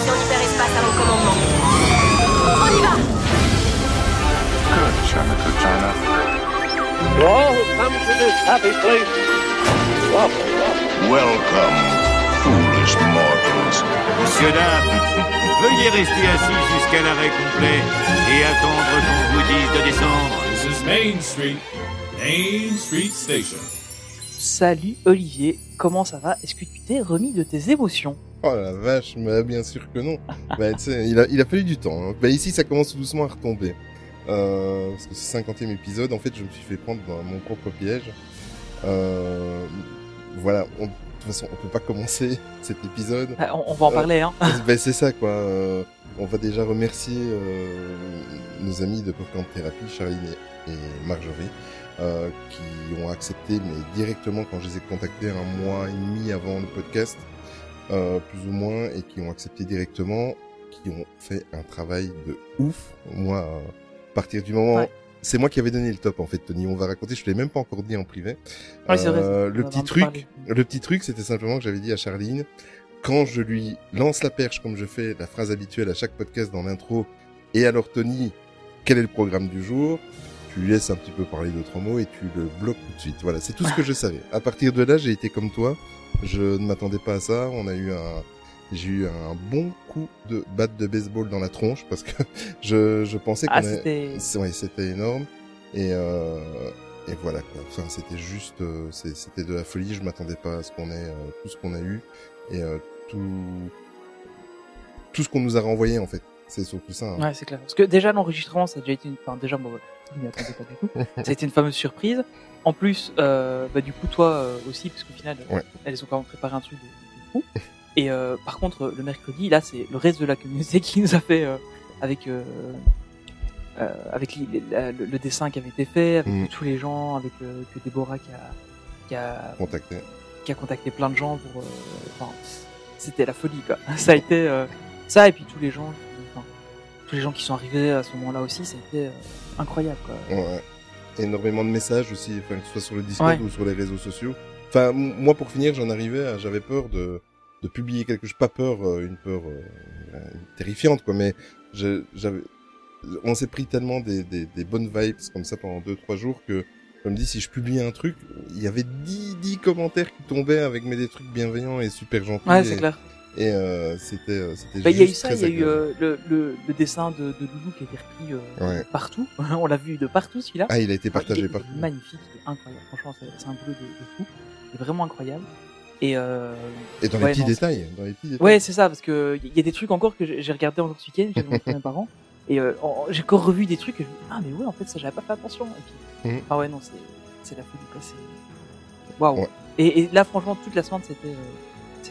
station hyperespace à mon commandement. On y va Good, China, good China. To all who come to this happy place, welcome, welcome. Welcome, foolish mortals. Monsieur, dames, veuillez rester assis jusqu'à l'arrêt complet et attendre qu'on vous dise de descendre. This is Main Street, Main Street Station. Salut Olivier, comment ça va? Est-ce que tu t'es remis de tes émotions? Oh la vache, mais bien sûr que non. bah, il a, il a fallu du temps. hein. Bah, ici, ça commence doucement à retomber. Euh, parce que c'est 50e épisode, en fait, je me suis fait prendre dans mon propre piège. Euh, voilà, on- de toute façon, on peut pas commencer cet épisode. Ah, on, on va en Euh, parler, hein ben, c'est ça, quoi. Euh, on va déjà remercier euh, nos amis de Popcorn Therapy, Charline et, et Marjorie, euh, qui ont accepté, mais directement quand je les ai contactés un mois et demi avant le podcast, euh, plus ou moins, et qui ont accepté directement, qui ont fait un travail de ouf. Moi, euh, à partir du moment... Ouais. C'est moi qui avais donné le top en fait, Tony. On va raconter. Je l'ai même pas encore dit en privé. C'est vrai, Euh, le petit truc, le petit truc, c'était simplement que j'avais dit à Charline, quand je lui lance la perche comme je fais la phrase habituelle à chaque podcast dans l'intro, et alors Tony, quel est le programme du jour? Tu lui laisses un petit peu parler d'autres mots et tu le bloques tout de suite. Voilà, c'est tout ce que je savais. À partir de là, j'ai été comme toi. Je ne m'attendais pas à ça. On a eu un, j'ai eu un bon coup de batte de baseball dans la tronche parce que je, je pensais qu'on Ah, c'était... Ouais, c'était énorme. Et, euh, et voilà quoi. Enfin, c'était juste, euh, c'était de la folie. Je m'attendais pas à ce qu'on ait euh, tout ce qu'on a eu et euh, tout, tout ce qu'on nous a renvoyé en fait. C'est surtout ça. hein. Ouais, c'est clair. Parce que déjà, l'enregistrement, ça a déjà été une... Enfin, déjà, bon, je m'y attendais pas du tout. ça a été une fameuse surprise. En plus, euh, bah, du coup, toi euh, aussi, parce qu'au final, Ouais. elles ont quand même préparé un truc de, de fou. Et euh, par contre, le mercredi, là, c'est le reste de la communauté qui nous a fait euh, avec euh, euh, avec li- la- le, le dessin qui avait été fait, avec Mm. tous les gens, avec euh, que Déborah qui a qui a Contacté. qui a contacté plein de gens pour. euh, Enfin, c'était la folie quoi. Ça a été euh, ça et puis tous les gens, tous les gens qui sont arrivés à ce moment-là aussi, ça a été incroyable quoi. Ouais. Énormément de messages aussi, enfin, que ce soit sur le Discord Ouais. ou sur les réseaux sociaux. Enfin, moi, pour finir, j'en arrivais à, j'avais peur de, de publier quelque chose, pas peur, euh, une peur euh, euh, terrifiante, quoi, mais j'avais, on s'est pris tellement des, des, des bonnes vibes comme ça pendant deux, trois jours que, je me dis, si je publie un truc, il y avait dix, dix commentaires qui tombaient avec mais des trucs bienveillants et super gentils. Ouais, c'est clair. Et euh, c'était, euh, c'était Bah, il y a eu ça, il y a eu euh, le, le, le dessin de, de Loulou qui a été repris euh, Ouais. partout. On l'a vu de partout celui-là. Ah, il a été partagé partout. Magnifique, incroyable. Franchement, c'est c'est un boulot de, de fou. Vraiment incroyable. Et, euh, Et dans ouais, les petits non, détails, dans les petits détails. Ouais, c'est ça, parce que il y a des trucs encore que j'ai regardé encore ce week-end, j'ai montré à mes parents, et euh, en- j'ai encore revu des trucs, et je me dis, ah mais ouais, en fait, ça, j'avais pas fait attention. Et puis, Mhm. ah ouais, non, c'est c'est la folie, quoi, c'est... Waouh Ouais. et, et là, franchement, toute la semaine, c'était euh,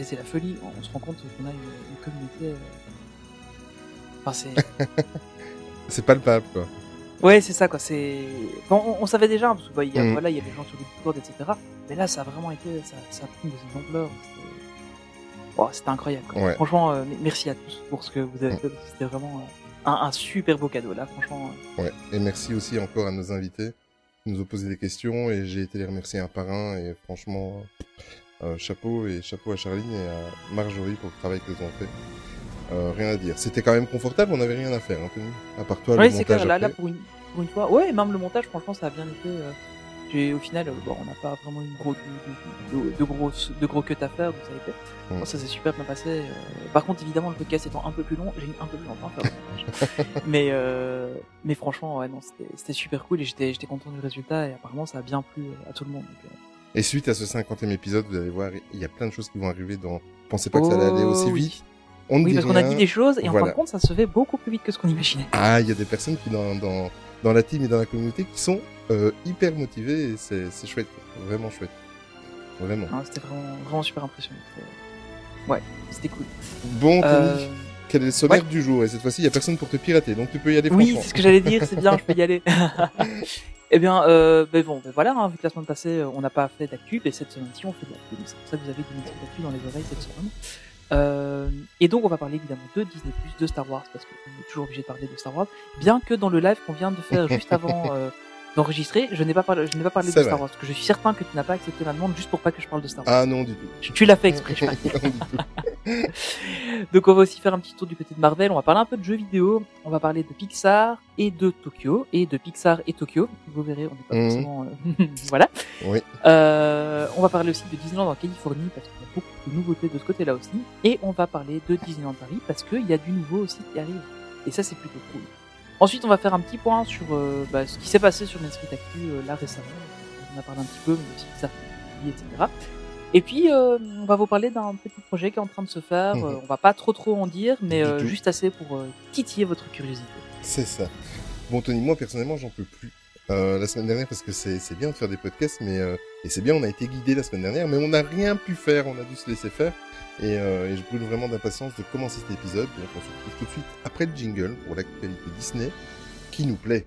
c'est la folie. On, on se rend compte qu'on a une, une communauté... euh, Enfin, c'est... C'est palpable, quoi. Ouais, c'est ça, quoi. C'est. Bon, on, on savait déjà, hein, parce que bah, il y a, Mhm. voilà, il y a des gens sur le Discord, etc. Mais là, ça a vraiment été, ça, ça a pris une deuxième ampleur. C'était- Oh, c'était incroyable. quoi. Ouais. Franchement, euh, merci à tous pour ce que vous avez fait. C'était vraiment euh, un, un super beau cadeau là, franchement. euh. Ouais. Et merci aussi encore à nos invités qui nous ont posé des questions et j'ai été les remercier un par un et franchement, euh, chapeau et chapeau à Charline et à Marjorie pour le travail qu'elles ont fait. Euh, rien à dire. C'était quand même confortable, on n'avait rien à faire, hein, Tony. À part toi, Ouais, le c'est montage clair. Là, là, pour une, pour une fois, ouais, même le montage, franchement, ça a bien été. euh, j'ai, au final, euh, bon, on n'a pas vraiment eu gros, de, de, de, gros, de gros cuts à faire, donc ça a été. Mm. Bon, ça s'est super bien passé. euh. Par contre, évidemment, le podcast étant un peu plus long, j'ai mis un peu plus longtemps à faire le montage. mais, euh, mais franchement, ouais, non, c'était, c'était super cool et j'étais, j'étais content du résultat et apparemment, ça a bien plu à tout le monde. donc. Et suite à ce 50e épisode, vous allez voir, il y a plein de choses qui vont arriver dans. Pensez pas que ça allait aller aussi Oh, oui. vite. On Oui, parce qu'on a dit des choses et en fin de compte, ça se fait beaucoup plus vite que ce qu'on imaginait. Ah, il y a des personnes qui dans, dans, dans la team et dans la communauté qui sont euh, hyper motivées et c'est chouette, vraiment chouette. Vraiment. Hein, c'était vraiment, vraiment super impressionnant. C'était- Ouais, c'était cool. Bon, Tony, Euh, quel est le sommaire du jour? Et cette fois-ci, il y a personne pour te pirater, donc tu peux y aller Oui, c'est ce que j'allais dire, c'est bien, je peux y aller. eh bien, euh, ben bon, ben voilà, hein, vu que la semaine passée, euh, on n'a pas fait d'actu, et cette semaine-ci, on fait de l'actu. C'est pour ça que vous avez du métier d'actu dans les oreilles cette semaine. Euh, et donc, on va parler évidemment de Disney+, de Star Wars, parce qu'on est toujours obligé de parler de Star Wars, bien que dans le live qu'on vient de faire juste avant, euh, d'enregistrer, je n'ai pas parlé, je n'ai pas parlé de Star. Wars, parce que je suis certain que tu n'as pas accepté ma demande juste pour pas que je parle de Star Wars. Ah non, du tout. Tu- Tu l'as fait exprès, je. Donc on va aussi faire un petit tour du côté de Marvel, on va parler un peu de jeux vidéo, on va parler de Pixar et de Tokyo, et de Pixar et Tokyo, vous verrez, on n'est pas Mhm. forcément... euh, voilà. Oui. Euh, on va parler aussi de Disneyland en Californie, parce qu'il y a beaucoup de nouveautés de ce côté-là aussi, et on va parler de Disneyland Paris, parce qu'il y a du nouveau aussi qui arrive, et ça c'est plutôt cool. Ensuite on va faire un petit point sur euh, bah, ce qui s'est passé sur Netflix Actu euh, là récemment, on en a parlé un petit peu, mais aussi Pixar, etc. Et puis, euh, on va vous parler d'un petit projet qui est en train de se faire. Euh, on va pas trop trop en dire, mais euh, juste assez pour euh, titiller votre curiosité. C'est ça. Bon, Tony, moi, personnellement, j'en peux plus. Euh, la semaine dernière, parce que c'est c'est bien de faire des podcasts, mais euh, et c'est bien, on a été guidé la semaine dernière, mais on n'a rien pu faire, on a dû se laisser faire. Et, euh, je brûle vraiment d'impatience de commencer cet épisode. Donc, on se retrouve tout de suite après le jingle pour l'actualité Disney qui nous plaît.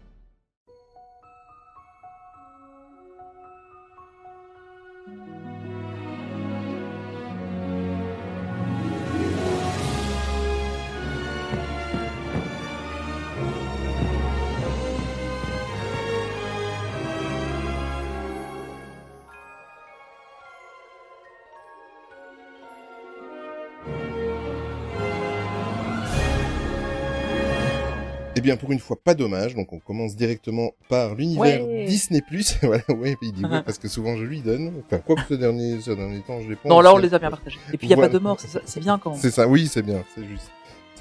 Eh bien, pour une fois, pas dommage. Donc, on commence directement par l'univers Ouais. Disney+. voilà, ouais, il dit ouais, parce que souvent je lui donne. Enfin, quoi que ce dernier, ce dernier temps, je les prends. non, là, on les a bien partagés. Et puis, il y a Voilà. pas de mort, c'est ça- c'est bien quand même. C'est ça, oui, c'est bien, c'est juste.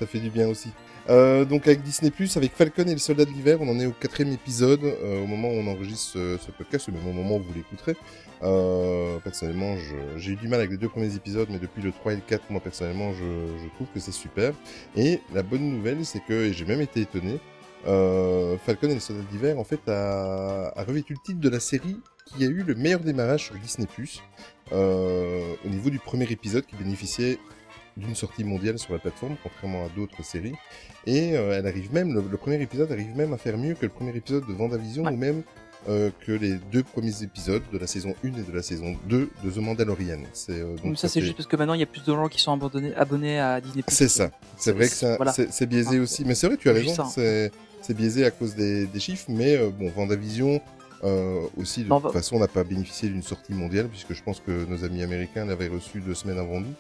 Ça fait du bien aussi. Euh, donc avec Disney+, avec Falcon et le Soldat de l'hiver, on en est au quatrième épisode, euh, au moment où on enregistre ce, ce podcast, ou même au moment où vous l'écouterez. Euh, personnellement, j'ai eu du mal avec les deux premiers épisodes, mais depuis le 3 et le 4, moi personnellement, je, trouve que c'est super. Et la bonne nouvelle, c'est que, et j'ai même été étonné, euh, Falcon et le Soldat de l'hiver, en fait, a, revêtu le titre de la série qui a eu le meilleur démarrage sur Disney+, euh, au niveau du premier épisode qui bénéficiait d'une sortie mondiale sur la plateforme, contrairement à d'autres séries. Et euh, elle arrive même, le, le premier épisode arrive même à faire mieux que le premier épisode de Vendavision Ouais. ou même euh, que les deux premiers épisodes de la saison 1 et de la saison 2 de The Mandalorian. C'est euh, donc ça, c'est fait- juste parce que maintenant, il y a plus de gens qui sont abonnés à Disney+. C'est ça. C'est vrai que c'est voilà. c'est- biaisé Ah, aussi. Mais c'est vrai, tu as raison. ça. C'est biaisé à cause des, des chiffres. Mais euh, bon, Vendavision euh, aussi, de Non, toute va- façon, n'a pas bénéficié d'une sortie mondiale puisque je pense que nos amis américains l'avaient reçu deux semaines avant nous.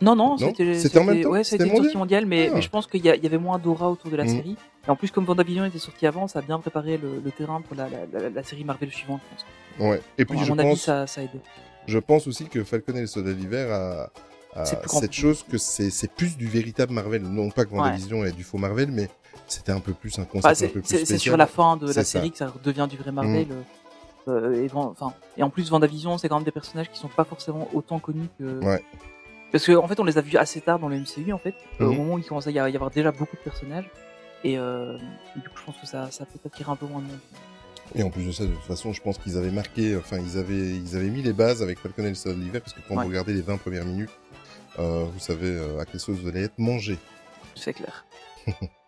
Non, non, c'était en même temps Ouais, C'était une sortie mondial mondiale, mais, Ah. mais je pense qu'il y, avait moins d'aura autour de la Mhm. série. Et en plus, comme Vendavision était sorti avant, ça a bien préparé le, le terrain pour la, la, la, la série Marvel suivante. je pense. Ouais. Et puis à je mon avis, pense, ça, ça a aidé. je pense aussi que Falcon et le Soldat d'hiver a, cette chose que c'est plus du véritable Marvel. Non pas que Vendavision est du faux Marvel, mais c'était un peu plus un concept Bah, un c'est peu plus c'est- sur la fin de la ça. série que ça redevient du vrai Marvel. euh, euh, et, enfin, et en plus, Vendavision, c'est quand même des personnages qui sont pas forcément autant connus que. Ouais. Parce qu'en en fait, on les a vus assez tard dans le MCU, en fait, euh, au Mhm. moment où il commençait à y avoir déjà beaucoup de personnages. Et euh, du coup, je pense que ça, ça peut attirer un peu moins de monde. Et en plus de ça, de toute façon, je pense qu'ils avaient marqué, enfin, ils avaient, ils avaient mis les bases avec Falcon et le Soldat de l'hiver, parce que quand Ouais. vous regardez les 20 premières minutes, euh, vous savez euh, à quelle sauce vous allez être mangé. C'est clair.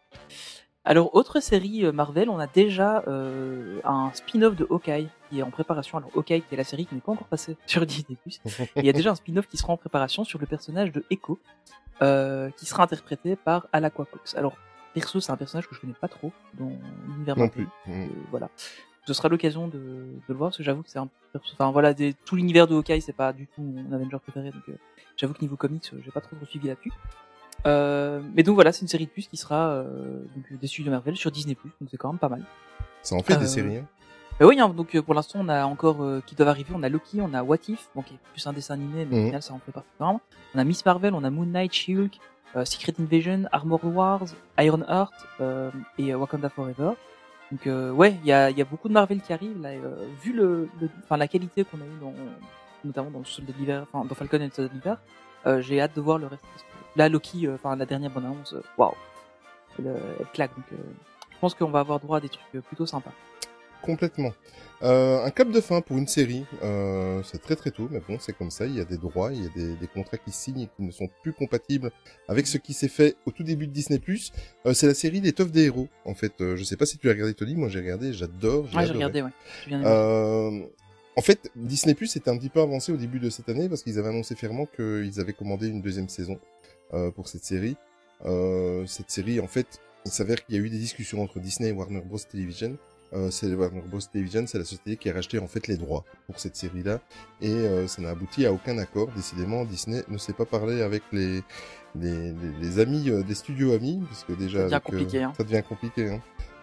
Alors, autre série euh, Marvel, on a déjà euh, un spin-off de Hawkeye qui est en préparation. Alors, Hawkeye, qui est la série qui n'est pas encore passée sur Disney+. Il y a déjà un spin-off qui sera en préparation sur le personnage de Echo, euh, qui sera interprété par Alaqua Cox. Alors, perso, c'est un personnage que je connais pas trop dans l'univers non plus. Euh, voilà. Ce sera l'occasion de, de le voir, parce que j'avoue que c'est un perso... Enfin, voilà, des- tout l'univers de Hawkeye, c'est pas du tout mon Avenger préféré, donc j'avoue que niveau comics, j'ai pas trop, trop suivi là-dessus. Euh, mais donc voilà, c'est une série de plus qui sera euh, donc, des studios Marvel sur Disney+, donc c'est quand même pas mal. Ça en fait Euh, des séries. Hein. Bah oui, hein, donc euh, pour l'instant, on a encore euh, qui doivent arriver. On a Loki, on a What If, bon, qui est plus un dessin animé, mais au Mhm. final, ça en fait partie vraiment. On a Miss Marvel, on a Moon Knight, She-Hulk, euh, Secret Invasion, Armor Wars, Iron Heart euh, et euh, Wakanda Forever. Donc euh, ouais, il y a, y a beaucoup de Marvel qui arrivent. Là, euh, vu le, le- enfin la qualité qu'on a eu dans, notamment dans le Soldat de l'hiver, enfin dans Falcon et le Soldat de l'hiver, euh, j'ai hâte de voir le reste. Là, Loki, euh, enfin la dernière bonne annonce, euh, waouh, elle, euh, elle claque. Donc euh, je pense qu'on va avoir droit à des trucs plutôt sympas. Complètement. Euh, un cap de fin pour une série, euh, c'est très très tôt, mais bon, c'est comme ça, il y a des droits, il y a des, des contrats qui signent et qui ne sont plus compatibles avec ce qui s'est fait au tout début de Disney+. Euh, c'est la série L'étoffe des héros, en fait. Euh, je sais pas si tu as regardé Tony, moi j'ai regardé, j'adore. J'ai adoré. regardé, ouais. En fait, Disney Plus était un petit peu avancé au début de cette année parce qu'ils avaient annoncé fièrement qu'ils avaient commandé une deuxième saison pour cette série. Euh, cette série, en fait, il s'avère qu'il y a eu des discussions entre Disney et Warner Bros Television euh, c'est Warner Bros Television, c'est la société qui a racheté en fait les droits pour cette série-là, et euh, ça n'a abouti à aucun accord. Décidément, Disney ne sait pas parler avec les les, les, les amis euh, des studios amis, parce que déjà Ça devient avec, compliqué, hein. ça devient compliqué. Hein.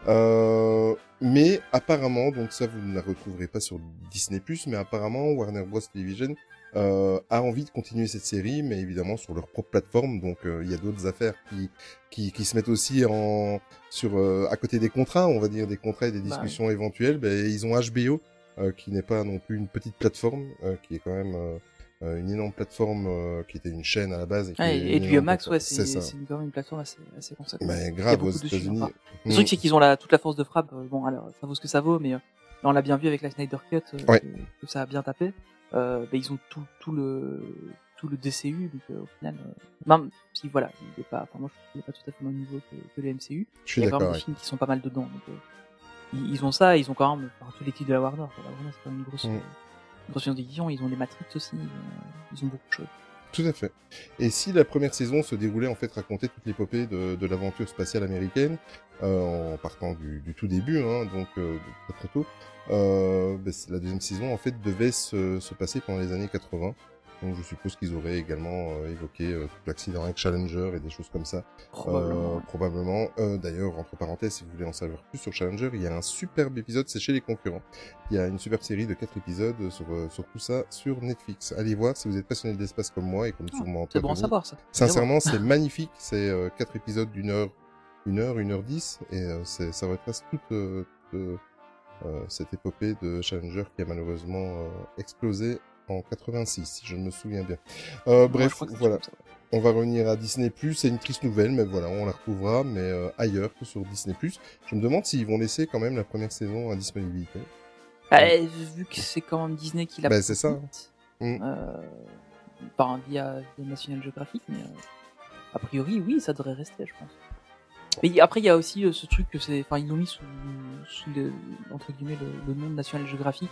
Euh, mais apparemment, donc ça vous ne la retrouverez pas sur Disney+, mais apparemment Warner Bros Television euh, a envie de continuer cette série, mais évidemment sur leur propre plateforme. Donc euh, il y a d'autres affaires qui, qui qui se mettent aussi en sur euh, à côté des contrats, on va dire des contrats et des Bah discussions éventuelles. Ben, ils ont HBO euh, qui n'est pas non plus une petite plateforme, euh, qui est quand même une énorme plateforme euh, qui était une chaîne à la base. Et, est et, HBO Max, ouais, c'est quand même une plateforme assez, assez conséquente. Mais a grave aux États-Unis. enfin. Le truc, c'est qu'ils ont la, toute la force de frappe. Bon, alors, ça vaut ce que ça vaut, mais euh, on l'a bien vu avec la Snyder Cut, euh, Ouais. que, que ça a bien tapé. Euh, bah, ils ont tout, tout le tout le DCU, donc euh, au final, euh, même si voilà, il est pas, enfin moi je trouve qu'il est pas tout à fait au même niveau que, que le MCU. Je suis il y a quand même des ouais. films qui sont pas mal dedans. Donc, euh, ils, ils ont ça, ils ont quand même enfin, tous les titres de la Warner. quoi. La Warner c'est quand même une grosse, Mm. euh, une grosse. Ils ont les Matrix aussi. Ils ont beaucoup de choses. Tout à fait. Et si la première saison se déroulait en fait raconter toute l'épopée de, l'aventure spatiale américaine, euh, en partant du, tout début, hein, donc euh, de très tôt, la deuxième saison en fait devait se, se passer pendant les années 80. Donc je suppose qu'ils auraient également euh, évoqué euh, l'accident avec Challenger et des choses comme ça. Probablement. Euh, probablement. Euh, D'ailleurs, entre parenthèses, si vous voulez en savoir plus sur Challenger, il y a un superbe épisode, c'est chez les concurrents. Il y a une superbe série de quatre épisodes sur, euh, sur tout ça sur Netflix. Allez voir si vous êtes passionné de l'espace comme moi et comme sûrement C'est bon à savoir ça. Sincèrement, c'est magnifique. C'est euh, quatre épisodes d'une heure, une heure, une heure dix, et euh, ça retrace toute, toute, euh, euh, cette épopée de Challenger qui a malheureusement euh, explosé en 86, si je me souviens bien. Euh, bref, voilà. On va revenir à Disney+. C'est une triste nouvelle, mais voilà, on la retrouvera, mais euh, ailleurs que sur Disney+. Je me demande s'ils vont laisser quand même la première saison à disponibilité. Bah, vu que c'est quand même Disney qui l'a Bah, c'est ça. produite, Mm. euh, par via, National Geographic, mais euh, a priori, oui, ça devrait rester, je pense. Mais après, il y a aussi ce truc que c'est, enfin, ils l'ont mis sous, sous le, entre guillemets, le, le nom de National Geographic,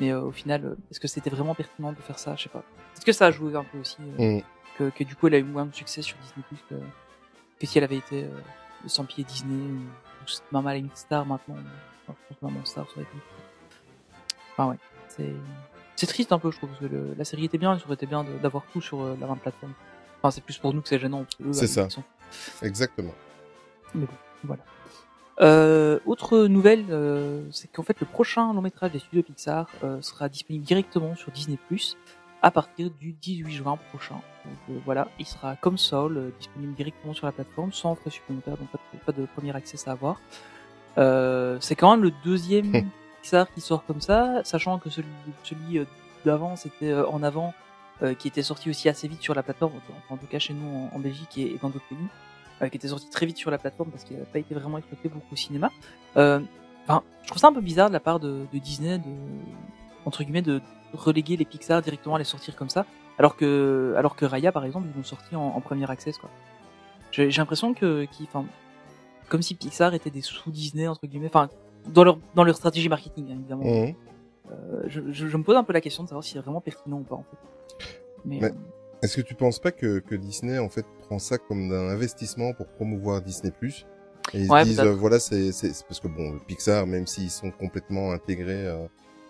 mais euh, au final, euh, est-ce que c'était vraiment pertinent de faire ça? Je sais pas. Est-ce que ça a joué un peu aussi euh, Mm. que, que du coup, elle a eu moins de succès sur Disney que, que si elle avait été sans pied Disney ou, même à Star maintenant. Enfin, vraiment Star, ça aurait été. Enfin, ouais. C'est, c'est triste un peu, je trouve, parce que le- la série était bien, ça aurait été bien d'avoir tout sur euh, la même plateforme. Enfin, c'est plus pour nous que c'est gênant. C'est ça. Exactement. Mais bon, voilà. Euh, autre nouvelle, euh, c'est qu'en fait le prochain long métrage des studios Pixar euh, sera disponible directement sur Disney Plus à partir du 18 juin prochain. Donc euh, voilà, il sera comme Soul, euh, disponible directement sur la plateforme sans frais supplémentaires, donc pas de, pas de premier accès à avoir. Euh, c'est quand même le deuxième Pixar qui sort comme ça, sachant que celui, celui d'avant c'était en avant, euh, qui était sorti aussi assez vite sur la plateforme, en tout cas chez nous en, en Belgique et, et dans d'autres pays qui était sorti très vite sur la plateforme parce qu'il n'avait pas été vraiment exploité beaucoup au cinéma. Euh, Enfin, je trouve ça un peu bizarre de la part de, de Disney de entre guillemets de reléguer les Pixar directement à les sortir comme ça, alors que alors que Raya par exemple ils l'ont sorti en, en premier access quoi. J'ai l'impression que qu'ils- enfin comme si Pixar était des sous Disney entre guillemets, enfin dans leur dans leur stratégie marketing hein, évidemment. Mhm. Euh, je, je, je me pose un peu la question de savoir si c'est vraiment pertinent ou pas en fait. Mais, Mais- euh, Est-ce que tu penses pas que, que Disney en fait prend ça comme un investissement pour promouvoir Disney Plus? Et ils Ouais, se disent euh, voilà c'est parce que bon le Pixar même s'ils sont complètement intégrés euh,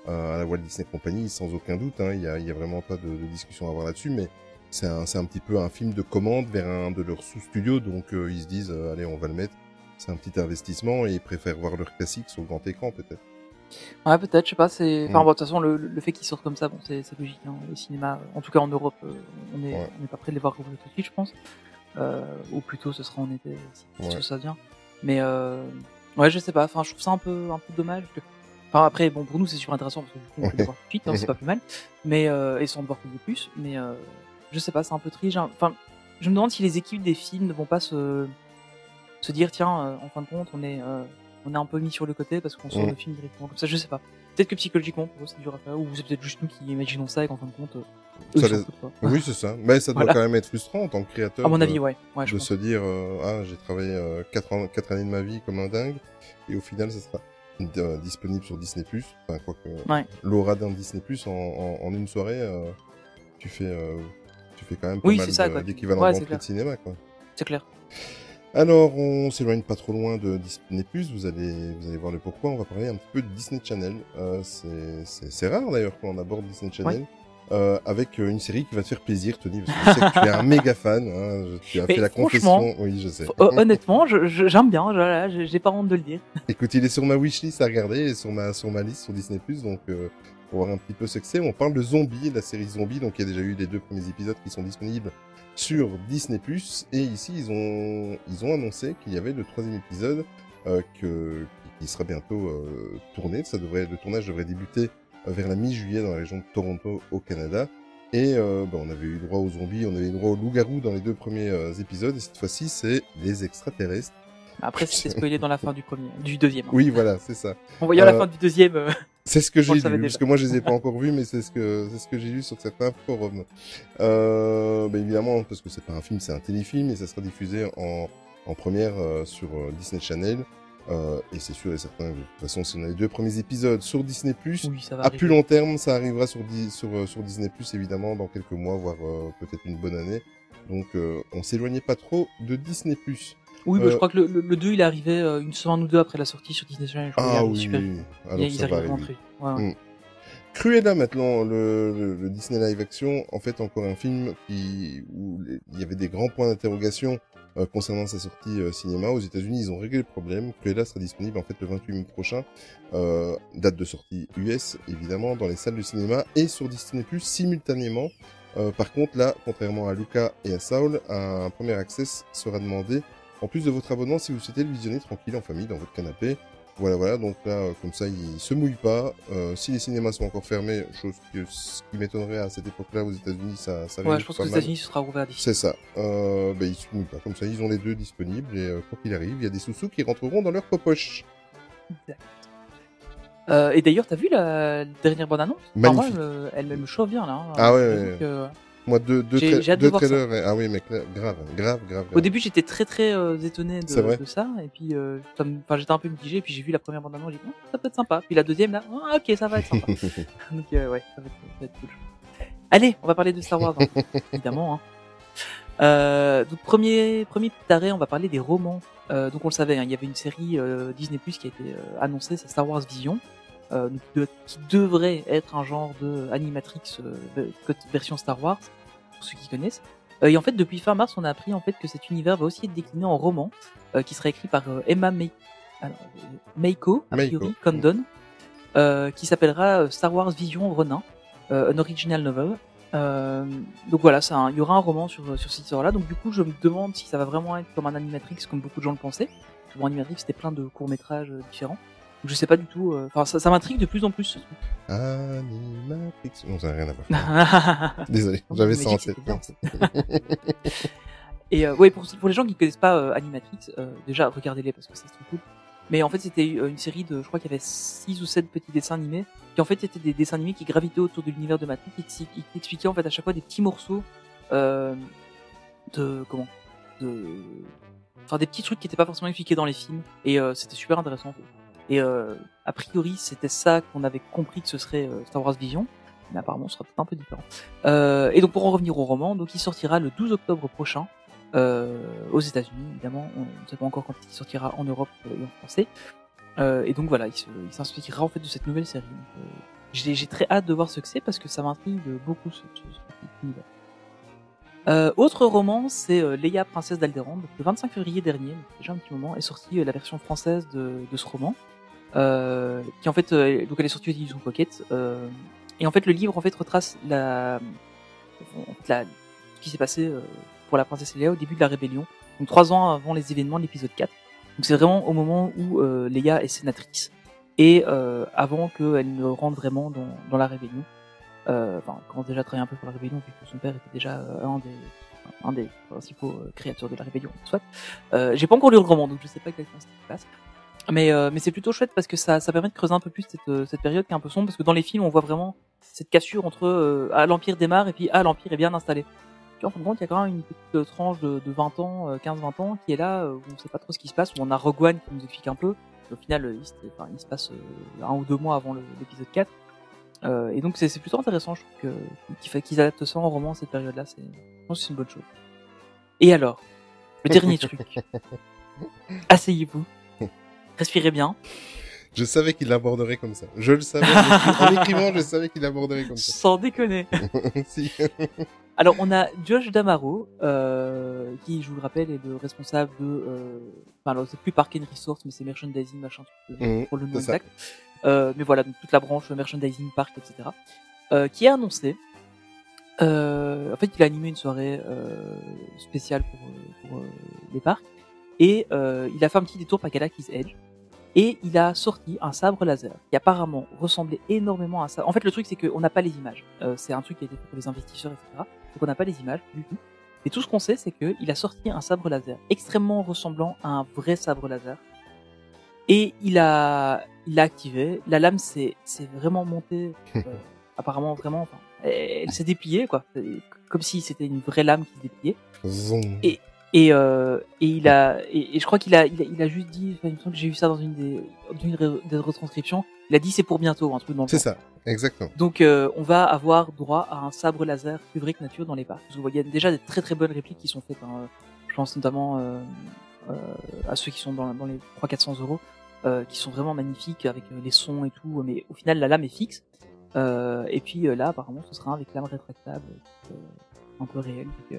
euh, à la Walt Disney Company sans aucun doute hein, il y a il y a vraiment pas de, de discussion à avoir là-dessus mais c'est un c'est un petit peu un film de commande vers un de leurs sous-studios donc euh, ils se disent euh, allez on va le mettre. C'est un petit investissement et ils préfèrent voir leur classique sur grand écran peut-être Ouais, peut-être, je sais pas. C'est, enfin, Mm. bon, de toute façon, le, le fait qu'ils sortent comme ça, bon, c'est, c'est logique. Hein. Les cinémas, en tout cas en Europe, euh, on est, Ouais. on est pas prêt de les voir rouvrir tout de suite, je pense. Euh, ou plutôt, ce sera en été si, Ouais. tout ça vient. Mais euh, ouais, je sais pas. Enfin, je trouve ça un peu, un peu dommage. que- Enfin, après, bon, pour nous, c'est super intéressant parce que du coup, on peut les voir tout de suite, hein, c'est pas plus mal. Mais euh, et sans devoir payer plus. Mais euh, je sais pas, c'est un peu triste. Enfin, je me demande si les équipes des films ne vont pas se se dire, tiens, euh, en fin de compte, on est on est un peu mis sur le côté parce qu'on sort Mm. le film directement comme ça. Je sais pas. Peut-être que psychologiquement, pour eux, c'est dur à faire, ou c'est peut-être juste nous qui imaginons ça et qu'en fin de compte, euh, eux, Ça les- quoi. oui c'est ça mais ça doit Voilà. quand même être frustrant en tant que créateur À mon de- avis, ouais. ouais je de pense. se dire euh, ah j'ai travaillé euh, quatre ans quatre années de ma vie comme un dingue et au final ça sera euh, disponible sur Disney Plus enfin quoi que Ouais. l'aura d'un Disney Plus en, en, en une soirée euh, tu fais euh, tu fais quand même pas Oui, mal ça, de- d'équivalent Ouais, de cinéma quoi C'est clair. Alors, on s'éloigne pas trop loin de Disney+, vous allez, vous allez voir le pourquoi, on va parler un petit peu de Disney Channel. Euh, c'est- rare d'ailleurs qu'on aborde Disney Channel. Euh, avec euh, une série qui va te faire plaisir, Tony, parce que je sais que tu es un méga fan. Hein, tu as Mais fait la confession. Oui, je sais. Honnêtement, j'aime bien, j'ai pas honte de le dire. Écoute, il est sur ma wishlist à regarder et sur ma, sur ma liste sur Disney+. Donc, euh, pour voir un petit peu ce que c'est, on parle de Zombie, la série Zombie. Donc, il y a déjà eu les deux premiers épisodes qui sont disponibles sur Disney+. Et ici, ils ont, ils ont annoncé qu'il y avait le troisième épisode euh, que, qui sera bientôt euh, tourné. Ça devrait, le tournage devrait débuter euh, vers la mi-juillet dans la région de Toronto au Canada. Et euh, bah, on avait eu droit aux zombies, on avait eu droit aux loups-garous dans les deux premiers épisodes. Et cette fois-ci, c'est les extraterrestres. Après, c'était spoilé dans la fin du premier, du deuxième. hein. Oui, voilà, c'est ça. En voyant la Euh, fin du deuxième, euh, C'est ce que j'ai lu, parce que moi je les ai pas encore vus, mais c'est ce que c'est ce que j'ai lu sur certains forums. Euh, bah, évidemment, parce que c'est pas un film, c'est un téléfilm et ça sera diffusé en, en première euh, sur Disney Channel. Euh, et c'est sûr et certain, de toute façon, si on a les deux premiers épisodes sur Disney+, oui, ça va à arriver. plus long terme, ça arrivera sur, sur, sur Disney+, évidemment, dans quelques mois, voire peut-être une bonne année. Donc, euh, on s'éloignait pas trop de Disney+. Oui, bah, Euh, je crois que le, le, le 2, il est arrivé euh, une semaine ou deux après la sortie sur Disney Channel. Ah oui, super. Alors, ils ça va vraiment arriver. très. Ouais, ouais. Mm. Cruella maintenant, le, le, le Disney live action, en fait encore un film qui où il y avait des grands points d'interrogation euh, concernant sa sortie euh, cinéma. Aux États-Unis, ils ont réglé le problème. Cruella sera disponible en fait le 28 mai prochain, euh, date de sortie US évidemment dans les salles de cinéma et sur Disney Plus simultanément. Euh, par contre là, contrairement à Luca et à Saul, un premier access sera demandé en plus de votre abonnement si vous souhaitez le visionner tranquille en famille dans votre canapé. Voilà, voilà, donc là, euh, comme ça, il se mouille pas. Euh, si les cinémas sont encore fermés, chose que, ce qui m'étonnerait à cette époque-là aux États-Unis, ça, ça Ouais, je pense que aux. États-Unis, ce sera ouvert d'ici. C'est ça. Euh, bah, ils se mouillent pas. Comme ça, ils ont les deux disponibles et euh, quoi qu'il arrive, il y a des sous-sous qui rentreront dans leur poche. Euh, et d'ailleurs, t'as vu la dernière bande-annonce? Enfin, moi, Magnifique. elle, me- elle, me chauffe bien, là. hein. Ah ouais, ouais, que- Moi, deux, deux, tra- deux trailers. et- Ah oui, mais grave, grave, grave, grave. Au début, j'étais très très euh, étonné de, de ça, et puis euh, j'étais un peu mitigé, puis j'ai vu la première bande-annonce, j'ai dit Ah, ça peut être sympa. Puis la deuxième, là, ah, ok, ça va être sympa. Donc euh, ouais, ça va, être, ça va être cool. Allez, on va parler de Star Wars, hein, évidemment. Hein. Euh, donc premier premier petit arrêt, on va parler des romans. Euh, donc on le savait, hein, il y avait une série euh, Disney Plus qui a été annoncée, c'est Star Wars Vision, donc, de- qui devrait être un genre de animatrix ve- version Star Wars pour ceux qui connaissent. Euh, et en fait, depuis fin mars, on a appris en fait que cet univers va aussi être décliné en roman, euh, qui sera écrit par euh, Emma May... alors, Meiko, a priori, Condon, euh, qui s'appellera Star Wars Vision Ronin, euh, un original novel. Euh, donc voilà, un- il y aura un roman sur, sur cette histoire-là. Donc du coup, je me demande si ça va vraiment être comme un animatrix, comme beaucoup de gens le pensaient. Parce que Bon, animatrix, c'était plein de courts-métrages différents. Je sais pas du tout. euh, Enfin, ça, ça m'intrigue de plus en plus. ce truc. Animatrix. Non, ça n'a rien à voir. Désolé, j'avais ça en tête. Et euh, ouais, pour, pour les gens qui connaissent pas euh, Animatrix, euh, déjà regardez-les parce que c'est trop cool. Mais en fait, c'était euh, une série de, je crois qu'il y avait 6 ou 7 petits dessins animés, qui en fait étaient des dessins animés qui gravitaient autour de l'univers de Matrix et qui, qui expliquaient en fait à chaque fois des petits morceaux euh, de comment, de, enfin des petits trucs qui n'étaient pas forcément expliqués dans les films. Et euh, c'était super intéressant. en fait. Et euh, a priori, c'était ça qu'on avait compris que ce serait euh, Star Wars Vision. Mais apparemment, ce sera peut-être un peu différent. Euh, et donc pour en revenir au roman, donc il sortira le 12 octobre prochain euh, aux États-Unis, évidemment. On ne sait pas encore quand il sortira en Europe euh, et en français. Euh, et donc voilà, il s'inspirera en fait de cette nouvelle série. J'ai très hâte de voir ce que c'est parce que ça m'intrigue beaucoup ce, ce, ce autre roman, c'est Leia, princesse d'Alderaan. Donc, Le 25 février dernier, déjà un petit moment, est sortie la version française de, de ce roman, euh, qui en fait, euh, donc elle est sortie aux éditions Pocket. Euh, et en fait, le livre en fait retrace la, la ce qui s'est passé euh, pour la princesse Leia au début de la rébellion, donc trois ans avant les événements de l'épisode 4. Donc c'est vraiment au moment où euh, Leia est sénatrice et avant qu'elle ne rentre vraiment dans, dans la rébellion. Enfin, commence déjà à travailler un peu pour la rébellion vu que son père était déjà un des un des principaux créateurs de la rébellion. Soit. Euh, J'ai pas encore lu le roman, donc je sais pas exactement ce qui se passe. Mais, euh, mais c'est plutôt chouette parce que ça, ça permet de creuser un peu plus cette, euh, cette période qui est un peu sombre parce que dans les films on voit vraiment cette cassure entre euh, ah, l'empire démarre et puis ah l'empire est bien installé. Puis en fin de compte il y a quand même une petite euh, tranche de, de 20 ans, euh, 15-20 ans qui est là euh, où on sait pas trop ce qui se passe où on a Rogue One qui nous explique un peu. Au final euh, il, se- enfin, il se passe euh, un ou deux mois avant l'épisode 4. Euh, et donc c'est plutôt intéressant je trouve qu'ils adaptent ça en roman cette période-là. C'est je pense que c'est une bonne chose. Et alors? Le dernier truc. Asseyez-vous. Respirez bien. Je savais qu'il l'aborderait comme ça. Je le savais. en écrivant, je savais qu'il l'aborderait comme ça. Sans déconner. si. Alors, on a Josh Damaro, euh, qui, je vous le rappelle, est le responsable de... Euh, enfin, alors, c'est plus Park and Resource, mais c'est merchandising, machin, truc, Mhm, pour le nom exact. Euh, mais voilà, donc toute la branche merchandising, parc, etc. Euh, qui a annoncé... En fait, il a animé une soirée spéciale pour, pour les parcs. Et il a fait un petit détour par Galaxy's Edge. Et il a sorti un sabre laser qui apparemment ressemblait énormément à ça. En fait, le truc, c'est qu'on n'a pas les images. Euh, c'est un truc qui a été fait pour les investisseurs, etc. Donc on n'a pas les images du tout. Et tout ce qu'on sait, c'est qu'il a sorti un sabre laser extrêmement ressemblant à un vrai sabre laser. Et il a, il l'a activé. La lame s'est, vraiment montée. euh, apparemment, vraiment, enfin, elle, s'est dépliée, quoi. Comme si c'était une vraie lame qui se dépliait. Et- Et, euh, et il a, et, et je crois qu'il a, il a, il a juste dit, enfin, il me semble que j'ai vu ça dans une des, une des retranscriptions. Il a dit c'est pour bientôt, un truc dans le C'est ça, exactement. Donc euh, on va avoir droit à un sabre laser que nature dans les parcs. Vous voyez, il y a déjà des très très bonnes répliques qui sont faites. hein. Je pense notamment euh, euh, à ceux qui sont dans, dans les 300-400 euros, euh, qui sont vraiment magnifiques avec euh, les sons et tout. Mais au final, la lame est fixe. Euh, et puis là, apparemment, ce sera avec lame rétractable, euh, un peu réel. Donc, euh,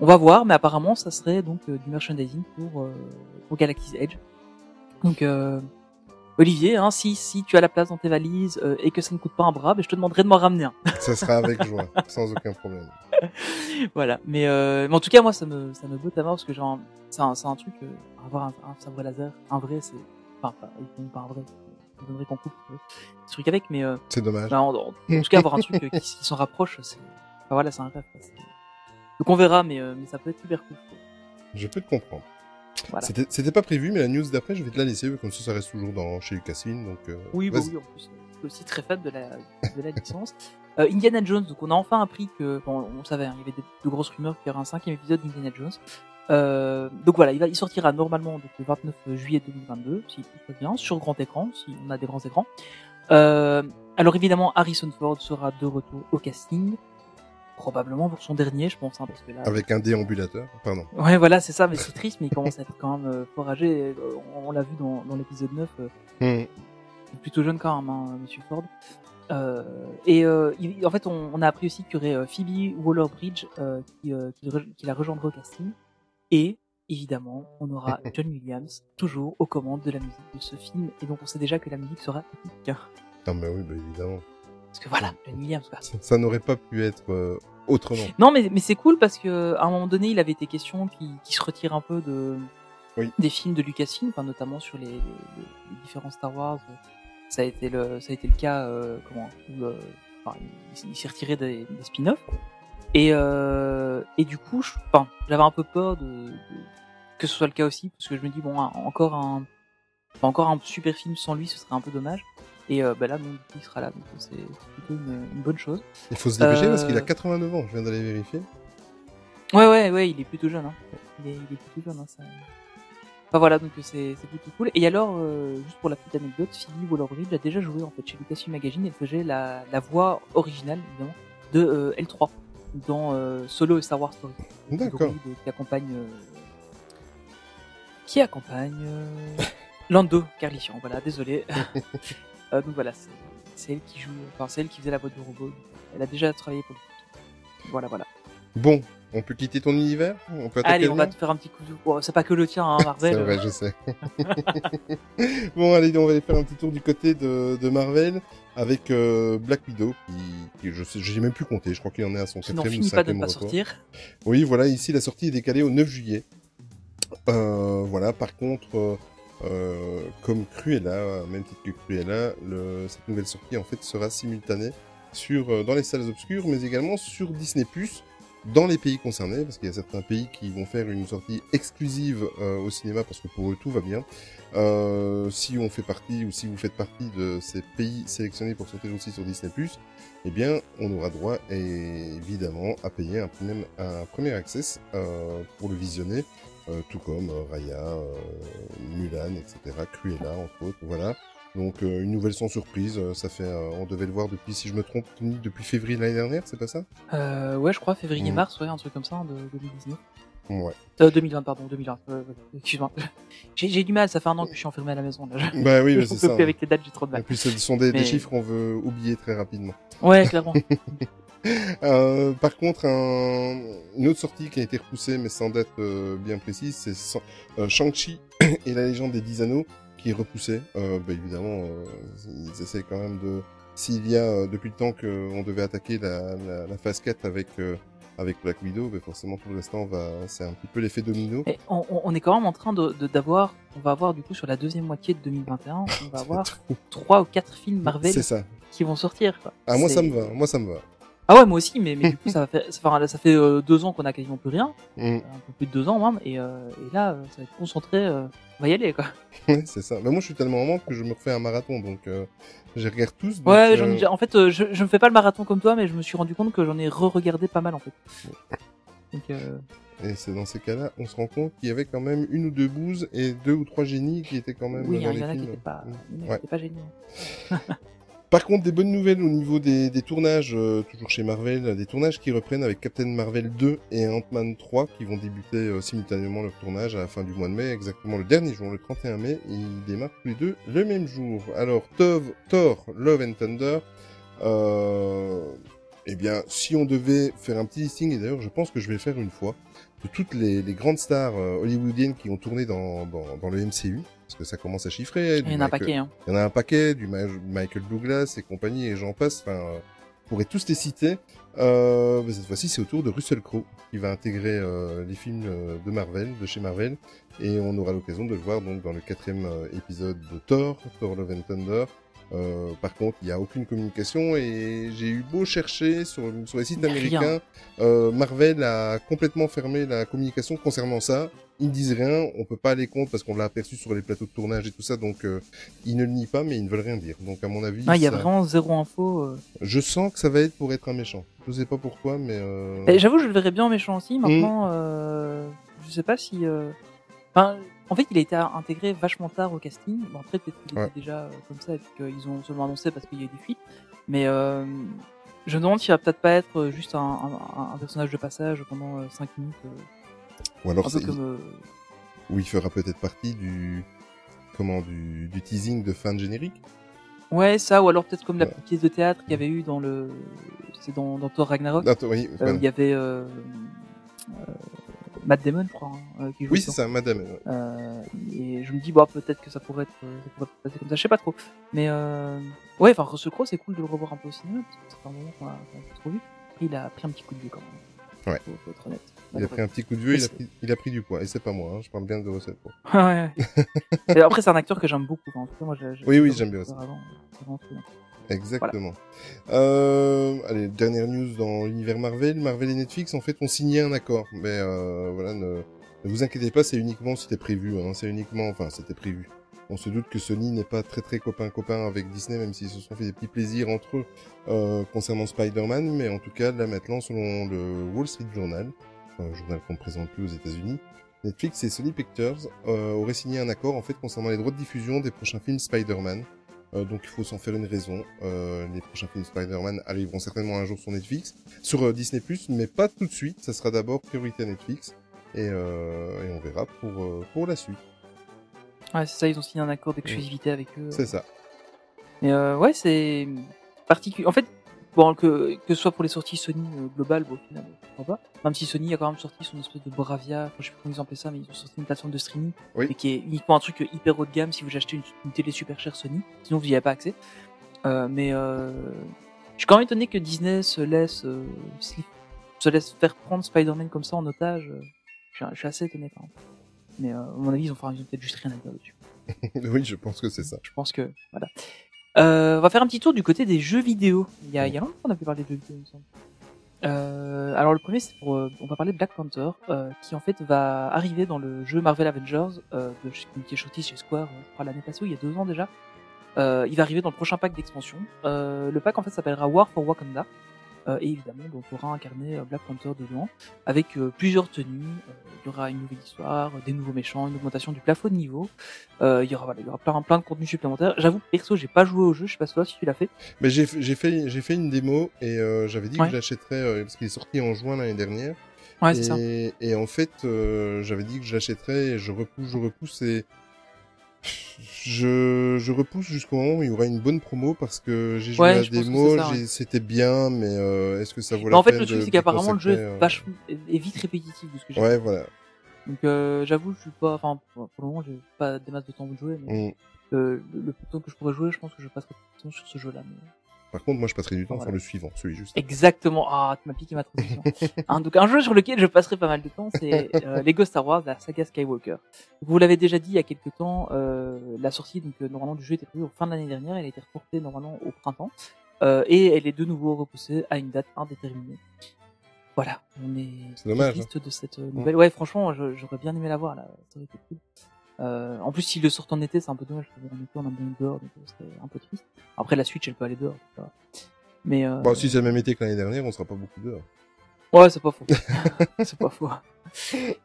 on va voir, mais apparemment, ça serait donc euh, du merchandising pour, euh, pour Galaxy's Edge. Donc, euh, Olivier, hein, si, si tu as la place dans tes valises euh, et que ça ne coûte pas un bras, ben, je te demanderai de m'en ramener un. Ça sera avec joie, sans aucun problème. voilà. Mais, euh, mais en tout cas, moi, ça me, ça me botte à mort parce que genre, c'est un, c'est un truc, euh, avoir un, un sabre laser, un vrai, c'est, enfin, pas, pas un vrai, ça donnerait qu'on coupe euh, ce truc avec, mais, euh, C'est dommage. bah, en, en- en tout cas, avoir un truc qui, qui s'en rapproche, c'est, enfin, voilà, c'est un rêve. quoi. Donc on verra, mais, euh, mais ça peut être super cool. Je peux te comprendre. Voilà. C'était pas prévu, mais la news d'après, je vais te la laisser, comme ça, ça reste toujours dans, chez Lucasfilm, donc euh, Oui, bah oui, en plus, euh, je suis aussi très fan de la, de la licence. Euh, Indiana Jones, donc on a enfin appris que, bon, on savait, hein, il y avait de grosses rumeurs qu'il y aurait un cinquième épisode d'Indiana Jones. Euh, donc voilà, il, va, il sortira normalement donc, le 29 juillet 2022, si tout se passe bien, sur grand écran, si on a des grands écrans. Euh, alors évidemment, Harrison Ford sera de retour au casting, probablement pour son dernier, je pense, hein, parce que là, Avec un déambulateur, pardon. Ouais, voilà, c'est ça, mais c'est triste, mais il commence à être quand même euh. Euh, On, on l'a vu dans, dans l'épisode 9, euh, est plutôt jeune quand même, hein, Monsieur Ford. Euh, et euh, il- en fait, on, on a appris aussi qu'il y aurait euh, Phoebe Waller-Bridge qui, la rejoindra au casting. Et évidemment, on aura John Williams toujours aux commandes de la musique de ce film. Et donc, on sait déjà que la musique sera épique. Ah, bah oui, bah évidemment. Parce que voilà, John Williams, quoi. Ça, ça n'aurait pas pu être euh, autrement. Non, mais, mais c'est cool parce que à un moment donné, il avait été question qu'il qu'il se retire un peu de Oui. des films de Lucasfilm, enfin notamment sur les, les- les différents Star Wars. Ça a été le ça a été le cas euh, comment où, euh, enfin, il, il s'est retiré des, des spin-offs et euh, et du coup, je- enfin, j'avais un peu peur de, de- que ce soit le cas aussi parce que je me dis bon, un- encore un encore un super film sans lui, ce serait un peu dommage. Et euh, bah là, coup, il sera là, donc c'est c'est plutôt une, une bonne chose. Il faut se dépêcher Euh, parce qu'il a 89 ans, je viens d'aller vérifier. Ouais, ouais, ouais, il est plutôt jeune. Hein. Il, est, il est plutôt jeune. Hein, ça... Enfin voilà, donc c'est c'est plutôt cool. Et alors, euh, juste pour la petite anecdote, Phoebe Waller-Bridge a déjà joué en fait chez Lucasfilm Magazine. Elle faisait la, la voix originale, évidemment, de euh, L3 dans euh, Solo et Star Wars Story. D'accord. Qui accompagne... euh, Qui accompagne... euh, Lando Carlissian, voilà, désolé. Euh, donc voilà, c'est c'est elle qui joue... Enfin, c'est elle qui faisait la voix du robot. Elle a déjà travaillé pour le... Voilà, voilà. Bon, on peut quitter ton univers On peut Allez, le on va te faire un petit coup de... Bon, c'est pas que le tien, hein, C'est Marvel. vrai, je sais. bon, allez, on va aller faire un petit tour du côté de, de Marvel avec euh, Black Widow, qui, qui je sais, j'ai même plus compté. Je crois qu'il en est à son quatrième ou finit pas de cinquième pas sortir. Oui, voilà, ici la sortie est décalée au 9 juillet. Euh, voilà, par contre, euh, comme Cruella, même titre que Cruella, le, cette nouvelle sortie en fait sera simultanée sur, euh, dans les salles obscures, mais également sur Disney+, dans les pays concernés, parce qu'il y a certains pays qui vont faire une sortie exclusive euh, au cinéma, parce que pour eux tout va bien. Euh, si on fait partie, ou si vous faites partie de ces pays sélectionnés pour sortir aussi sur Disney+, eh bien, on aura droit évidemment à payer un premier, un premier access pour le visionner, tout comme euh, Raya, euh, Mulan, etc., Cruella, entre autres, voilà. Donc euh, une nouvelle sans surprise, euh, ça fait, euh, on devait le voir depuis, si je me trompe, depuis février de l'année dernière, c'est pas ça? Euh, ouais, je crois Mm. février-mars, ouais, un truc comme ça, hein, de 2019. Ouais. Euh, 2020, pardon, 2020. euh, Excuse-moi. J'ai du mal, ça fait un an que je suis enfermé à la maison. Là. Bah oui, je c'est ça. plus avec les dates, j'ai trop de Et mal. puis ce sont des, chiffres qu'on veut oublier très rapidement. Ouais, clairement. Euh, par contre, un... une autre sortie qui a été repoussée, mais sans date euh, bien précise, c'est euh, Shang-Chi et la légende des Dix Anneaux qui est repoussée. Bah, évidemment, ils essaient quand même de... S'il y a, depuis le temps qu'on devait attaquer la, la, la phase 4 avec, avec Black Widow, bah, forcément restant, va... c'est un petit peu l'effet domino. Et on, est quand même en train de d'avoir, on va avoir du coup sur la deuxième moitié de 2021, on va avoir trois ou quatre films Marvel C'est ça. qui vont sortir. quoi. Ah, moi ça me va, moi ça me va. Ah ouais, moi aussi, mais, mais du coup, ça faire, ça, fait euh, deux ans qu'on a quasiment plus rien, Mm. un peu plus de deux ans même, et, euh, et là, euh, ça va être concentré, euh, on va y aller, quoi. Ouais, c'est ça. Mais moi je suis tellement en manque que je me refais un marathon, donc euh, je regarde tous. donc, Ouais, euh, j'en ai déjà- en fait, euh, je, je me fais pas le marathon comme toi, mais je me suis rendu compte que j'en ai re-regardé pas mal, en fait. Donc, euh, Et c'est dans ces cas-là, on se rend compte qu'il y avait quand même une ou deux bouses et deux ou trois génies qui étaient quand même oui, dans il y en a qui films. étaient pas, Mm. Ouais. pas géniaux. Par contre, des bonnes nouvelles au niveau des, tournages, euh, toujours chez Marvel, des tournages qui reprennent avec Captain Marvel 2 et Ant-Man 3 qui vont débuter euh, simultanément leur tournage à la fin du mois de mai, exactement le dernier jour, le 31 mai, et ils démarrent tous les deux le même jour. Alors, Thor, Love and Thunder, euh, eh bien, si on devait faire un petit listing, et d'ailleurs je pense que je vais le faire une fois, de toutes les, grandes stars hollywoodiennes qui ont tourné dans le MCU, parce que ça commence à chiffrer. Il y en a un paquet, hein. Il y en a un paquet, du Ma- Michael Douglas et compagnie, et j'en passe. Enfin, euh, on pourrait tous les citer. Euh, mais cette fois-ci, c'est au tour de Russell Crowe qui va intégrer euh, les films euh, de Marvel, de chez Marvel, et on aura l'occasion de le voir donc dans le quatrième euh, épisode de Thor, Thor Love and Thunder. Euh, par contre, il n'y a aucune communication et j'ai eu beau chercher sur, sur les sites américains, euh, Marvel a complètement fermé la communication concernant ça. Ils ne disent rien, on peut pas aller contre parce qu'on l'a aperçu sur les plateaux de tournage et tout ça, donc euh, ils ne le nient pas, mais ils ne veulent rien dire. Donc à mon avis, Ah, il y a ça- vraiment zéro info. euh. je sens que ça va être pour être un méchant. Je sais pas pourquoi, mais euh... Et J'avoue, je le verrais bien en méchant aussi. Maintenant, euh, je sais pas si. euh, Enfin, en fait, il a été intégré vachement tard au casting. Bon, après, peut-être qu'il Ouais. était déjà euh, comme ça et qu'ils ont seulement annoncé parce qu'il y a eu des fuites. Mais euh, je me demande s'il va peut-être pas être euh, juste un, un, un personnage de passage pendant 5 minutes. euh, ou alors c'est- comme. euh, ou il fera peut-être partie du comment du, du teasing de fin de générique? Ouais, ça, ou alors peut-être comme la Ouais. pièce de théâtre qu'il y avait eu dans le. C'est dans, dans Thor Ragnarok. Attends, oui, euh, il y avait. Euh, euh, Matt Damon, je crois, hein, euh, qui jouait oui, c'est ça, madame. ouais. Euh, et je me dis, bah, peut-être que ça pourrait être, euh, ça pourrait passer comme ça, je sais pas trop. Mais, euh, ouais, enfin, Russell Crowe, c'est cool de le revoir un peu au cinéma, parce que fait un moment qu'on qu'on l'a pas trop vu. Il a pris un petit coup de vieux quand même. Ouais. Faut, faut être honnête. Il a pris un petit coup de vieux, il a pris, il a pris du poids. Et c'est pas moi, hein, je parle bien de Russell Crowe. ouais, ouais. Après, c'est un acteur que j'aime beaucoup. Enfin, en tout cas, moi, j'ai, j'ai- Oui, oui, j'ai j'aime bien avant, c'est vraiment cool. Exactement. Euh, allez, dernière news dans l'univers Marvel. Marvel et Netflix, en fait, ont signé un accord. Mais euh, voilà, ne, ne vous inquiétez pas, c'est uniquement, c'était prévu. Hein, c'est uniquement, enfin, c'était prévu. On se doute que Sony n'est pas très très copain-copain avec Disney, même s'ils se sont fait des petits plaisirs entre eux euh, concernant Spider-Man. Mais en tout cas, là maintenant, selon le Wall Street Journal, un journal qu'on ne présente plus aux États-Unis, Netflix et Sony Pictures euh, auraient signé un accord en fait concernant les droits de diffusion des prochains films Spider-Man. Euh, donc il faut s'en faire une raison. Euh, les prochains films Spider-Man arriveront certainement un jour sur Netflix, sur euh, Disney+, mais pas tout de suite. Ça sera d'abord priorité à Netflix et, euh, et on verra pour euh, pour la suite. Ouais, c'est ça, ils ont signé un accord d'exclusivité avec eux. C'est ça. Mais euh, ouais, c'est particulier. En fait, bon, que, que ce soit pour les sorties Sony euh, globales, bon, au final, pourquoi pas. Même si Sony a quand même sorti son espèce de Bravia, enfin, je sais plus comment ils ont appelé ça, mais ils ont sorti une plateforme de streaming, Oui. qui est uniquement un truc hyper haut de gamme si vous achetez une, une télé super chère Sony, sinon vous n'y avez pas accès. Euh, mais euh, je suis quand même étonné que Disney se laisse, euh, se, se laisse faire prendre Spider-Man comme ça en otage. euh, Je suis, je suis assez étonné quand même. Mais euh, à mon avis, ils ont, ils ont peut-être juste rien à dire dessus. oui, je pense que c'est ça. Je pense que voilà. Euh, on va faire un petit tour du côté des jeux vidéo. Il y a, il y a longtemps qu'on a pu parler de jeux vidéo, il me semble. Euh, alors le premier, c'est pour, euh, on va parler de Black Panther, euh, qui en fait va arriver dans le jeu Marvel Avengers, euh, de, qui est sorti chez Square, euh, je crois l'année passée, il y a deux ans déjà. Il va arriver dans le prochain pack d'expansion. Le pack en fait s'appellera War for Wakanda. Euh, et évidemment, donc, on aura incarné euh, Black Panther dedans, avec euh, plusieurs tenues. Il y aura une nouvelle histoire, des nouveaux méchants, une augmentation du plafond de niveau. Il y aura, voilà, il y aura plein, plein de contenus supplémentaires. J'avoue, perso, j'ai pas joué au jeu. Je sais pas toi si tu l'as fait. Mais j'ai fait j'ai fait une démo et j'avais dit Ouais. que je l'achèterais euh, parce qu'il est sorti en juin l'année dernière. Ouais, c'est ça. Et, et en fait, euh, j'avais dit que je l'achèterais et je repousse, je repousse et je, je repousse jusqu'au moment où il y aura une bonne promo parce que j'ai joué Ouais, à la démo, ouais. c'était bien, mais euh, est-ce que ça vaut Mais la en fait, peine le truc, c'est qu'apparemment, le jeu est, euh, vachement, est vite répétitif de ce que j'ai Ouais, voilà. Donc, euh, j'avoue, je suis pas, enfin, pour le moment, j'ai pas des masses de temps de jouer, mais Mm. le peu de temps que je pourrais jouer, je pense que je passerai plus de temps sur ce jeu-là. mais- Par contre, moi, je passerai du temps Voilà. sur le suivant, celui juste. Exactement. Ah, tu m'as piqué ma transition. Hein, donc un jeu sur lequel je passerai pas mal de temps, c'est euh, Lego Star Wars, la saga Skywalker. Vous l'avez déjà dit il y a quelques temps, euh, la sortie donc euh, normalement du jeu était prévue en fin de l'année dernière, elle a été reportée normalement au printemps, euh, et elle est de nouveau repoussée à une date indéterminée. Voilà, on est C'est dommage, triste de cette nouvelle. Ouais, franchement, j'aurais bien aimé la voir là, ça aurait été cool. Euh, en plus, s'ils le sortent en été, c'est un peu dommage. parce qu'en été, on a bien dehors, donc euh, c'est un peu triste. Après, la Switch, elle peut aller dehors. Mais euh, Bon, si c'est le même été que l'année dernière, on sera pas beaucoup dehors. Ouais, c'est pas faux. c'est pas faux.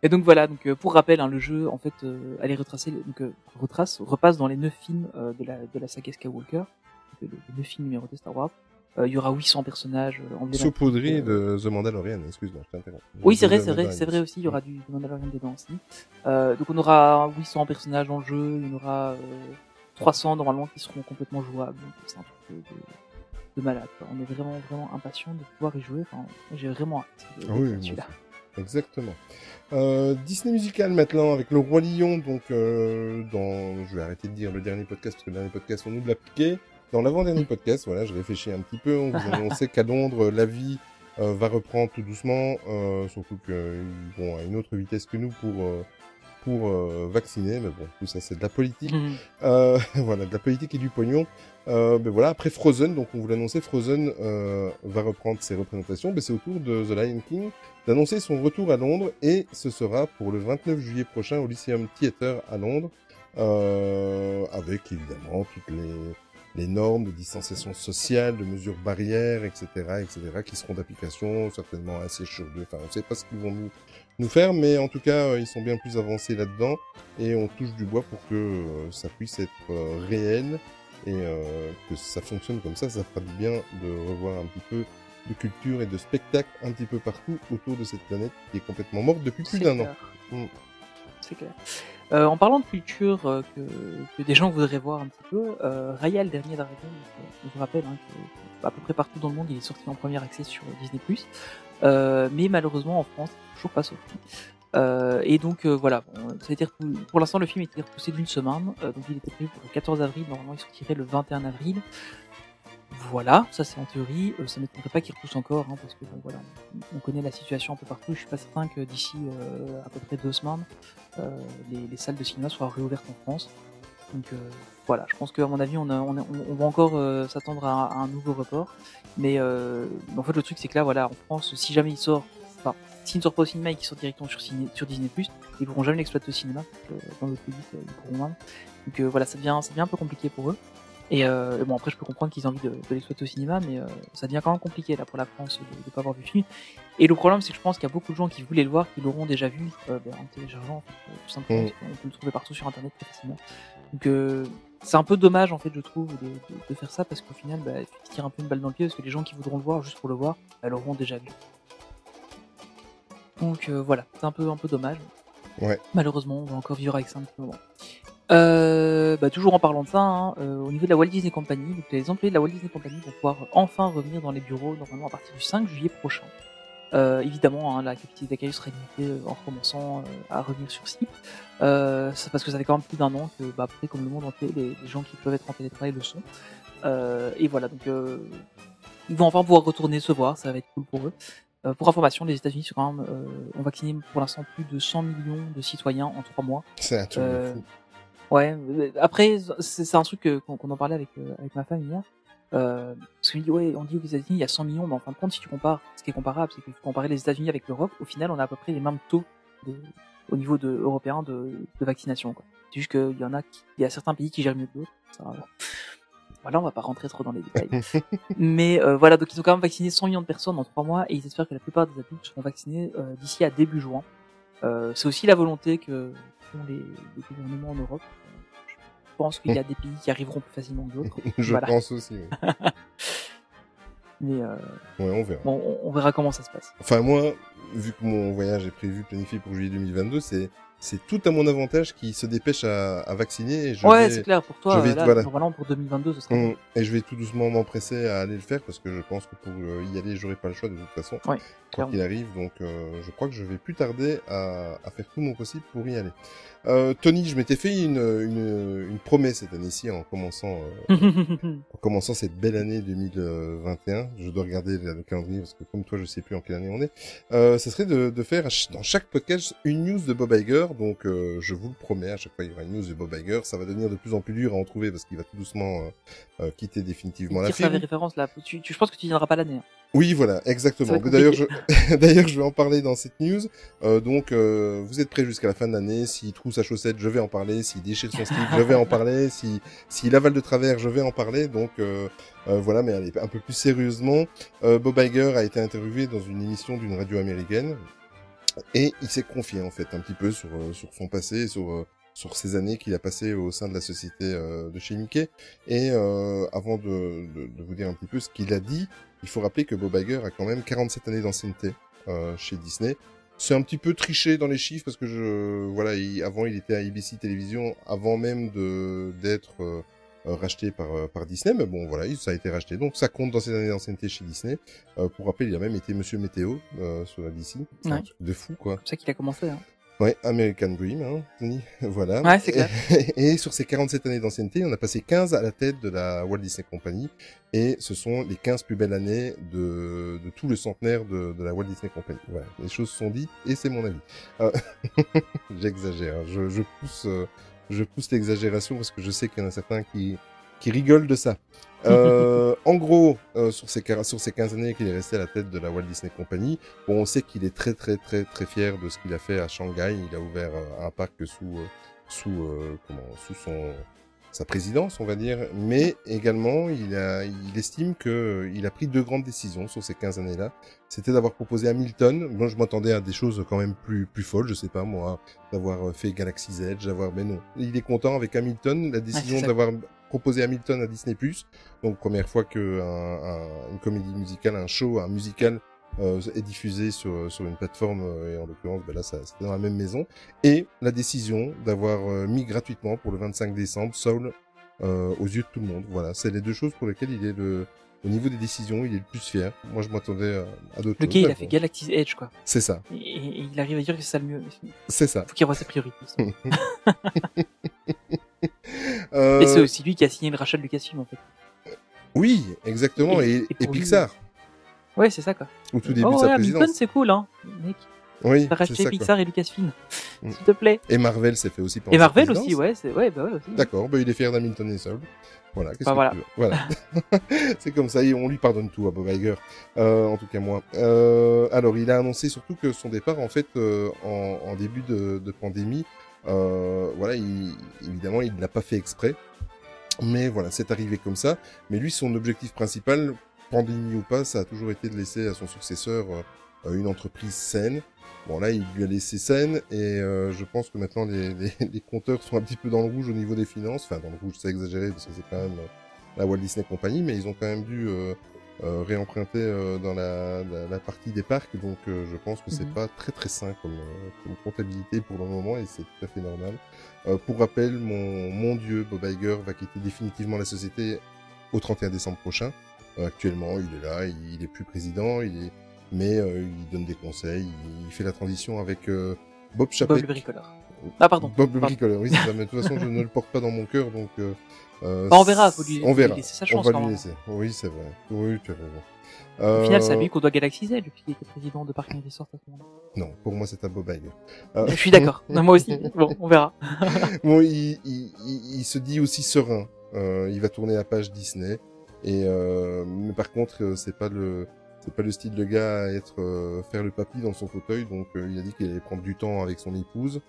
Et donc voilà, donc euh, pour rappel, hein, le jeu en fait, allait retracer, donc retrace, repasse dans les neuf films de la de la saga Skywalker, donc, les neuf films numérotés Star Wars. Euh, Il y aura 800 personnages euh. Saupoudrerie euh, de The Mandalorian, excuse-moi, je t'interromps. Oui, c'est vrai, The c'est vrai, c'est vrai aussi. Il y aura du, du Mandalorian dedans aussi. Donc on aura 800 personnages dans le jeu, il y en aura euh, 300 normalement qui seront complètement jouables. C'est un truc de, de, de malade. On est vraiment vraiment impatient de pouvoir y jouer. Enfin, j'ai vraiment hâte de, Ah oui, celui-là. Exactement. Euh, Disney musical maintenant avec le roi lion. Donc euh, dans, je vais arrêter de dire le dernier podcast parce que le dernier podcast on nous l'a piqué. Dans l'avant-dernier podcast, voilà, je réfléchis un petit peu. On vous annonçait qu'à Londres, la vie euh, va reprendre tout doucement, euh, surtout qu'ils vont à une autre vitesse que nous pour euh, pour euh, vacciner. Mais bon, tout ça c'est de la politique. Mhm. Euh, voilà, de la politique et du pognon. Euh, ben voilà, après Frozen, donc on vous l'annonçait, Frozen euh, va reprendre ses représentations. Ben c'est au tour de The Lion King d'annoncer son retour à Londres et ce sera pour le 29 juillet prochain au Lyceum Theatre à Londres, euh, avec évidemment toutes les, les normes de distanciation sociale, de mesures barrières, etc., etc., qui seront d'application certainement assez chaudes. Enfin, on ne sait pas ce qu'ils vont nous, nous faire, mais en tout cas, euh, ils sont bien plus avancés là-dedans et on touche du bois pour que euh, ça puisse être euh, réel et que ça fonctionne comme ça, ça fera du bien de revoir un petit peu de culture et de spectacle un petit peu partout autour de cette planète qui est complètement morte depuis plus d'un an. C'est clair. Euh, en parlant de culture euh, que, des gens voudraient voir un petit peu, euh, Raya le dernier dragon, je vous rappelle hein, que à peu près partout dans le monde il est sorti en premier accès sur Disney+, mais malheureusement en France toujours pas sorti. Et donc voilà, pour l'instant le film a repoussé d'une semaine, donc il était prévu pour le 14 avril, normalement il sortirait le 21 avril. Voilà, ça c'est en théorie, euh, ça ne m'étonnerait pas qu'il repousse encore, hein, parce que on, on connaît la situation un peu partout, je suis pas certain que d'ici euh, à peu près deux semaines, euh, les, les salles de cinéma soient réouvertes en France. Donc voilà, je pense qu'à mon avis, on, va encore s'attendre à, un nouveau report. Mais en fait, le truc, c'est que là, voilà, en France, si jamais il sort, enfin, s'il ne sort pas au cinéma et qu'il sort directement sur, Disney+, ils pourront jamais l'exploiter au cinéma. dans d'autres pays, ils pourront moins. Donc voilà, ça devient un peu compliqué pour eux. Et euh, bon, après, je peux comprendre qu'ils aient envie de, de l'exploiter au cinéma, mais euh, ça devient quand même compliqué là pour la France de ne pas avoir vu le film. Et le problème, c'est que je pense qu'il y a beaucoup de gens qui voulaient le voir, qui l'auront déjà vu euh, ben, en téléchargeant, euh, tout simplement. Mm. qu'on peut le trouver partout sur Internet très facilement. Donc c'est un peu dommage en fait, je trouve, de, de, de faire ça parce qu'au final, bah, tu tires un peu une balle dans le pied parce que les gens qui voudront le voir juste pour le voir, bah, l'auront déjà vu. Donc voilà, c'est un peu un peu dommage. Ouais. Malheureusement, on va encore vivre avec ça un petit moment. Euh, bah, toujours en parlant de ça, hein, euh, au niveau de la Walt Disney Company, donc les employés de la Walt Disney Company vont pouvoir enfin revenir dans les bureaux normalement à partir du 5 juillet prochain. Euh, évidemment, hein, la capacité d'accueil sera limitée euh, en recommençant euh, à revenir sur site. Euh, c'est parce que ça fait quand même plus d'un an que, bah, après, comme le monde entier, les, les gens qui peuvent être en télétravail le sont. Euh, et voilà, donc euh, ils vont enfin pouvoir retourner se voir, ça va être cool pour eux. Euh, pour information, les États-Unis sont quand même, euh, ont vacciné pour l'instant plus de 100 millions de citoyens en trois mois. C'est un truc Euh, de fou. Ouais, euh, après, c'est un truc qu'on qu'on en parlait avec, euh, avec ma femme hier. Euh, parce qu'on dit, ouais, on dit aux États-Unis, il y a 100 millions, mais en fin de compte, si tu compares, ce qui est comparable, c'est que tu comparer les États-Unis avec l'Europe, au final, on a à peu près les mêmes taux de, au niveau de, européen de, de vaccination. C'est juste qu'il y en a, qui, il y a certains pays qui gèrent mieux que d'autres. Ça, voilà, on va pas rentrer trop dans les détails. mais euh, voilà, donc ils ont quand même vacciné 100 millions de personnes en trois mois, et ils espèrent que la plupart des adultes seront vaccinés euh, d'ici à début juin. Euh, c'est aussi la volonté que font les, les gouvernements en Europe. Je pense qu'il y a des pays qui arriveront plus facilement que d'autres. Je voilà. pense aussi. oui. Mais euh, Ouais, on verra. bon, on, verra comment ça se passe. Enfin, moi, vu que mon voyage est prévu, planifié pour juillet 2022, c'est c'est tout à mon avantage qui se dépêche à, à vacciner. Et je ouais, vais- c'est clair. Pour toi, je vais- là, voilà. pour 2022, ce sera. Hum, Et je vais tout doucement m'empresser à aller le faire parce que je pense que pour euh, y aller, j'aurai pas le choix de toute façon. Ouais, quoi qu'il arrive. Donc, euh, je crois que je vais plus tarder à, à faire tout mon possible pour y aller. Euh, Tony, je m'étais fait une, une, une promesse cette année-ci en commençant, euh, en commençant cette belle année 2021. Je dois regarder le le calendrier parce que comme toi, je sais plus en quelle année on est. Euh, ça serait de, de faire dans chaque podcast une news de Bob Iger. Donc, euh, je vous le promets, à chaque fois il y aura une news de Bob Iger. Ça va devenir de plus en plus dur à en trouver parce qu'il va tout doucement euh, euh, quitter définitivement la Tire sa firme. référence là. Tu, tu, je pense que tu viendras pas l'année. hein. Oui, voilà, exactement. D'ailleurs, je... d'ailleurs, je vais en parler dans cette news. Euh, donc, euh, vous êtes prêts jusqu'à la fin de l'année. S'il trouve sa chaussette, je vais en parler. S'il déchire son slip, je vais en parler. Si s'il avale de travers, je vais en parler. Donc, euh, euh, voilà. Mais allez, un peu plus sérieusement, euh, Bob Iger a été interviewé dans une émission d'une radio américaine et il s'est confié en fait un petit peu sur euh, sur son passé, sur sur ces années qu'il a passées au sein de la société euh, de chez Mickey. Et euh, avant de, de, de vous dire un petit peu ce qu'il a dit, il faut rappeler que Bob Iger a quand même 47 années d'ancienneté euh, chez Disney. C'est un petit peu triché dans les chiffres parce que je voilà, il- avant il était à ABC Télévision avant même de d'être euh, euh, racheté par euh, par Disney, mais bon voilà, il- ça a été racheté. Donc ça compte dans ses années d'ancienneté chez Disney. Euh, pour rappel, il a même été Monsieur Météo euh, sur la DC. Un Ouais. truc de fou quoi. C'est ça qu'il a commencé. Hein. Ouais, American Dream, hein, Tony. voilà. Ouais, c'est clair. Et, et sur ces 47 années d'ancienneté, on a passé 15 à la tête de la Walt Disney Company. Et ce sont les 15 plus belles années de, de tout le centenaire de, de la Walt Disney Company. Voilà. Les choses sont dites et c'est mon avis. Euh, J'exagère. hein. Je, je pousse, euh, je pousse l'exagération parce que je sais qu'il y en a certains qui, qui rigolent de ça. Euh, en gros, euh, sur, ces, sur ces 15 années qu'il est resté à la tête de la Walt Disney Company, bon, on sait qu'il est très très très très fier de ce qu'il a fait à Shanghai. Il a ouvert euh, un parc sous euh, sous euh, comment sous son sa présidence, on va dire, mais également il a il estime que euh, il a pris deux grandes décisions sur ces 15 années-là. C'était d'avoir proposé Hamilton. Moi, je m'attendais à des choses quand même plus plus folles, je sais pas moi, d'avoir fait Galaxy's Edge, d'avoir mais non. Il est content avec Hamilton, la décision d'avoir proposé Hamilton à Disney+. Donc première fois que un- un- une comédie musicale, un show, un musical euh, est diffusé sur, sur une plateforme, euh, et en l'occurrence, ben là, c'était dans la même maison. Et la décision d'avoir euh, mis gratuitement pour le 25 décembre Soul euh, aux yeux de tout le monde. Voilà, c'est les deux choses pour lesquelles il est le, au niveau des décisions, il est le plus fier. Moi, je m'attendais à, à d'autres Le gars, il a fait Galaxy's Edge, quoi. C'est ça, Et, et il arrive à dire que c'est ça le mieux. Il c'est ça. faut qu'il revoie ses priorités. Euh, Et c'est aussi lui qui a signé le rachat de Lucasfilm, en fait. oui, exactement. Et- Et, et et pour lui- Pixar, Ouais, c'est ça, quoi. au tout début oh, de ouais, sa Hamilton, présidence. c'est cool, hein. Mec, Oui, racheté ça. quoi. Pixar et Lucasfilm. Mm. S'il te plaît. Et Marvel s'est fait aussi pendant Et Marvel aussi, ouais, ouais, bah ouais, aussi. D'accord, bah il est fier d'Hamilton et Soul. Voilà, qu'est-ce que voilà. tu veux. Voilà. c'est comme ça, et on lui pardonne tout à Bob Iger. Euh, en tout cas moi. Euh, alors, il a annoncé surtout que son départ, en fait, euh, en, en début de, de pandémie, euh, voilà, il, évidemment, il ne l'a pas fait exprès. Mais voilà, c'est arrivé comme ça. Mais lui, son objectif principal, pandémie ou pas, ça a toujours été de laisser à son successeur euh, une entreprise saine. Bon là, il lui a laissé saine et euh, je pense que maintenant les, les, les compteurs sont un petit peu dans le rouge au niveau des finances. Enfin, dans le rouge, c'est exagéré parce que c'est quand même euh, la Walt Disney Company, mais ils ont quand même dû euh, euh, réemprunter euh, dans la, la, la partie des parcs. Donc, euh, je pense que c'est Mhm. pas très très sain comme, euh, comme comptabilité pour le moment et c'est tout à fait normal. Euh, pour rappel, mon, mon dieu, Bob Iger, va quitter définitivement la société au 31 décembre prochain. Euh, actuellement, il est là, il, il est plus président, il est, mais euh, il donne des conseils, il, il fait la transition avec euh, Bob Bob Chapek. le bricoleur. Ah, pardon. Bob le bricoleur, oui, c'est ça. Mais de toute façon, je ne le porte pas dans mon cœur, donc. Euh, euh, Bah, on verra, faut lui- on verra. laisser sa on chance, va quand lui laisser. Oui, c'est vrai. Oui, tu as raison. Au final, c'est à Euh, lui qu'on doit Galaxy's Edge, depuis qu'il était président de Parking Resort à ce moment-là. Non, pour moi, c'est à Bob Iger. Euh, Je suis d'accord. Moi aussi. Bon, on verra. bon, il, il, il, il se dit aussi serein. Euh, il va tourner la page Disney. Et euh, mais par contre, euh, c'est pas le c'est pas le style de gars à être euh, faire le papy dans son fauteuil. Donc, euh, il a dit qu'il allait prendre du temps avec son épouse.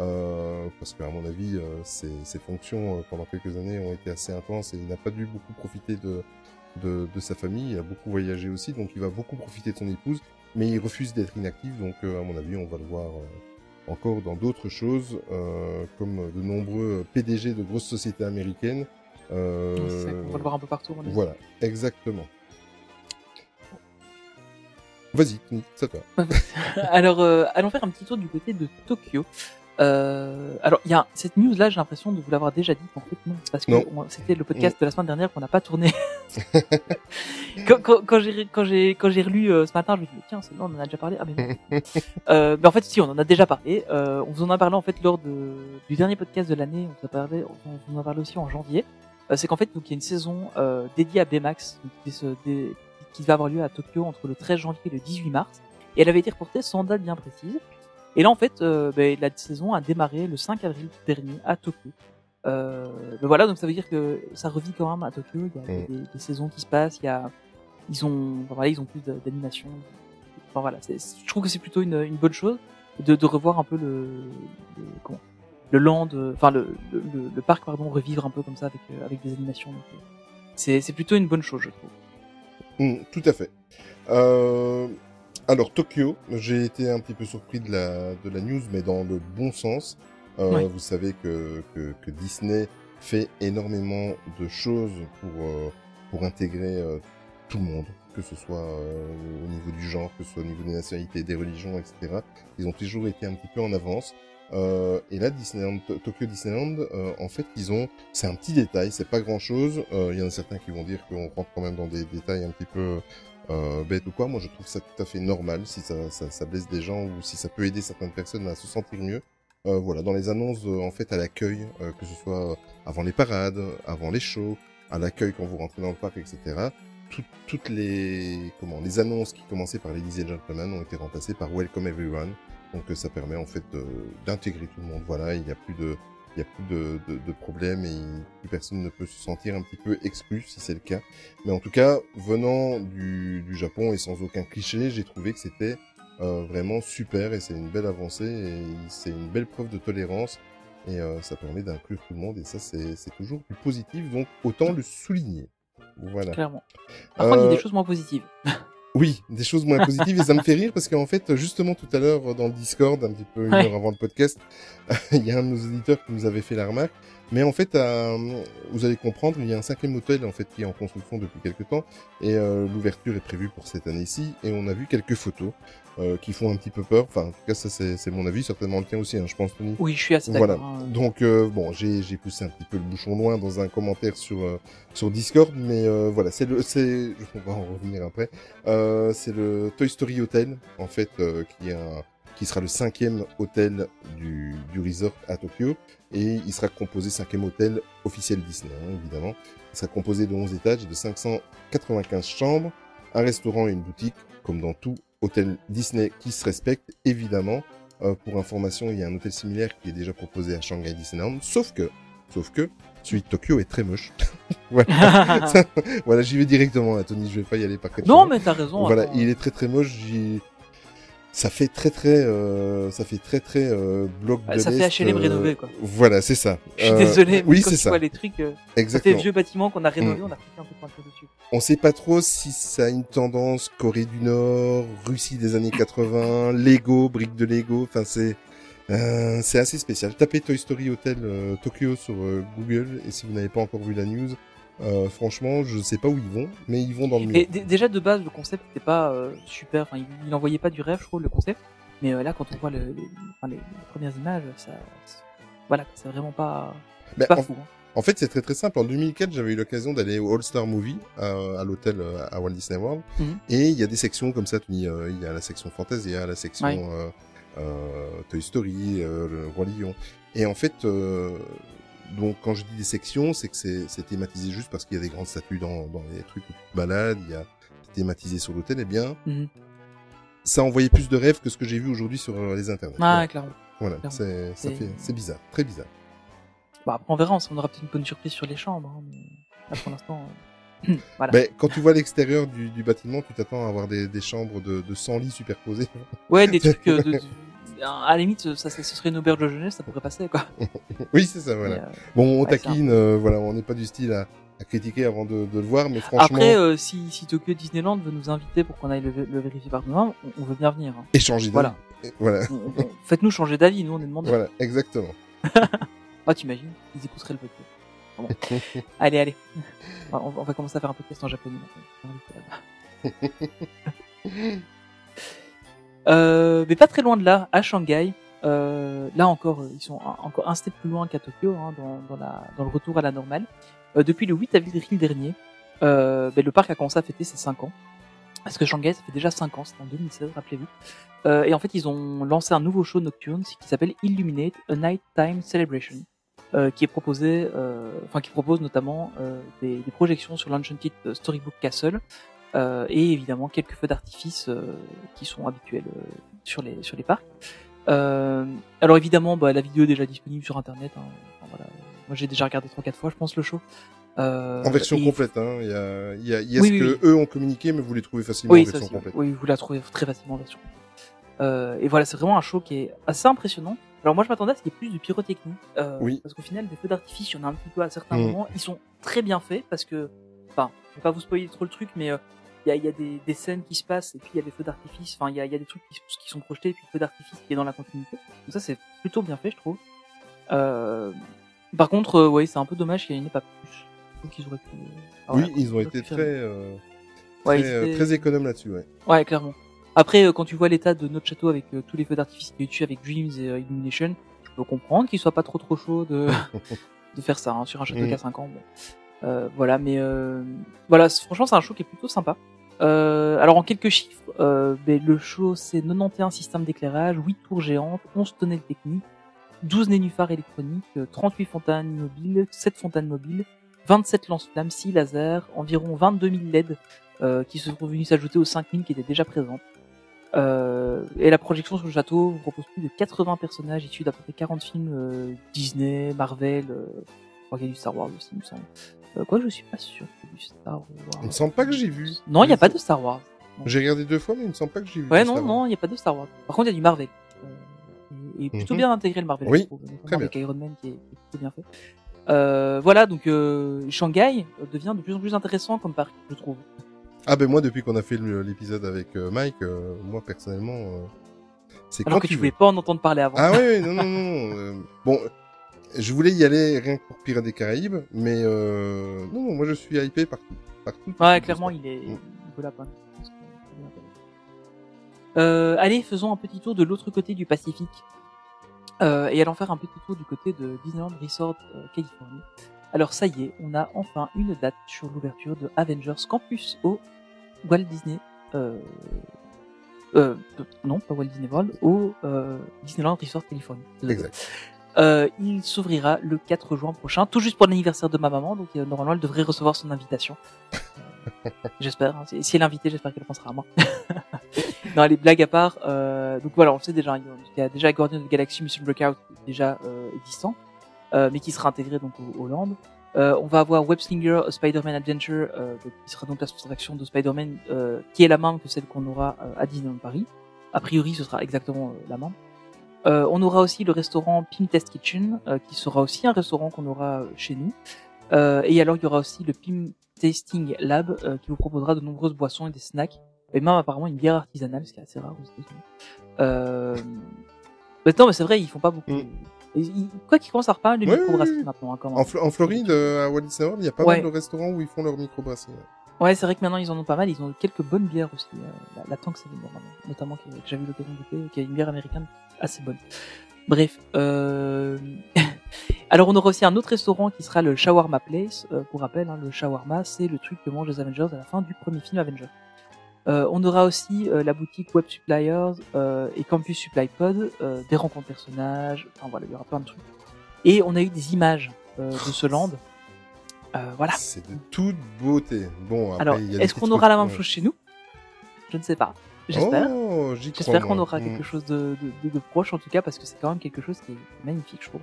Euh, parce qu'à mon avis, euh, ses, ses fonctions euh, pendant quelques années ont été assez intenses et il n'a pas dû beaucoup profiter de, de, de sa famille. Il a beaucoup voyagé aussi, donc il va beaucoup profiter de son épouse, mais il refuse d'être inactif. Donc, euh, à mon avis, on va le voir euh, encore dans d'autres choses, euh, comme de nombreux PDG de grosses sociétés américaines. Euh, qu'on va le voir un peu partout. on voilà, exactement. Vas-y, ça toi. Alors, euh, allons faire un petit tour du côté de Tokyo. Euh, alors, il y a cette news là, j'ai l'impression de vous l'avoir déjà dit. En fait, non, parce que c'était le podcast de la semaine dernière qu'on n'a pas tourné. quand quand, quand j'ai quand j'ai quand j'ai relu euh, ce matin, je me suis dit tiens, non, on en a déjà parlé. Ah mais non. euh, mais en fait, si, on en a déjà parlé. Euh, on vous en a parlé en fait lors de, du dernier podcast de l'année. On vous a parlé, on vous en a parlé aussi en janvier. Euh, c'est qu'en fait, donc il y a une saison euh, dédiée à Baymax donc, qui, se- qui va avoir lieu à Tokyo entre le 13 janvier et le 18 mars. Et elle avait été reportée sans date bien précise. Et là, en fait, euh, ben, la saison a démarré le 5 avril dernier à Tokyo. Euh, ben voilà, donc ça veut dire que ça revit quand même à Tokyo. Il y a, des, des saisons qui se passent. Il y a, ils ont, voilà, ils ont plus d'animation. Enfin voilà, je trouve que c'est plutôt une, une bonne chose de, de revoir un peu le, le- comment, le land, euh, enfin le, le, parc pardon, revivre un peu comme ça avec euh, avec des animations. C'est plutôt une bonne chose, je trouve. Mm, tout à fait. Euh, alors Tokyo, j'ai été un petit peu surpris de la de la news, mais dans le bon sens. Euh, Ouais. Vous savez que, que que Disney fait énormément de choses pour euh, pour intégrer euh, tout le monde, que ce soit euh, au niveau du genre, que ce soit au niveau des nationalités, des religions, etc. Ils ont toujours été un petit peu en avance. Euh, et là, Disneyland, Tokyo Disneyland, euh, en fait, ils ont, c'est un petit détail, c'est pas grand chose. Il y en a certains qui vont dire qu'on rentre quand même dans des détails un petit peu euh, bêtes ou quoi. Moi, je trouve ça tout à fait normal si ça, ça, ça blesse des gens ou si ça peut aider certaines personnes à se sentir mieux. Euh, voilà, dans les annonces, euh, en fait, à l'accueil, euh, que ce soit avant les parades, avant les shows, à l'accueil quand vous rentrez dans le parc, etc. tout- toutes les comment les annonces qui commençaient par Ladies and Gentlemen ont été remplacées par Welcome Everyone. Donc euh, ça permet en fait de- d'intégrer tout le monde. Voilà, il n'y a plus de il y a plus de, de, de problèmes et plus personne ne peut se sentir un petit peu exclu si c'est le cas. Mais en tout cas, venant du, du Japon et sans aucun cliché, j'ai trouvé que c'était euh, vraiment super et c'est une belle avancée et c'est une belle preuve de tolérance et euh, ça permet d'inclure tout le monde et ça c'est c'est toujours du positif donc autant le souligner. Voilà. Clairement. Par contre, il y a Euh, des choses moins positives. Oui, des choses moins positives et ça me fait rire parce qu'en fait, justement tout à l'heure dans le Discord, un petit peu une Ouais. heure avant le podcast, il y a un de nos auditeurs qui nous avait fait la remarque. Mais en fait, euh, vous allez comprendre, il y a un cinquième hôtel en fait qui est en construction depuis quelques temps et euh, l'ouverture est prévue pour cette année-ci et on a vu quelques photos euh, qui font un petit peu peur. Enfin, en tout cas, ça c'est mon avis, certainement le tien aussi, hein, je pense, Tony. Oui, je suis assez Voilà. d'accord. hein. Donc euh, bon, j'ai j'ai poussé un petit peu le bouchon loin dans un commentaire sur euh, sur Discord, mais euh, voilà, c'est le c'est on va en revenir après. Euh, c'est le Toy Story Hotel en fait euh, qui sera le cinquième hôtel du, resort à Tokyo et il sera composé cinquième hôtel officiel Disney hein, évidemment. Il sera composé de 11 étages de 595 chambres, un restaurant et une boutique comme dans tout hôtel Disney qui se respecte évidemment. Euh, pour information, il y a un hôtel similaire qui est déjà proposé à Shanghai Disneyland, sauf que, sauf que, celui de Tokyo est très moche. voilà, j'y vais directement, là, Tony, je vais pas y aller par non, mais t'as raison. Voilà, attends. il est très très moche. j'y- Ça fait très très, euh, ça fait très très euh, bloc de ça fait HLM euh, rénové, quoi. Voilà, c'est ça. Je suis Euh, désolé, mais Oui, c'est ça. vois les trucs, euh, Exactement. vieux bâtiment qu'on a rénové, Mm. on a fait un peu pointure dessus. On sait pas trop si ça a une tendance Corée du Nord, Russie des années 80, Lego, briques de Lego. Enfin, c'est euh, c'est assez spécial. Tapez Toy Story Hotel euh, Tokyo sur euh, Google et si vous n'avez pas encore vu la news, euh, franchement, je sais pas où ils vont, mais ils vont dans le Et mur. déjà de base, le concept n'était pas euh, super. Enfin, il, il envoyait pas du rêve, je trouve, le concept. Mais là, quand on voit le, enfin, les- les premières images, ça, voilà, c'est vraiment pas, Ben, pas en, fou. hein. en fait, c'est très très simple. En 2004, j'avais eu l'occasion d'aller au All Star Movie à l'hôtel à Walt Disney World, Mhm. et il y a des sections comme ça. Il y a la section Fantasia, la section Ouais. Euh, Toy Story, euh, le Roi Lion. Et en fait, euh, donc quand je dis des sections, c'est que c'est thématisé juste parce qu'il y a des grandes statues dans, dans les trucs où tu te balades, il y a thématisé sur l'hôtel. Eh bien, Mhm. ça envoyait plus de rêves que ce que j'ai vu aujourd'hui sur les internets. Ah, clairement. voilà. c'est bizarre, très bizarre. Bah, après, on verra, on aura peut-être une bonne surprise sur les chambres. hein, mais là, pour l'instant, euh, voilà. Ben, quand tu vois l'extérieur du, du bâtiment, tu t'attends à avoir des, des chambres de, de 100 lits superposés. Ouais, des trucs. euh, de- à la limite, ça, ce serait une auberge de jeunesse, ça pourrait passer, quoi. oui, c'est ça, voilà. Euh, Bon, on ouais, taquine, euh, voilà, on n'est pas du style à, à critiquer avant de, de le voir, mais franchement, Après, euh, si, si Tokyo Disneyland veut nous inviter pour qu'on aille le, le vérifier par nous-mêmes, on, on veut bien venir. hein. échanger d'avis. Voilà. Voilà, Faites-nous changer d'avis, nous on est demandé. voilà, exactement. Ah, t'imagines Ils écouteraient le podcast. Bon. allez, allez. On va, on va commencer à faire un podcast en japonais. maintenant. Euh, mais pas très loin de là, à Shanghai. Euh, là encore, euh, ils sont encore un step plus loin qu'à Tokyo hein, dans, la, dans le retour à la normale. Euh, depuis le 8 avril dernier, euh, ben, le parc a commencé à fêter ses 5 ans. Parce que Shanghai, ça fait déjà 5 ans, c'était en 2016, rappelez-vous. Euh, et en fait, ils ont lancé un nouveau show nocturne qui s'appelle Illuminate, a Nighttime Celebration, qui est proposé, enfin qui propose notamment des, des projections sur l'Enchanted Storybook Castle et évidemment quelques feux d'artifice euh, qui sont habituels euh, sur les sur les parcs. Euh, alors évidemment, bah, la vidéo est déjà disponible sur internet. hein. Enfin, voilà. Moi, j'ai déjà regardé trois quatre fois, je pense, le show. Euh, En version et- complète, hein. Il y a, il y a, il y a Oui, ce oui, que oui. eux ont communiqué, mais vous les trouvez facilement en version aussi, complète. oui, vous la trouvez très facilement en version complète. Euh, et voilà, c'est vraiment un show qui est assez impressionnant. Alors moi, je m'attendais à ce qu'il y ait plus de pyrotechnie, euh, Oui. parce qu'au final, des feux d'artifice, il y en a un petit peu à certains Mm. moments. Ils sont très bien faits parce que, enfin, je vais pas vous spoiler trop le truc, mais euh, il y a, y a des, des scènes qui se passent et puis il y a des feux d'artifice. Enfin, il y a, y a des trucs qui, qui sont projetés et puis le feu d'artifice qui est dans la continuité. Donc ça, c'est plutôt bien fait, je trouve. Euh, par contre, euh, ouais, c'est un peu dommage qu'il n'y en ait pas plus. Trouve qu'ils auraient pu. ah, Oui, ils ont été très, euh, très, ils euh, très économes là-dessus, ouais. Ouais, clairement. Après, euh, quand tu vois l'état de notre château avec euh, tous les feux d'artifice qu'il y a eu dessus avec Dreams et euh, Illumination, je peux comprendre qu'il soit pas trop trop chaud de, de faire ça hein, sur un château Mm. qui a 5 ans. bon. Euh, voilà, mais euh, voilà, franchement, c'est un show qui est plutôt sympa. Euh, alors en quelques chiffres, euh, ben, le show c'est 91 systèmes d'éclairage, 8 tours géantes, 11 tonnelles techniques, 12 nénuphars électroniques, euh, 38 fontaines mobiles, 7 fontaines mobiles, 27 lance-flammes, 6 lasers, environ 22 000 LED euh, qui sont venus s'ajouter aux 5 000 qui étaient déjà présentes. Euh, et la projection sur le château vous propose plus de 80 personnages issus d'à peu près 40 films euh, Disney, Marvel, qu'il y a du Star Wars aussi, il me semble. Euh, quoi, je suis pas sûr du Star Wars. Il me semble pas que j'ai vu. Non, il n'y a pas de Star Wars. J'ai regardé deux fois, mais il me semble pas que j'ai vu. Ouais, non, Star non, il n'y a pas de Star Wars. Par contre, il y a du Marvel. Euh, et, et plutôt Mhm. bien intégré le Marvel. Oui, je trouve, notamment très bien. avec Iron Man qui est, qui est plutôt bien fait. Euh, voilà, donc euh, Shanghai euh, devient de plus en plus intéressant comme parc, je trouve. Ah ben moi, depuis qu'on a fait l'épisode avec euh, Mike, euh, moi personnellement, euh, c'est Alors quand que tu veux. voulais pas en entendre parler avant. Ah oui, non, non, non. euh, bon, je voulais y aller rien que pour Pirates des Caraïbes, mais euh, non, moi je suis hypé partout. partout Ouais, clairement, il est, Mm. il vaut la peine. Fait. Euh, allez, faisons un petit tour de l'autre côté du Pacifique. Euh, et allons faire un petit tour du côté de Disneyland Resort euh, Californie. Alors ça y est, on a enfin une date sur l'ouverture de Avengers Campus au Walt Disney. Euh, euh, non, pas Walt Disney World, au euh, Disneyland Resort Californie. Exact. Euh, il s'ouvrira le 4 juin prochain, tout juste pour l'anniversaire de ma maman, donc euh, normalement elle devrait recevoir son invitation. J'espère. hein. Si, si elle est invitée, j'espère qu'elle pensera à moi. non, les blagues à part. Euh, donc voilà, on le sait déjà. Il y a déjà Guardian of the Galaxy Mission Breakout déjà euh, existant, euh, mais qui sera intégré donc au, au Land. Euh, on va avoir Web Slinger a Spider-Man Adventure, euh, donc, qui sera donc la sous-attraction de Spider-Man, euh, qui est la même que celle qu'on aura à Disneyland Paris. A priori, ce sera exactement la même. Euh, on aura aussi le restaurant Pim Test Kitchen, euh, qui sera aussi un restaurant qu'on aura euh, chez nous. Euh, et alors, il y aura aussi le Pim Tasting Lab, euh, qui vous proposera de nombreuses boissons et des snacks, et même apparemment une bière artisanale, ce qui est assez rare aux États-Unis. Euh... Mais non, mais c'est vrai, ils font pas beaucoup. Mm. Ils- quoi qu'ils commencent à reparler de Ouais, microbrasserie ouais. maintenant, hein, quand même. En, Fl- en Floride, euh, à Walt Disney World, il y a pas Ouais. mal de restaurants où ils font leur microbrasserie. Ouais, c'est vrai que maintenant ils en ont pas mal. Ils ont quelques bonnes bières aussi. la, la Tank Seven, normalement, notamment que, que j'avais eu l'occasion de goûter, qui est une bière américaine assez bonne. Bref. Euh... Alors on aura aussi un autre restaurant qui sera le Shawarma Place. Euh, pour rappel, hein, le shawarma, c'est le truc que mangent les Avengers à la fin du premier film Avengers. Euh, on aura aussi euh, la boutique Web Suppliers et Campus Supply Pod, des rencontres personnages. Enfin voilà, il y aura plein de trucs. Et on a eu des images de ce land. Voilà. C'est de toute beauté. Bon, après, Alors, est-ce qu'on aura la même chose chez nous? Je ne sais pas. J'espère. Oh, J'espère qu'on aura quelque chose de, de, proche en tout cas parce que c'est quand même quelque chose qui est magnifique, je trouve.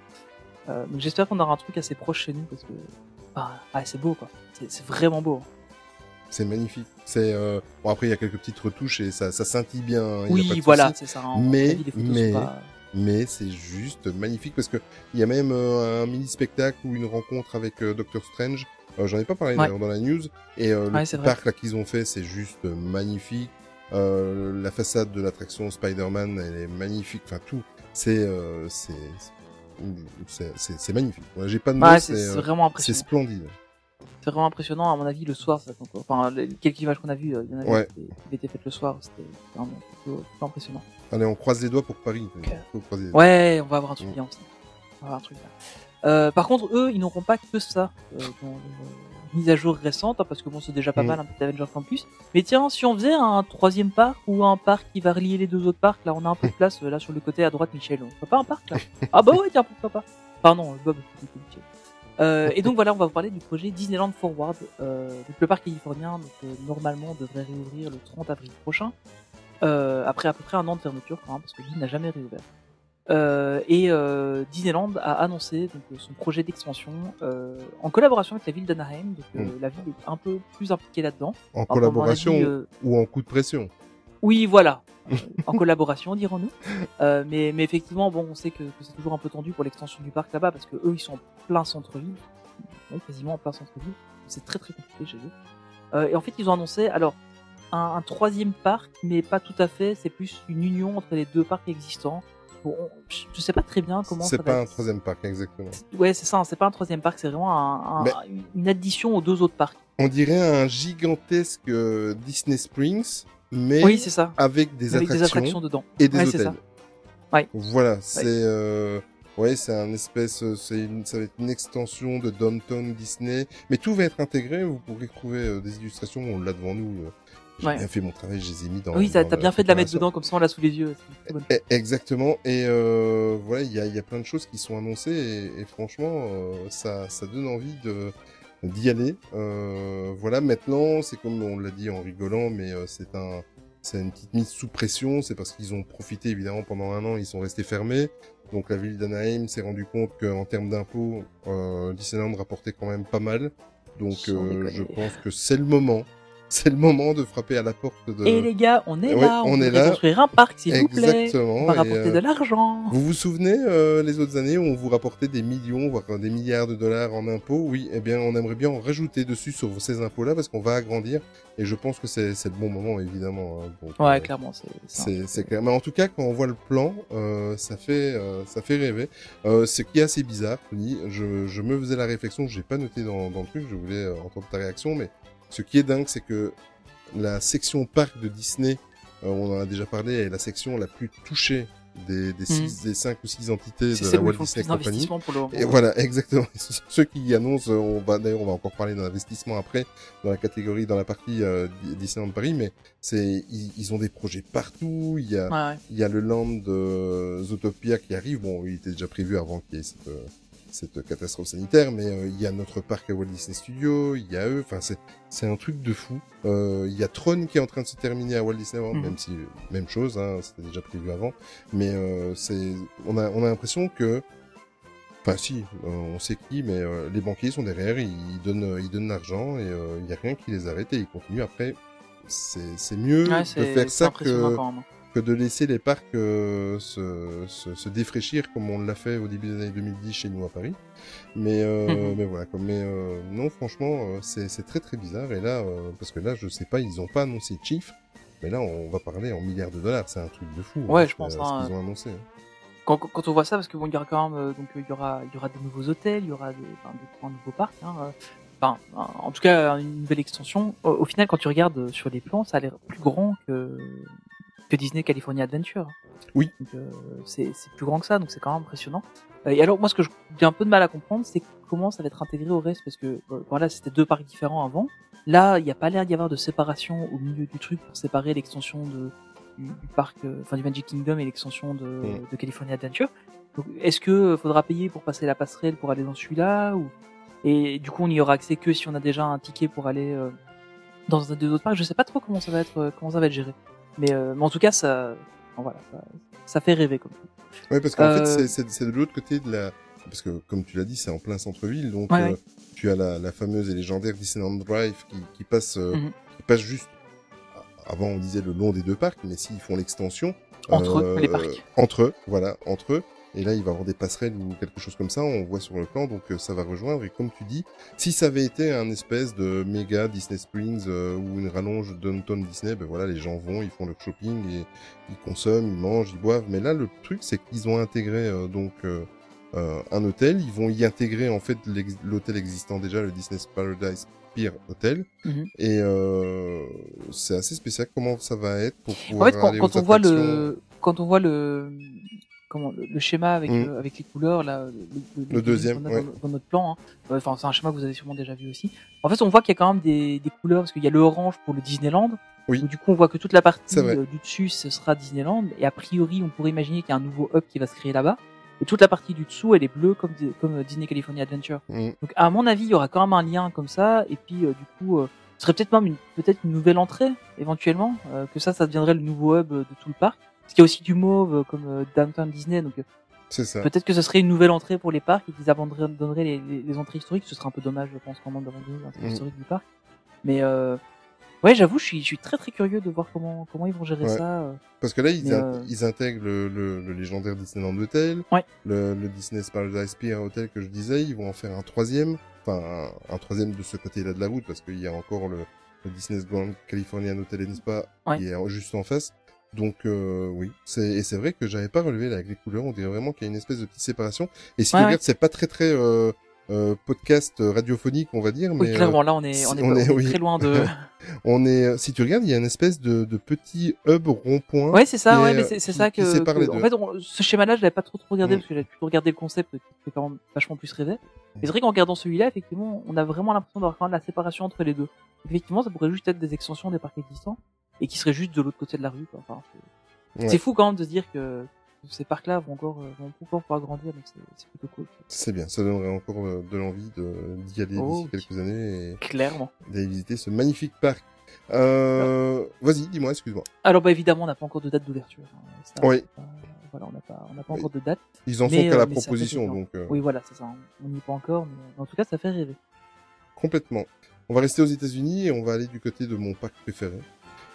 Euh, donc j'espère qu'on aura un truc assez proche chez nous parce que ah, ah, c'est beau quoi. C'est vraiment beau. hein. C'est magnifique. C'est euh... bon après il y a quelques petites retouches et ça, ça scintille bien. hein, il y a pas Oui, de voilà, c'est ça. hein. Mais- mais- pas- mais c'est juste magnifique parce que il y a même euh, un mini spectacle ou une rencontre avec Doctor Strange. J'en ai pas parlé Ouais. d'ailleurs dans la news et le Ouais, parc là qu'ils ont fait c'est juste magnifique. Euh, la façade de l'attraction Spider-Man elle est magnifique. Enfin tout c'est euh, c'est c'est- c'est c'est magnifique. J'ai pas de mots. Ouais, c'est c'est c'est euh, vraiment c'est impressionnant. splendide. C'est vraiment impressionnant. À mon avis, le soir, ça, enfin, les quelques images qu'on a vues, il y en avait Ouais. qui, qui étaient faites le soir. C'était vraiment plutôt, plutôt impressionnant. Allez, on croise les doigts pour Paris. Les. Ouais, on va avoir un truc Mm. bien aussi. On va avoir un truc bien. Euh, par contre, eux, ils n'auront pas que ça euh, dans euh, mises à jour récentes, hein, parce que bon, c'est déjà pas Mm. mal un petit Avengers Campus. Mais tiens, si on faisait un troisième parc ou un parc qui va relier les deux autres parcs, là, on a un peu de place euh, là sur le côté à droite, Michel. On ferait pas un parc là? Ah bah ouais, tiens, pourquoi pas? Pardon, Bob. c'était Michel. Euh, et donc voilà, on va vous parler du projet Disneyland Forward. Euh, donc le parc californien, donc, euh, normalement, devrait réouvrir le 30 avril prochain. Euh, après à peu près un an de fermeture, même, parce que Disney n'a jamais réouvert. Euh, et euh, Disneyland a annoncé donc, euh, son projet d'expansion euh, en collaboration avec la ville d'Anaheim. Donc euh, la ville est un peu plus impliquée là-dedans. En collaboration avis, euh, ou en coup de pression. oui, voilà. En collaboration, dirons-nous. Euh, mais, mais effectivement, bon, on sait que, que c'est toujours un peu tendu pour l'extension du parc là-bas parce que eux, ils sont en plein centre-ville, Ouais, quasiment en plein centre-ville. C'est très très compliqué chez eux. Euh, et en fait, ils ont annoncé alors un, un troisième parc, mais pas tout à fait. C'est plus une union entre les deux parcs existants. Je- sais pas très bien comment. C'est pas va un être. troisième parc, exactement. Ouais, c'est ça. C'est pas un troisième parc. C'est vraiment un- un- Mais- une addition aux deux autres parcs. On dirait un gigantesque euh, Disney Springs, mais Oui, c'est ça. avec des Avec attractions, des attractions dedans. et des Ouais, hôtels. ça. Ouais. Voilà, c'est euh, ouais, c'est un espèce, euh, c'est ça va être une extension de Downtown Disney, mais tout va être intégré. Vous pourrez trouver euh, des illustrations, on l'a devant nous. euh, J'ai Ouais. bien fait mon travail, je les ai mis dans. Oui, t'as bien fait de la mettre dedans comme ça, on l'a sous les yeux. bonne. E- Exactement. Et euh, voilà, il y a, il y a plein de choses qui sont annoncées et, et franchement, euh, ça, ça donne envie de d'y aller. Euh, voilà, maintenant, c'est comme on l'a dit en rigolant, mais euh, c'est un, c'est une petite mise sous pression. C'est parce qu'ils ont profité évidemment pendant un an, ils sont restés fermés. Donc la ville d'Anaheim s'est rendu compte qu'en termes d'impôts, euh, Disneyland rapportait quand même pas mal. Donc euh, je pense que c'est le moment. C'est le moment de frapper à la porte de. Et les gars, on est ouais, là, on on, est là. construire un parc, s'il vous plaît. Exactement. On va rapporter euh, de l'argent. vous vous souvenez euh, les autres années où on vous rapportait des millions, voire des milliards de dollars en impôts? Oui, eh bien, on aimerait bien en rajouter dessus sur ces impôts-là parce qu'on va agrandir. Et je pense que c'est le bon moment, évidemment. hein. Donc, Ouais, euh, clairement, c'est euh, clair. Mais en tout cas, quand on voit le plan, euh, ça fait euh, ça fait rêver. Euh, ce qui est assez bizarre, Tony, je, je me faisais la réflexion, j'ai pas noté dans, dans le truc, je voulais euh, entendre ta réaction, mais ce qui est dingue, c'est que la section parc de Disney, euh, on en a déjà parlé, est la section la plus touchée des, des, six, des cinq ou six entités Mhm. De la Walt Disney Company. pour. Et voilà, exactement. Ceux qui annoncent, on va d'ailleurs, on va encore parler d'investissement après dans la catégorie, dans la partie euh, Di- Disneyland Paris, mais c'est ils, ils ont des projets partout. Il y a Ouais, ouais. il y a le land de Zootopia qui arrive. Bon, il était déjà prévu avant qu'il y ait cette, euh, cette catastrophe sanitaire, mais euh, il y a notre parc à Walt Disney Studios, il y a eux. Enfin, c'est c'est un truc de fou. Euh, Il y a Tron qui est en train de se terminer à Walt Disney World, Mhm. même si même chose, hein, c'était déjà prévu avant. Mais euh, c'est on a on a l'impression que Enfin, si, euh, on sait qui, mais euh, les banquiers sont derrière, ils donnent, euh, ils donnent l'argent et euh, il y a rien qui les arrête et ils continuent. Après, c'est c'est mieux Ouais, de faire ça que. Que de laisser les parcs euh, se, se, se défraîchir comme on l'a fait au début des années 2010 chez nous à Paris. Mais, euh, Mhm. mais voilà, comme, mais euh, non, franchement, euh, c'est c'est très très bizarre. Et là, euh, parce que là, je sais pas, ils ont pas annoncé de chiffres, mais là, on va parler en milliards de dollars. C'est un truc de fou. Ouais, hein, je pense, Ce hein. qu'ils ont annoncé. Quand, quand- quand on voit ça, parce que bon, il y aura quand même, euh, donc il y aura, il y aura des nouveaux hôtels, il y aura des, enfin, des trois nouveaux parcs. Hein. Enfin, en tout cas, une nouvelle extension. Au, au final, quand tu regardes sur les plans, ça a l'air plus grand que que Disney California Adventure. Oui. Euh, c'est plus grand que ça, donc c'est quand même impressionnant. Euh, Et alors, moi, ce que j'ai un peu de mal à comprendre, c'est comment ça va être intégré au reste, parce que euh, voilà, c'était deux parcs différents avant. Là, il n'y a pas l'air d'y avoir de séparation au milieu du truc pour séparer l'extension de du, du parc, enfin du Magic Kingdom et l'extension de, Mm. de California Adventure. Est-ce que faudra payer pour passer la passerelle pour aller dans celui-là ou et du coup on y aura accès que si on a déjà un ticket pour aller euh, dans un des autres parcs? Je sais pas trop comment ça va être, comment ça va être géré. Mais, euh, mais en tout cas, ça, bon, voilà, ça, ça fait rêver comme. Ouais, parce qu'en Euh, fait, c'est- c'est de l'autre côté de la... Parce que, comme tu l'as dit, c'est en plein centre-ville, donc Ouais, euh, tu as la, la fameuse et légendaire Disneyland Drive qui, qui passe euh, Mhm. qui passe juste... Avant, on disait le long des deux parcs, mais s'ils font l'extension... Entre euh, eux, les parcs. Entre eux, voilà, entre eux. Et là, il va y avoir des passerelles ou quelque chose comme ça, on voit sur le plan, donc euh, ça va rejoindre. Et comme tu dis, si ça avait été un espèce de méga Disney Springs euh, ou une rallonge Downtown Disney, ben voilà, les gens vont, ils font leur shopping et ils consomment, ils mangent, ils boivent. Mais là, le truc, c'est qu'ils ont intégré euh, donc euh, euh, un hôtel, ils vont y intégrer en fait l'hôtel existant déjà, le Disney's Paradise Pier Hotel. Mhm. Et euh, c'est assez spécial comment ça va être pour En pouvoir fait, quand, aller quand aux on voit le, quand on voit le, comment, le, le schéma avec, Mm. euh, avec les couleurs, là, le, Le deuxième, ouais. dans, dans notre plan, hein. Enfin, c'est un schéma que vous avez sûrement déjà vu aussi. En fait, on voit qu'il y a quand même des, des couleurs, parce qu'il y a le orange pour le Disneyland. Oui. du coup, on voit que toute la partie euh, du dessus, ce sera Disneyland. Et a priori, on pourrait imaginer qu'il y a un nouveau hub qui va se créer là-bas. Et toute la partie du dessous, elle est bleue comme, comme euh, Disney California Adventure. Mm. Donc, à mon avis, il y aura quand même un lien comme ça. Et puis, euh, du coup, euh, ce serait peut-être même une, peut-être une nouvelle entrée, éventuellement. euh, que ça, ça deviendrait le nouveau hub de tout le parc. Parce qu'il y a aussi du mauve, euh, comme euh, Downtown Disney. Donc, euh, peut-être que ce serait une nouvelle entrée pour les parcs et qu'ils abandonneraient les, les, les entrées historiques. Ce serait un peu dommage, je pense, quand même, d'abandonner l'entrée Mm. historique du parc. Mais, euh, ouais, j'avoue, je suis, je suis très très curieux de voir comment, comment ils vont gérer Ouais. ça. euh. Parce que là, ils, euh, intègrent le, le, le légendaire Disneyland Hotel, Ouais. le, le Disney's Paradise Pier Hotel que je disais, ils vont en faire un troisième, enfin un, un troisième de ce côté-là de la route, parce qu'il y a encore le, le Disney's Grand Californian Hotel and Spa Ouais. qui est juste en face. Donc euh, oui, c'est et c'est vrai que j'avais pas relevé là, avec les couleurs, on dirait vraiment qu'il y a une espèce de petite séparation. Et si Ouais, tu ouais. regardes, c'est pas très très euh, euh, podcast radiophonique, on va dire, Oui, mais euh, clairement, là, on est, on est, on est- on est oui. très loin de. on est, si tu regardes, il y a une espèce de, de petit hub rond-point. Ouais, c'est ça, qui ouais, mais euh, c'est ça que, sépare les que- en deux. fait, ce schéma-là, je l'avais pas trop trop regardé Mm. parce que j'avais plutôt regardé le concept qui fait quand même vachement plus rêver. Mais c'est vrai qu'en regardant celui-là, effectivement, on a vraiment l'impression d'avoir quand même la séparation entre les deux. Effectivement, ça pourrait juste être des extensions des parcs existants et qui seraient juste de l'autre côté de la rue. quoi. Enfin, c'est Ouais. fou quand même de se dire que ces parcs-là vont encore, euh, vont encore pouvoir grandir, donc c'est plutôt cool. C'est bien, ça donnerait encore euh, de l'envie d'y aller Oh, d'ici quelques années Clairement. et d'aller visiter ce magnifique parc. Euh, Vas-y, dis-moi, excuse-moi. Alors, bah, évidemment, on n'a pas encore de date d'ouverture. hein. Oui. euh, voilà, on n'a pas, on n'a pas encore de date. Ils en Mais, sont qu'à euh, la proposition, donc Oui, voilà, c'est ça. On n'y est pas encore, mais en tout cas, ça fait rêver. complètement. On va rester aux États-Unis et on va aller du côté de mon parc préféré.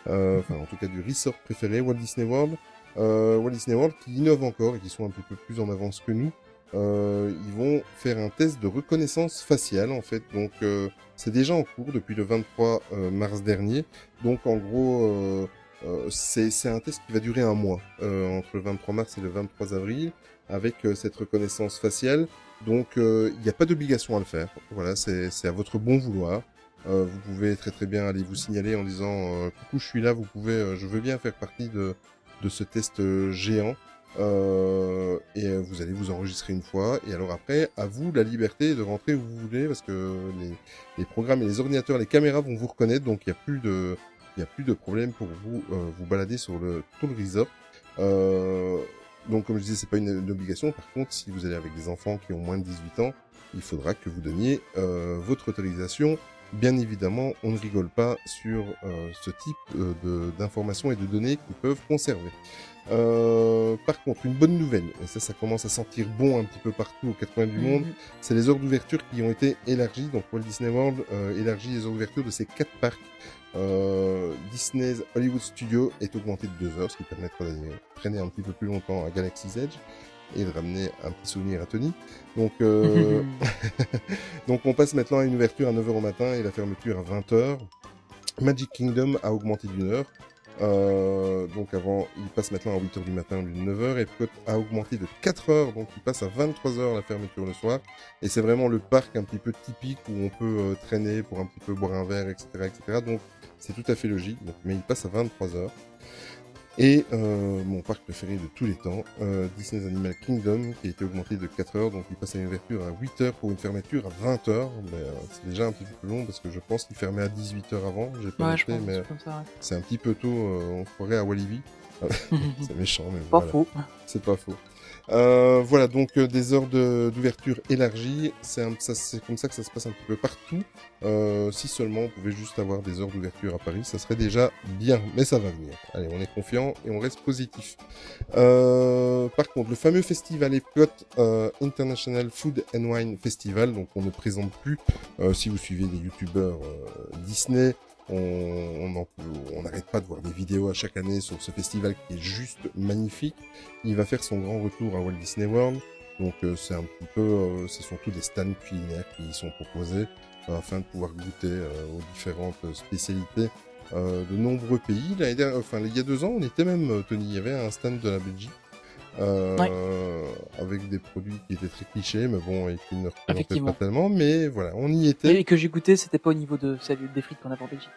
Euh, Enfin, en tout cas, du resort préféré, Walt Disney World. Euh, Walt Disney World qui innove encore et qui sont un petit peu plus en avance que nous. Euh, ils vont faire un test de reconnaissance faciale en fait. Donc euh, c'est déjà en cours depuis le 23 euh, mars dernier. Donc en gros c'est un test qui va durer un mois entre le 23 mars et le 23 avril avec cette reconnaissance faciale. Donc il n'y a pas d'obligation à le faire. Voilà, c'est à votre bon vouloir. Euh, vous pouvez très très bien aller vous signaler en disant euh, coucou je suis là, vous pouvez, euh, je veux bien faire partie de de ce test euh, géant. Euh, et euh, vous allez vous enregistrer une fois. Et alors après, à vous la liberté de rentrer où vous voulez, parce que les, les programmes et les ordinateurs, les caméras vont vous reconnaître, donc il n'y a plus de, il a plus de problème pour vous vous balader sur le tout le resort. Donc comme je disais, c'est pas une, une obligation. Par contre, si vous allez avec des enfants qui ont moins de 18 ans, il faudra que vous donniez votre autorisation. Bien évidemment, on ne rigole pas sur euh, ce type euh, de- d'informations et de données qu'ils peuvent conserver. Euh, par contre, une bonne nouvelle, et ça, ça commence à sentir bon un petit peu partout aux quatre coins du monde, Mhm. c'est les heures d'ouverture qui ont été élargies. Donc Walt Disney World euh, élargit les heures d'ouverture de ses quatre parcs. Euh, Disney's Hollywood Studio est augmenté de deux heures, ce qui permettra d'aller traîner un petit peu plus longtemps à Galaxy's Edge et de ramener un petit souvenir à Tony. Donc, euh, donc on passe maintenant à une ouverture à 9h au matin et la fermeture à 20h. Magic Kingdom a augmenté d'une heure. Euh, donc avant, il passe maintenant à 8h du matin au lieu de 9h. Epcot a augmenté de 4 heures, donc il passe à 23h la fermeture le soir. Et c'est vraiment le parc un petit peu typique où on peut euh, traîner pour un petit peu boire un verre, etc. etc. Donc c'est tout à fait logique, donc, mais il passe à 23h. Et euh, mon parc préféré de tous les temps, euh, Disney's Animal Kingdom, qui a été augmenté de 4 heures, donc il passe à une ouverture à 8 heures pour une fermeture à 20 heures. Mais euh, c'est déjà un petit peu plus long parce que je pense qu'il fermait à 18 heures avant. J'ai pas Ouais, noté, mais c'est un petit peu tôt. euh, on croirait à Walibi. C'est méchant, mais pas voilà. faux. C'est pas faux. Euh, voilà, donc euh, des heures d'ouverture élargies, c'est comme ça que ça se passe un petit peu partout. Euh, si seulement on pouvait juste avoir des heures d'ouverture à Paris, ça serait déjà bien, mais ça va venir. Allez, on est confiant et on reste positif. Par contre, le fameux festival Epcot International Food and Wine Festival, donc on ne présente plus, si vous suivez des youtubeurs Disney, on en- on n'arrête pas de voir des vidéos à chaque année sur ce festival qui est juste magnifique. Il va faire son grand retour à Walt Disney World. Donc euh, c'est un petit peu, euh, ce sont tous des stands culinaires qui sont proposés euh, afin de pouvoir goûter euh, aux différentes spécialités euh, de nombreux pays. Enfin il y a deux ans, on était même, euh, Tony, il y avait un stand de la Belgique. Euh, avec des produits qui étaient très clichés, mais bon, et qui ne représentaient pas tellement. Mais voilà, on y était. Et que j'ai goûté, c'était pas au niveau de celle des frites qu'on avait en Belgique.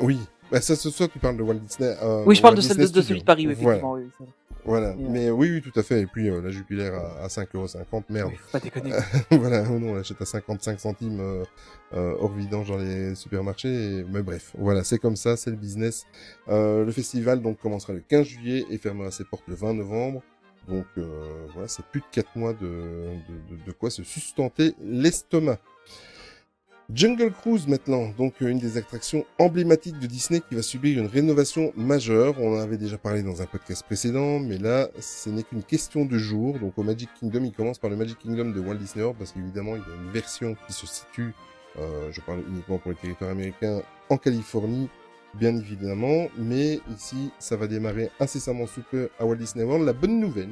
Oui. Bah, ça, ce soir, tu parles de Walt Disney. euh, Oui, je parle Walt de celle Disney de, de Studios. celui de Paris, oui, effectivement. Oui, Voilà. Mais oui, oui, tout à fait. Et puis, euh, la Jupiler à, à 5,50€, merde. oui, faut pas déconner. voilà, ou non, on l'achète à 55 centimes euh, euh, hors vidange dans les supermarchés. et- Mais bref, voilà, c'est comme ça, c'est le business. Euh, le festival donc commencera le 15 juillet et fermera ses portes le 20 novembre. Donc euh, voilà, c'est plus de 4 mois de, de, de, de quoi se sustenter l'estomac. Jungle Cruise maintenant, donc euh, une des attractions emblématiques de Disney qui va subir une rénovation majeure. On en avait déjà parlé dans un podcast précédent, mais là, ce n'est qu'une question de jour. Donc au Magic Kingdom, il commence par le Magic Kingdom de Walt Disney World parce qu'évidemment, il y a une version qui se situe, euh, je parle uniquement pour les territoires américains, en Californie, bien évidemment. Mais ici, ça va démarrer incessamment sous peu à Walt Disney World. La bonne nouvelle,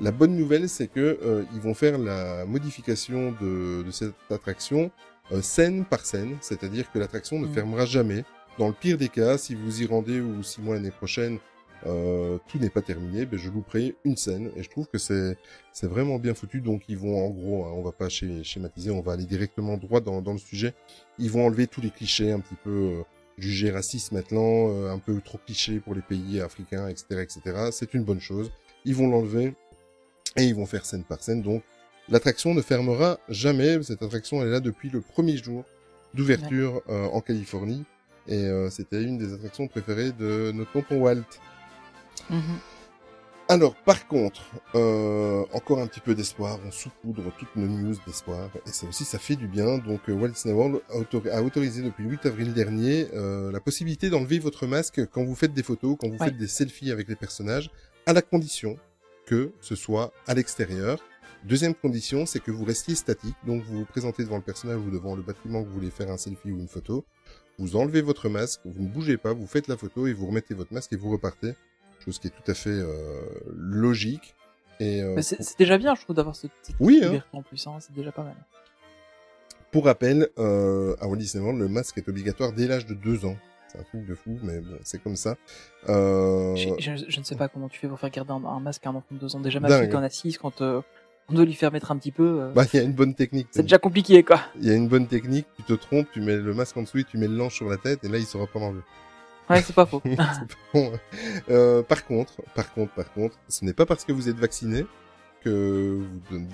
la bonne nouvelle, c'est que euh, ils vont faire la modification de, de cette attraction euh, scène par scène, c'est-à-dire que l'attraction ne Mhm. fermera jamais. Dans le pire des cas, si vous y rendez ou six mois l'année prochaine, euh, tout n'est pas terminé, ben je louperai une scène et je trouve que c'est c'est vraiment bien foutu. Donc ils vont en gros, hein, on va pas schématiser, schématiser, on va aller directement droit dans, dans le sujet. Ils vont enlever tous les clichés un petit peu euh, jugés racistes maintenant, euh, un peu trop clichés pour les pays africains, etc., etc. C'est une bonne chose. Ils vont l'enlever et ils vont faire scène par scène. Donc l'attraction ne fermera jamais. Cette attraction elle est là depuis le premier jour d'ouverture euh, en Californie. Et euh, c'était une des attractions préférées de notre tonton Walt. Mhm. Alors, par contre, euh, encore un petit peu d'espoir, on saupoudre toutes nos news d'espoir, et ça aussi, ça fait du bien. Donc, euh, Walt Disney World a, autori- a autorisé depuis le 8 avril dernier euh, la possibilité d'enlever votre masque quand vous faites des photos, quand vous Ouais. faites des selfies avec les personnages, à la condition que ce soit à l'extérieur. Deuxième condition, c'est que vous restiez statique, donc vous vous présentez devant le personnage ou devant le bâtiment que vous voulez faire un selfie ou une photo. Vous enlevez votre masque, vous ne bougez pas, vous faites la photo et vous remettez votre masque et vous repartez chose qui est tout à fait euh, logique. Et euh, c'est déjà bien, je trouve, d'avoir cette petite Oui, hein. en plus. Hein, c'est déjà pas mal. pour rappel, euh, à Walt Disney World, le masque est obligatoire dès l'âge de 2 ans. C'est un truc de fou, mais bon, c'est comme ça. Euh, Je, je, je ne sais pas comment tu fais pour faire garder un, un masque à un enfant de 2 ans. Déjà, ma fille, quand on assise, quand euh, on doit lui faire mettre un petit peu, euh, bah, il y a une bonne technique. c'est déjà compliqué, quoi. Il y a une bonne technique. Tu te trompes, tu mets le masque en dessous, et tu mets le linge sur la tête, et là, il saura pas l'enlever. Ouais, c'est pas faux. C'est pas bon. Euh, par contre, par contre, par contre, ce n'est pas parce que vous êtes vacciné que vous,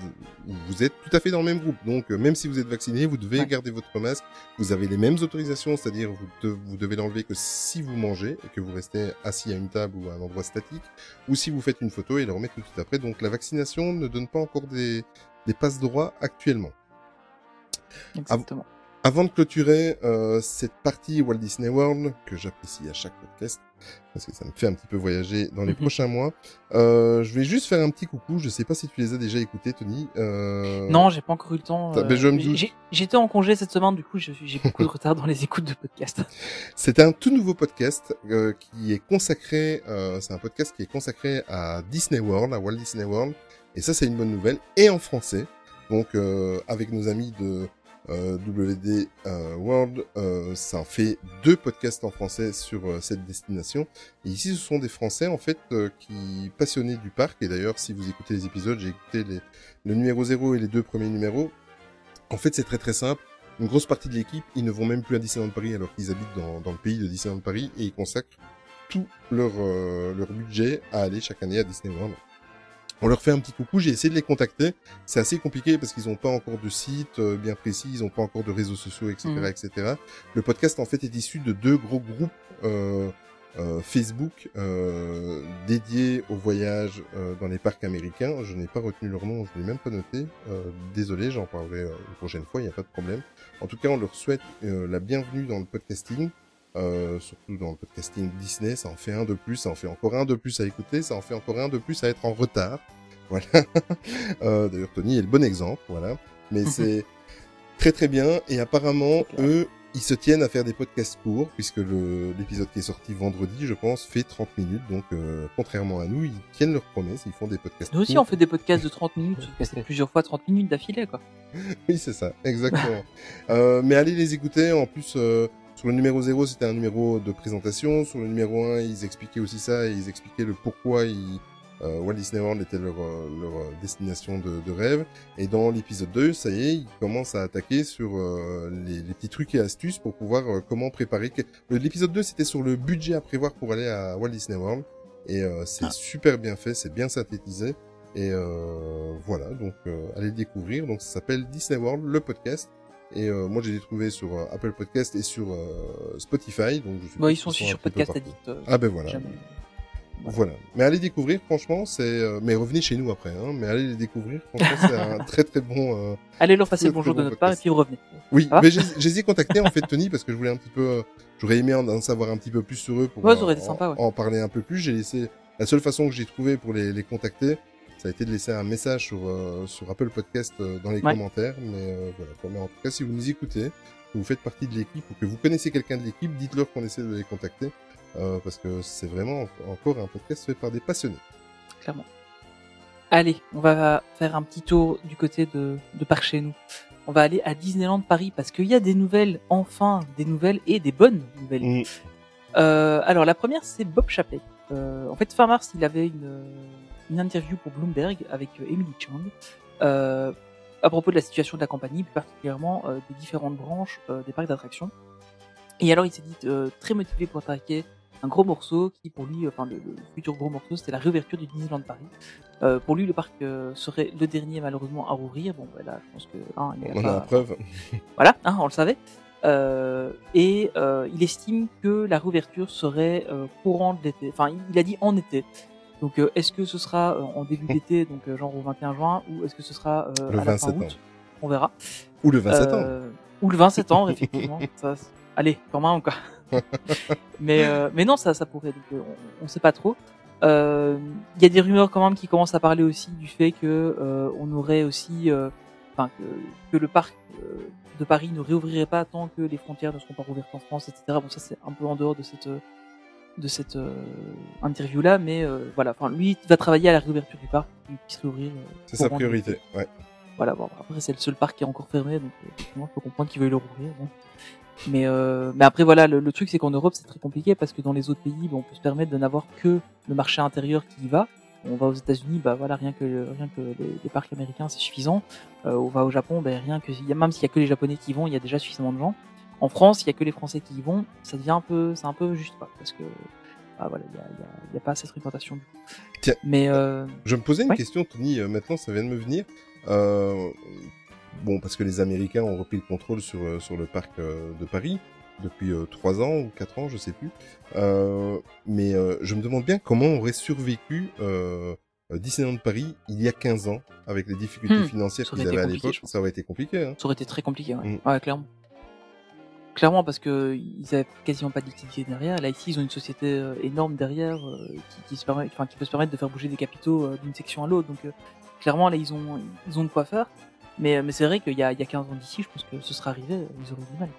vous êtes tout à fait dans le même groupe. Donc, euh, même si vous êtes vacciné, vous devez Ouais. garder votre masque. Vous avez les mêmes autorisations, c'est-à-dire vous, de- vous devez l'enlever que si vous mangez et que vous restez assis à une table ou à un endroit statique, ou si vous faites une photo et le remettre tout de suite après. Donc, la vaccination ne donne pas encore des, des passes droits actuellement. Exactement. Avant de clôturer euh, cette partie Walt Disney World, que j'apprécie à chaque podcast, parce que ça me fait un petit peu voyager dans les Mhm. prochains mois, euh, je vais juste faire un petit coucou. Je sais pas si tu les as déjà écoutés, Tony. Euh... Non, j'ai pas encore eu le temps. J'ai- J'étais en congé cette semaine, du coup, j'ai beaucoup de retard dans les écoutes de podcast. C'est un tout nouveau podcast euh, qui est consacré, euh, c'est un podcast qui est consacré à Disney World, à Walt Disney World, et ça c'est une bonne nouvelle, et en français. Donc euh, avec nos amis de euh, WD World, euh, ça fait deux podcasts en français sur euh, cette destination. Et ici ce sont des Français en fait euh, qui passionnés du parc, et d'ailleurs si vous écoutez les épisodes, j'ai écouté les, le numéro 0 et les deux premiers numéros. En fait c'est très très simple une grosse partie de l'équipe, ils ne vont même plus à Disneyland Paris alors qu'ils habitent dans, dans le pays de Disneyland Paris et ils consacrent tout leur, euh, leur budget à aller chaque année à Disney World. On leur fait un petit coucou, j'ai essayé de les contacter. C'est assez compliqué parce qu'ils n'ont pas encore de site euh, bien précis, ils n'ont pas encore de réseaux sociaux, etc., Mhm. etc. Le podcast en fait est issu de deux gros groupes euh, euh, Facebook euh, dédiés au voyage euh, dans les parcs américains. Je n'ai pas retenu leur nom, je ne l'ai même pas noté. Euh, désolé, j'en parlerai euh, une prochaine fois, il n'y a pas de problème. En tout cas, on leur souhaite la bienvenue dans le podcasting. Euh, surtout dans le podcasting Disney, ça en fait un de plus, ça en fait encore un de plus à écouter, ça en fait encore un de plus à être en retard. Voilà. euh, D'ailleurs, Tony est le bon exemple, voilà. Mais c'est très très bien. Et apparemment, eux, ils se tiennent à faire des podcasts courts, puisque l'épisode qui est sorti vendredi, je pense, fait 30 minutes. Donc, euh, contrairement à nous, ils tiennent leurs promesses, ils font des podcasts Nous aussi, courts. on fait des podcasts de 30 minutes. C'est plusieurs fois 30 minutes d'affilée, quoi. Oui, c'est ça, exactement. euh, mais allez les écouter. En plus, euh, sur le numéro 0, c'était un numéro de présentation. Sur le numéro 1, ils expliquaient aussi ça et ils expliquaient le pourquoi ils, euh, Walt Disney World était leur, euh, leur euh, destination de, de rêve. Et dans l'épisode 2, ça y est, ils commencent à attaquer sur euh, les, les petits trucs et astuces pour pouvoir euh, comment préparer. Le- L'épisode 2, c'était sur le budget à prévoir pour aller à Walt Disney World. Et euh, c'est Ah. super bien fait, c'est bien synthétisé. Et euh, voilà, donc euh, allez le découvrir. Donc ça s'appelle Disney World, le podcast. Et euh, moi, j'ai les trouvé sur euh, Apple Podcast et sur euh, Spotify. Donc je Bon, ils sont aussi sur Podcast. Addict. euh, Ah ben voilà. jamais. Voilà. Mais allez découvrir, franchement, c'est. Mais revenez chez nous après, hein. Mais allez les découvrir, franchement, c'est un très très bon. euh, Allez leur passer le bonjour de bon notre part et puis vous revenez. Oui, Ah. mais j'ai contacter en fait Tony parce que je voulais un petit peu. J'aurais aimé en, en savoir un petit peu plus sur eux pour Ouais, été sympa, ouais. en, en parler un peu plus. J'ai laissé. La seule façon que j'ai trouvé pour les, les contacter, ça a été de laisser un message sur euh, sur Apple Podcast euh, dans les Ouais. commentaires. Mais euh, voilà. Mais en tout cas, si vous nous écoutez, que vous faites partie de l'équipe ou que vous connaissez quelqu'un de l'équipe, dites-leur qu'on essaie de les contacter euh, parce que c'est vraiment encore un podcast fait par des passionnés. clairement. Allez, on va faire un petit tour du côté de, de par chez nous. On va aller à Disneyland Paris parce qu'il y a des nouvelles, enfin des nouvelles et des bonnes nouvelles. Mm. Alors la première c'est Bob Chapek. Euh, en fait fin mars il avait une, une interview pour Bloomberg avec euh, Emily Chang euh, à propos de la situation de la compagnie, plus particulièrement euh, des différentes branches des parcs d'attractions. Et alors il s'est dit très motivé pour attaquer un gros morceau qui pour lui, enfin le, le futur gros morceau, c'était la réouverture du Disneyland Paris. Euh, pour lui, le parc euh, serait le dernier malheureusement à rouvrir. Bon, ben là, je pense que hein, il y a On pas- a la preuve. voilà, hein, on le savait. Euh, et il estime que la réouverture serait courant de l'été. Enfin, il a dit en été. Donc, euh, est-ce que ce sera euh, en début d'été, donc euh, genre au 21 juin, ou est-ce que ce sera Le à la fin 27 août? ans. On verra. Ou le 27 ans. Euh, Ou le 27 ans, effectivement. ça, allez, quand même, quoi. mais, euh, mais non, ça, ça pourrait. Donc, on, on sait pas trop. Euh, Il y a des rumeurs quand même qui commencent à parler aussi du fait que euh, on aurait aussi, enfin que, que le parc de Paris ne réouvrirait pas tant que les frontières ne seront pas rouvertes en France, etc. Bon, ça c'est un peu en dehors de cette de cette euh, interview là, mais euh, voilà. Enfin, lui il va travailler à la réouverture du parc, qu'il puisse réouvrir. euh, C'est sa priorité. Ouais. Voilà, bon, après c'est le seul parc qui est encore fermé, donc euh, effectivement, je peux comprendre qu'il veuille le rouvrir. bon. Mais euh, mais après voilà, le, le truc c'est qu'en Europe c'est très compliqué parce que dans les autres pays, bon, on peut se permettre de n'avoir que le marché intérieur qui y va. On va aux États-Unis, bah voilà, rien que rien que les, les parcs américains c'est suffisant. Euh, on va au Japon, ben rien que il y a même s'il y a que les Japonais qui vont, il y a déjà suffisamment de gens. En France, il y a que les Français qui y vont, ça devient un peu, c'est un peu juste quoi, parce que ah voilà, il y a, a, a pas cette fréquentation du coup. Tiens. Mais euh, Je me posais une Ouais. question, Tony, euh, maintenant ça vient de me venir. Euh, bon, parce que les Américains ont repris le contrôle sur, sur le parc de Paris depuis euh, 3 ans ou 4 ans, je sais plus. Euh, mais euh, je me demande bien comment aurait survécu Disneyland Paris il y a 15 ans avec les difficultés Hmm, financières qu'ils avaient à l'époque. Ça aurait été compliqué. Hein. Ça aurait été très compliqué, ouais. Mm. Ouais, clairement. Clairement, parce que ils avaient quasiment pas de liquidité derrière. Là, ici, ils ont une société euh, énorme derrière euh, qui, qui, se permet, enfin, qui peut se permettre de faire bouger des capitaux euh, d'une section à l'autre. Donc, clairement, là, ils ont, ils ont de quoi faire. Mais, mais c'est vrai qu'il y a, il y a 15 ans d'ici, je pense que ce serait arrivé, ils auraient du mal.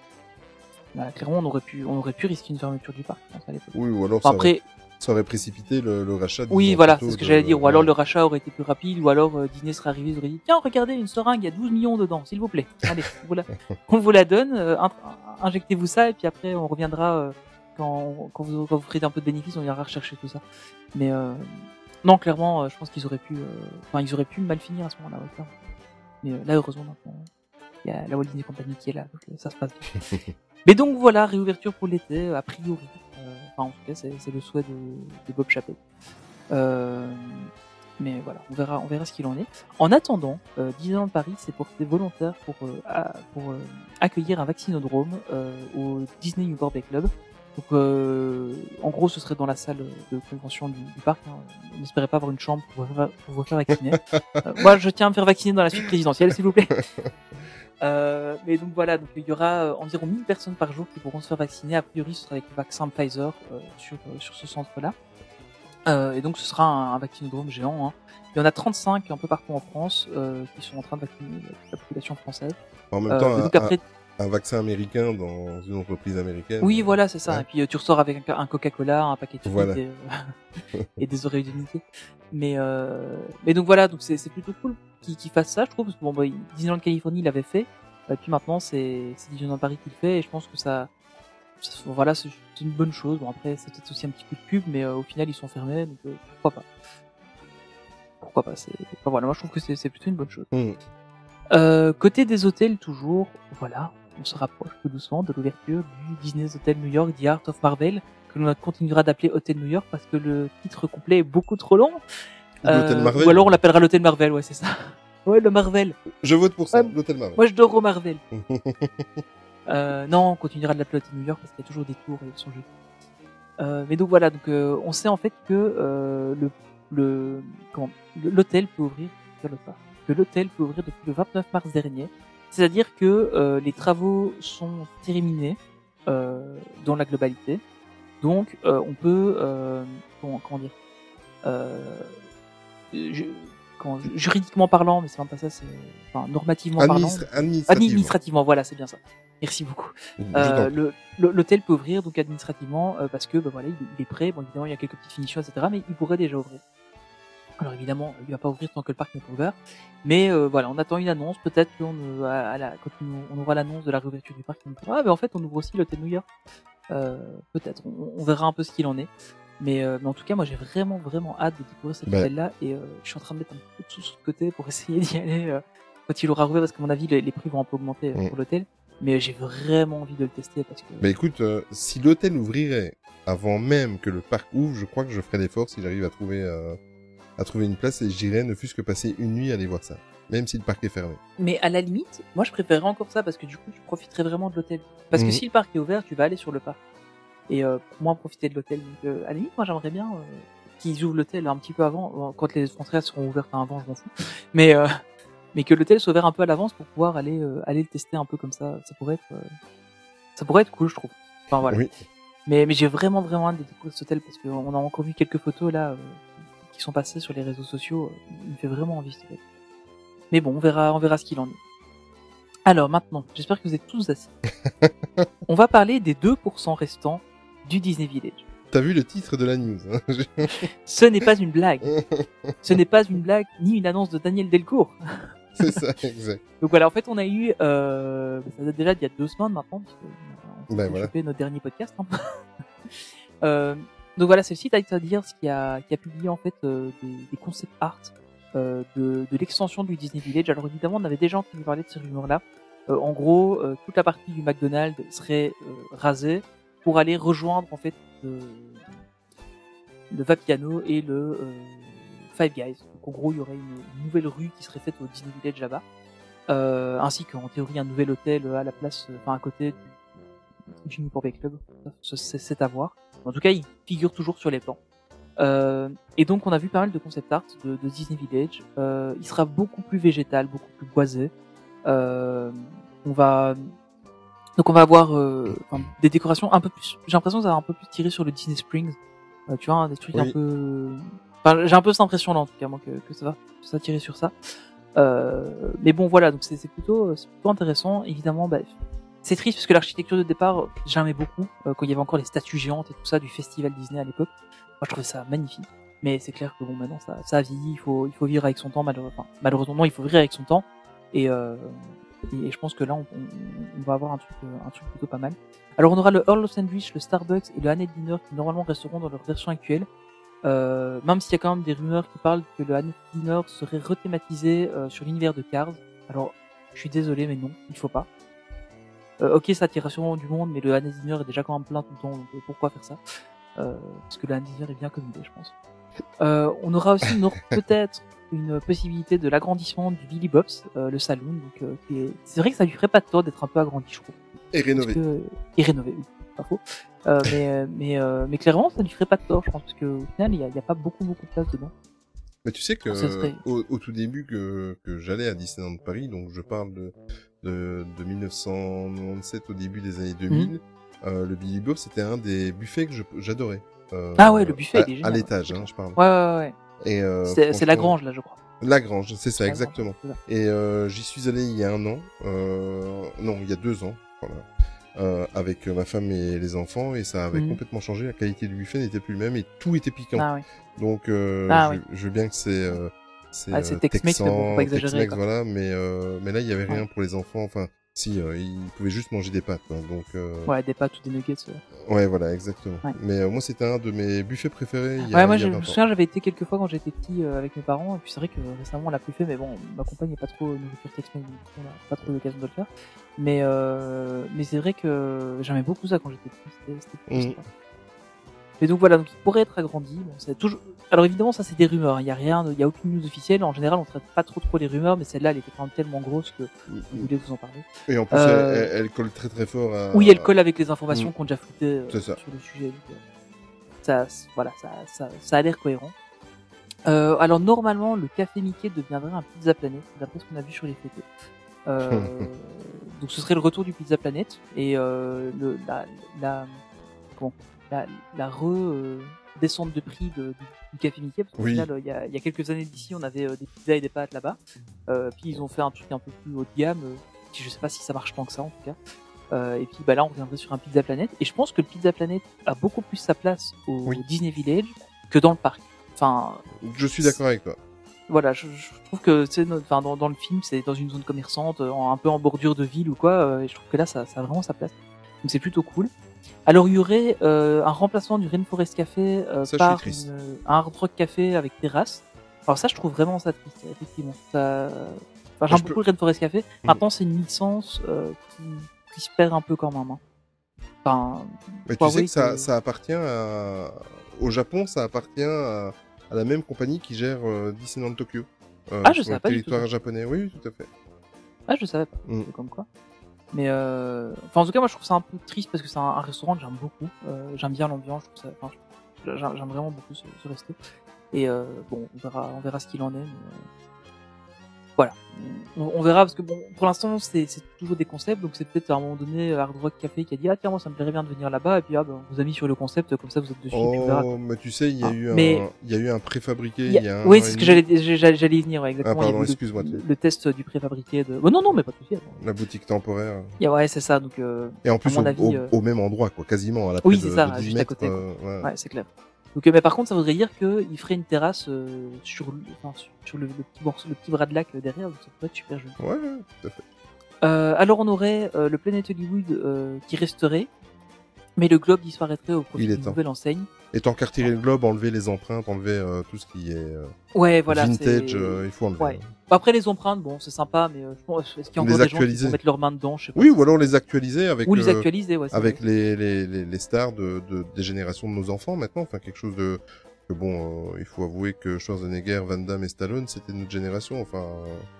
Bah, clairement, on aurait pu, on aurait pu risquer une fermeture du parc, je pense, à l'époque. Oui, ou alors Enfin, ça, aurait, après, ça aurait précipité le, le rachat. oui, voilà, c'est ce que j'allais dire. Ou alors le rachat aurait été plus rapide, ou alors euh, Disney serait arrivé, ils auraient dit Tiens, regardez, une seringue, il y a 12 millions dedans, s'il vous plaît. Allez, on vous la, on vous la donne, euh, injectez-vous ça, et puis après, on reviendra euh, quand, quand, vous, quand vous ferez un peu de bénéfices, on ira rechercher tout ça. Mais euh, non, clairement, je pense qu'ils auraient pu, enfin, ils auraient pu mal finir à ce moment-là. ouais. Mais là, heureusement, maintenant, il y a la Walt Disney Company qui est là, donc ça se passe bien. Mais donc voilà, réouverture pour l'été, a priori. Enfin, en tout cas, c'est le souhait de, de Bob Chapek. Euh, mais voilà, on verra, on verra ce qu'il en est. En attendant, euh, Disneyland Paris s'est porté volontaire pour, euh, à- pour euh, accueillir un vaccinodrome euh, au Disney New Bay Club. Donc, euh, en gros, ce serait dans la salle de convention du, du parc. hein. On n'espérait pas avoir une chambre pour, pour vous faire vacciner. Euh, moi, je tiens à me faire vacciner dans la suite présidentielle, s'il vous plaît. Euh, mais donc voilà, donc il y aura euh, environ 1000 personnes par jour qui pourront se faire vacciner. A priori, ce sera avec le vaccin Pfizer euh, sur, sur ce centre-là. Euh, et donc ce sera un, un vaccinodrome géant. Hein. Il y en a 35 un peu partout en France qui sont en train de vacciner la population française. En même temps, donc après, un- un vaccin américain dans une entreprise américaine. oui, voilà, c'est ça. Ouais. Et puis euh, tu ressors avec un, un Coca-Cola, un paquet de Voilà. et, euh, et des oreilles d'unité. Mais euh, mais donc voilà, donc c'est plutôt cool qu'ils qu'ils fassent ça, je trouve. Parce que bon, bah, Disneyland Californie l'avait fait. Et puis maintenant, c'est Disneyland Paris qui le fait. Et je pense que ça, ça- voilà, c'est une bonne chose. Bon après, c'est peut-être aussi un petit coup de pub, mais euh, au final, ils sont fermés, donc pourquoi pas. pourquoi pas. C'est, enfin, voilà, moi je trouve que c'est, c'est plutôt une bonne chose. Mm. Euh, côté des hôtels, toujours, voilà, on se rapproche tout doucement de l'ouverture du Disney's Hotel New York, The Art of Marvel, que l'on continuera d'appeler Hôtel New York parce que le titre complet est beaucoup trop long. Euh, Marvel. Ou alors on l'appellera l'Hôtel Marvel, ouais, c'est ça. Ouais, le Marvel. Je vote pour ça, Ouais. l'hôtel Marvel. Moi, je dors au Marvel. Euh, non, on continuera de l'appeler Hôtel New York parce qu'il y a toujours des tours et ils sont jolis. Euh, mais donc voilà, donc euh, on sait en fait que euh, le le le- l'hôtel peut ouvrir sur le. Que l'hôtel peut ouvrir depuis le 29 mars dernier. C'est-à-dire que euh, les travaux sont terminés euh, dans la globalité. Donc euh, on peut comment, comment dire je- comment- juridiquement parlant, mais c'est même pas ça, c'est enfin normativement parlant. Administra- administrativement. Administrativement, voilà, c'est bien ça. Merci beaucoup. Le- le- L'hôtel peut ouvrir donc administrativement parce que bah, voilà, il, il est prêt. Bon, évidemment, il y a quelques petites finitions, etc. Mais il pourrait déjà ouvrir. Alors évidemment, il va pas ouvrir tant que le parc n'est pas ouvert. Mais euh, voilà, on attend une annonce. Peut-être qu'on euh, à, à la, quand on, on aura l'annonce de la réouverture du parc, on dira, ah, mais en fait, on ouvre aussi l'hôtel New York. Euh, Peut-être. On, on verra un peu ce qu'il en est. Mais, euh, mais en tout cas, moi, j'ai vraiment, vraiment hâte de découvrir cet Bah. hôtel-là. Et euh, je suis en train de mettre un peu de sous le côté pour essayer d'y aller euh, quand il aura rouvert, parce qu'à mon avis, les, les prix vont un peu augmenter pour l'hôtel. Mais j'ai vraiment envie de le tester parce que. Bah écoute, euh, si l'hôtel ouvrirait avant même que le parc ouvre, je crois que je ferai l'effort si j'arrive à trouver euh, à trouver une place et j'irai ne fût-ce que passer une nuit à aller voir ça, même si le parc est fermé. Mais à la limite, moi je préférerais encore ça parce que du coup tu profiterais vraiment de l'hôtel. Parce Mhm. que si le parc est ouvert, tu vas aller sur le parc. Et euh, pour moi profiter de l'hôtel. Donc euh, à la limite, moi j'aimerais bien euh, qu'ils ouvrent l'hôtel un petit peu avant. Bon, Quand les frontières seront ouvertes avant, je m'en fous. Mais euh, mais que l'hôtel soit ouvert un peu à l'avance pour pouvoir aller euh, aller le tester un peu comme ça. Ça pourrait être euh, ça pourrait être cool, je trouve. Enfin voilà. Oui. Mais mais j'ai vraiment vraiment hâte de découvrir cet hôtel parce qu'on a encore vu quelques photos là euh, qui sont passées sur les réseaux sociaux. Il me fait vraiment envie. Mais bon, on verra on verra ce qu'il en est. Alors maintenant, j'espère que vous êtes tous assis. On va parler des 2% restants du Disney Village. T'as vu le titre de la news hein Ce n'est pas une blague. Ce n'est pas une blague ni une annonce de Daniel Delcourt. C'est ça, exact. Donc voilà, en fait, on a eu, euh, ça date déjà d'il y a deux semaines maintenant, parce que on s'est Ben voilà. notre dernier podcast. hein. euh, donc voilà, c'est le site Ideas qui a, qui a publié en fait euh, des, des concept art euh, de, de l'extension du Disney Village. Alors évidemment, on avait déjà entendu parler de ces rumeurs-là. Euh, en gros, euh, toute la partie du McDonald's serait euh, rasée pour aller rejoindre en fait le, Vapiano et le euh, Five Guys. Donc en gros, il y aurait une, nouvelle rue qui serait faite au Disney Village là-bas, ainsi qu'en théorie un nouvel hôtel à la place, enfin à côté du, Newport Bay Club. C'est à voir. En tout cas, il figure toujours sur les plans. Euh, et donc, on a vu pas mal de concept art de, de Disney Village. Euh, il sera beaucoup plus végétal, beaucoup plus boisé. Euh, on va donc on va avoir euh, enfin, des décorations un peu plus. J'ai l'impression que ça va un peu plus tirer sur le Disney Springs. Euh, tu vois, hein, des trucs un peu. Enfin, j'ai un peu cette impression là en tout cas, moi, que, que ça va, que ça va tirer sur ça. Euh, mais bon, voilà, donc c'est plutôt, c'est plutôt intéressant. Évidemment, bah, c'est triste parce que l'architecture de départ, j'aimais beaucoup euh, quand il y avait encore les statues géantes et tout ça du festival Disney à l'époque. Moi, je trouvais ça magnifique. Mais c'est clair que bon, maintenant, ça, ça a vieilli. Il faut, il faut vivre avec son temps. Malheureusement, malheureusement, il faut vivre avec son temps. Et, euh, et, je pense que là, on, va avoir un truc, euh, un truc plutôt pas mal. Alors, on aura le Earl of Sandwich, le Starbucks et le Annette Dinner qui normalement resteront dans leur version actuelle. Euh, même s'il y a quand même des rumeurs qui parlent que le Annette Dinner serait rethématisé euh, sur l'univers de Cars. Alors, je suis désolé, mais non, il faut pas. Euh, ok, ça attire sûrement du monde, mais le Dinner est déjà quand même plein tout le temps, donc pourquoi faire ça? Euh, Parce que le Dinner est bien comme idée, je pense. Euh, on aura aussi peut-être une possibilité de l'agrandissement du Billy Bob's, euh, le saloon. Donc, euh, c'est vrai que ça lui ferait pas de tort d'être un peu agrandi, je trouve. Et rénové. que... Et rénové, oui, pas faux. Euh, mais, mais, mais clairement, ça lui ferait pas de tort, je pense, parce qu'au final, il y a, y a pas beaucoup, beaucoup de place dedans. Mais tu sais que Ça serait- au, au tout début que, que j'allais à Disneyland Paris, donc je parle de, de, de 1997 au début des années 2000, Mhm. euh, le Billy Bob c'était un des buffets que j'adorais. Euh, Ah ouais, le buffet, à, il est À l'étage, hein, je parle. Ouais, ouais, ouais. Et euh, c'est la grange, là, je crois. La Grange, c'est ça, exactement. Grange. Et euh, j'y suis allé il y a un an, euh, non, il y a deux ans, voilà, euh, avec ma femme et les enfants, et ça avait Mhm. complètement changé. La qualité du buffet n'était plus le même et tout était piquant. Ah ouais. Donc, euh, Ah je, oui. je veux bien que c'est euh, c'est Ah, c'est euh, Tex-Mex, mais bon, faut pas Texan, exagérer, Tex-Mex, quoi. voilà, mais euh, mais là il y avait rien Ouais. pour les enfants. Enfin, Si, euh, ils pouvaient juste manger des pâtes, quoi. Donc, euh, Ouais, des pâtes ou des nuggets. euh. ouais, voilà, exactement. Ouais. Mais euh, moi, c'était un de mes buffets préférés. Il y a, Ouais, moi je me 20 ans. souviens, j'avais été quelques fois quand j'étais petit euh, avec mes parents, et puis c'est vrai que récemment on l'a plus fait, mais bon, ma compagne n'est pas trop nourriture Tex-Mex, on n'a pas trop l'occasion de le faire. Mais, euh, mais c'est vrai que j'aimais beaucoup ça quand j'étais petit, c'était- sympa. Et donc voilà, donc il pourrait être agrandi. Bon, c'est toujours. Alors évidemment, ça c'est des rumeurs. Il y a rien, il y a aucune news officielle. En général, on traite pas trop trop les rumeurs, mais celle-là, elle était quand même tellement grosse que je voulais vous en parler. Et en plus, Euh, elle, colle très très fort à. Oui, elle colle avec les informations Mm. qu'on déjà floutées euh, sur le sujet. donc, euh, ça, voilà, ça, ça, ça a l'air cohérent. Euh, alors normalement, le café Mickey deviendrait un Pizza Planet, d'après ce qu'on a vu sur les photos. Euh, donc ce serait le retour du Pizza Planet et euh, le, la, la, comment, la, la re euh, descente de prix de- du, du café Mickey. Parce qu'au Oui. final, euh, il y, a, il y a quelques années d'ici, on avait euh, des pizzas et des pâtes là-bas. Euh, puis ils ont fait un truc un peu plus haut de gamme. je sais pas si ça marche tant que ça en tout cas. Euh, et puis bah là, on reviendrait sur un Pizza Planet. Et je pense que le Pizza Planet a beaucoup plus sa place au Oui. Disney Village que dans le parc. Enfin, Je suis d'accord avec toi. voilà, je, je trouve que c'est enfin dans, dans le film, c'est dans une zone commerçante, en- un peu en bordure de ville ou quoi. euh, et je trouve que là, ça, ça a vraiment sa place. Donc c'est plutôt cool. Alors il y aurait euh, un remplacement du Rainforest Café euh, Ça, par une- un Hard Rock Café avec terrasse. Alors ça, je trouve vraiment ça triste, effectivement. Ça... Enfin, j'aime beaucoup le Rainforest Café. Mhm. Maintenant, c'est une licence euh, qui, qui se perd un peu quand même. hein. Enfin, Mais tu sais que ça, appartient à... Au Japon, ça appartient à, à la même compagnie qui gère euh, Disneyland Tokyo. Euh, Ah, je savais le pas du tout territoire japonais. Oui, tout à fait. Ah, je savais pas. Mm. C'est Comme quoi. Mais euh... enfin, en tout cas, moi, je trouve ça un peu triste parce que c'est un, restaurant que j'aime beaucoup. Euh, j'aime bien l'ambiance. ça- Enfin, j'aime vraiment beaucoup ce, resto. Et euh, bon, on verra, on verra ce qu'il en est. Euh, Voilà, on, on verra parce que bon, pour l'instant, c'est c'est toujours des concepts. Donc c'est peut-être à un moment donné Hard Rock Café qui a dit ah tiens moi ça me plairait bien de venir là-bas et puis ah ben, on vous a mis sur le concept comme ça vous êtes dessus. Oh, mais tu sais, il y a Ah, eu un, il y a eu un préfabriqué. Il Il y a- y a un oui, c'est ce que j'allais j'allais y venir. Ouais, exactement. Ah, pardon, le- excuse-moi, tu- Le, test du préfabriqué de. Oh, non non mais pas de souci. La boutique temporaire. Il y a- Ouais c'est ça donc. euh, Et en plus, mon au, avis, au- euh, au même endroit, quoi, quasiment, à la Oui, c'est de, ça, de 10 juste à côté, euh, ouais. Ouais, c'est clair. Donc, mais par contre, ça voudrait dire qu'il ferait une terrasse euh, sur, le- enfin, sur, sur le, le petit morceau, le petit bras de lac euh, derrière, donc ça pourrait être super joli. Ouais, ouais, tout à fait. Euh, alors, on aurait le Planet Hollywood qui resterait, mais le globe disparaîtrait au profit Il est d'une temps. nouvelle enseigne. Et tant qu'à retirer le globe, enlever les empreintes, enlever euh, tout ce qui est euh, Ouais, voilà. vintage, euh, il faut enlever. Ouais. Après, les empreintes, bon, c'est sympa, mais euh, je pense, est-ce qu'il y a Les encore des gens qui actualiser. vont mettre leurs mains dedans je sais pas. Oui, ou alors les actualiser avec, Ou les euh, actualiser, ouais. avec les, les, les, les stars de, de, des générations de nos enfants maintenant. Enfin, quelque chose de. Que bon, euh, il faut avouer que Schwarzenegger, Van Damme et Stallone, c'était notre génération. Enfin,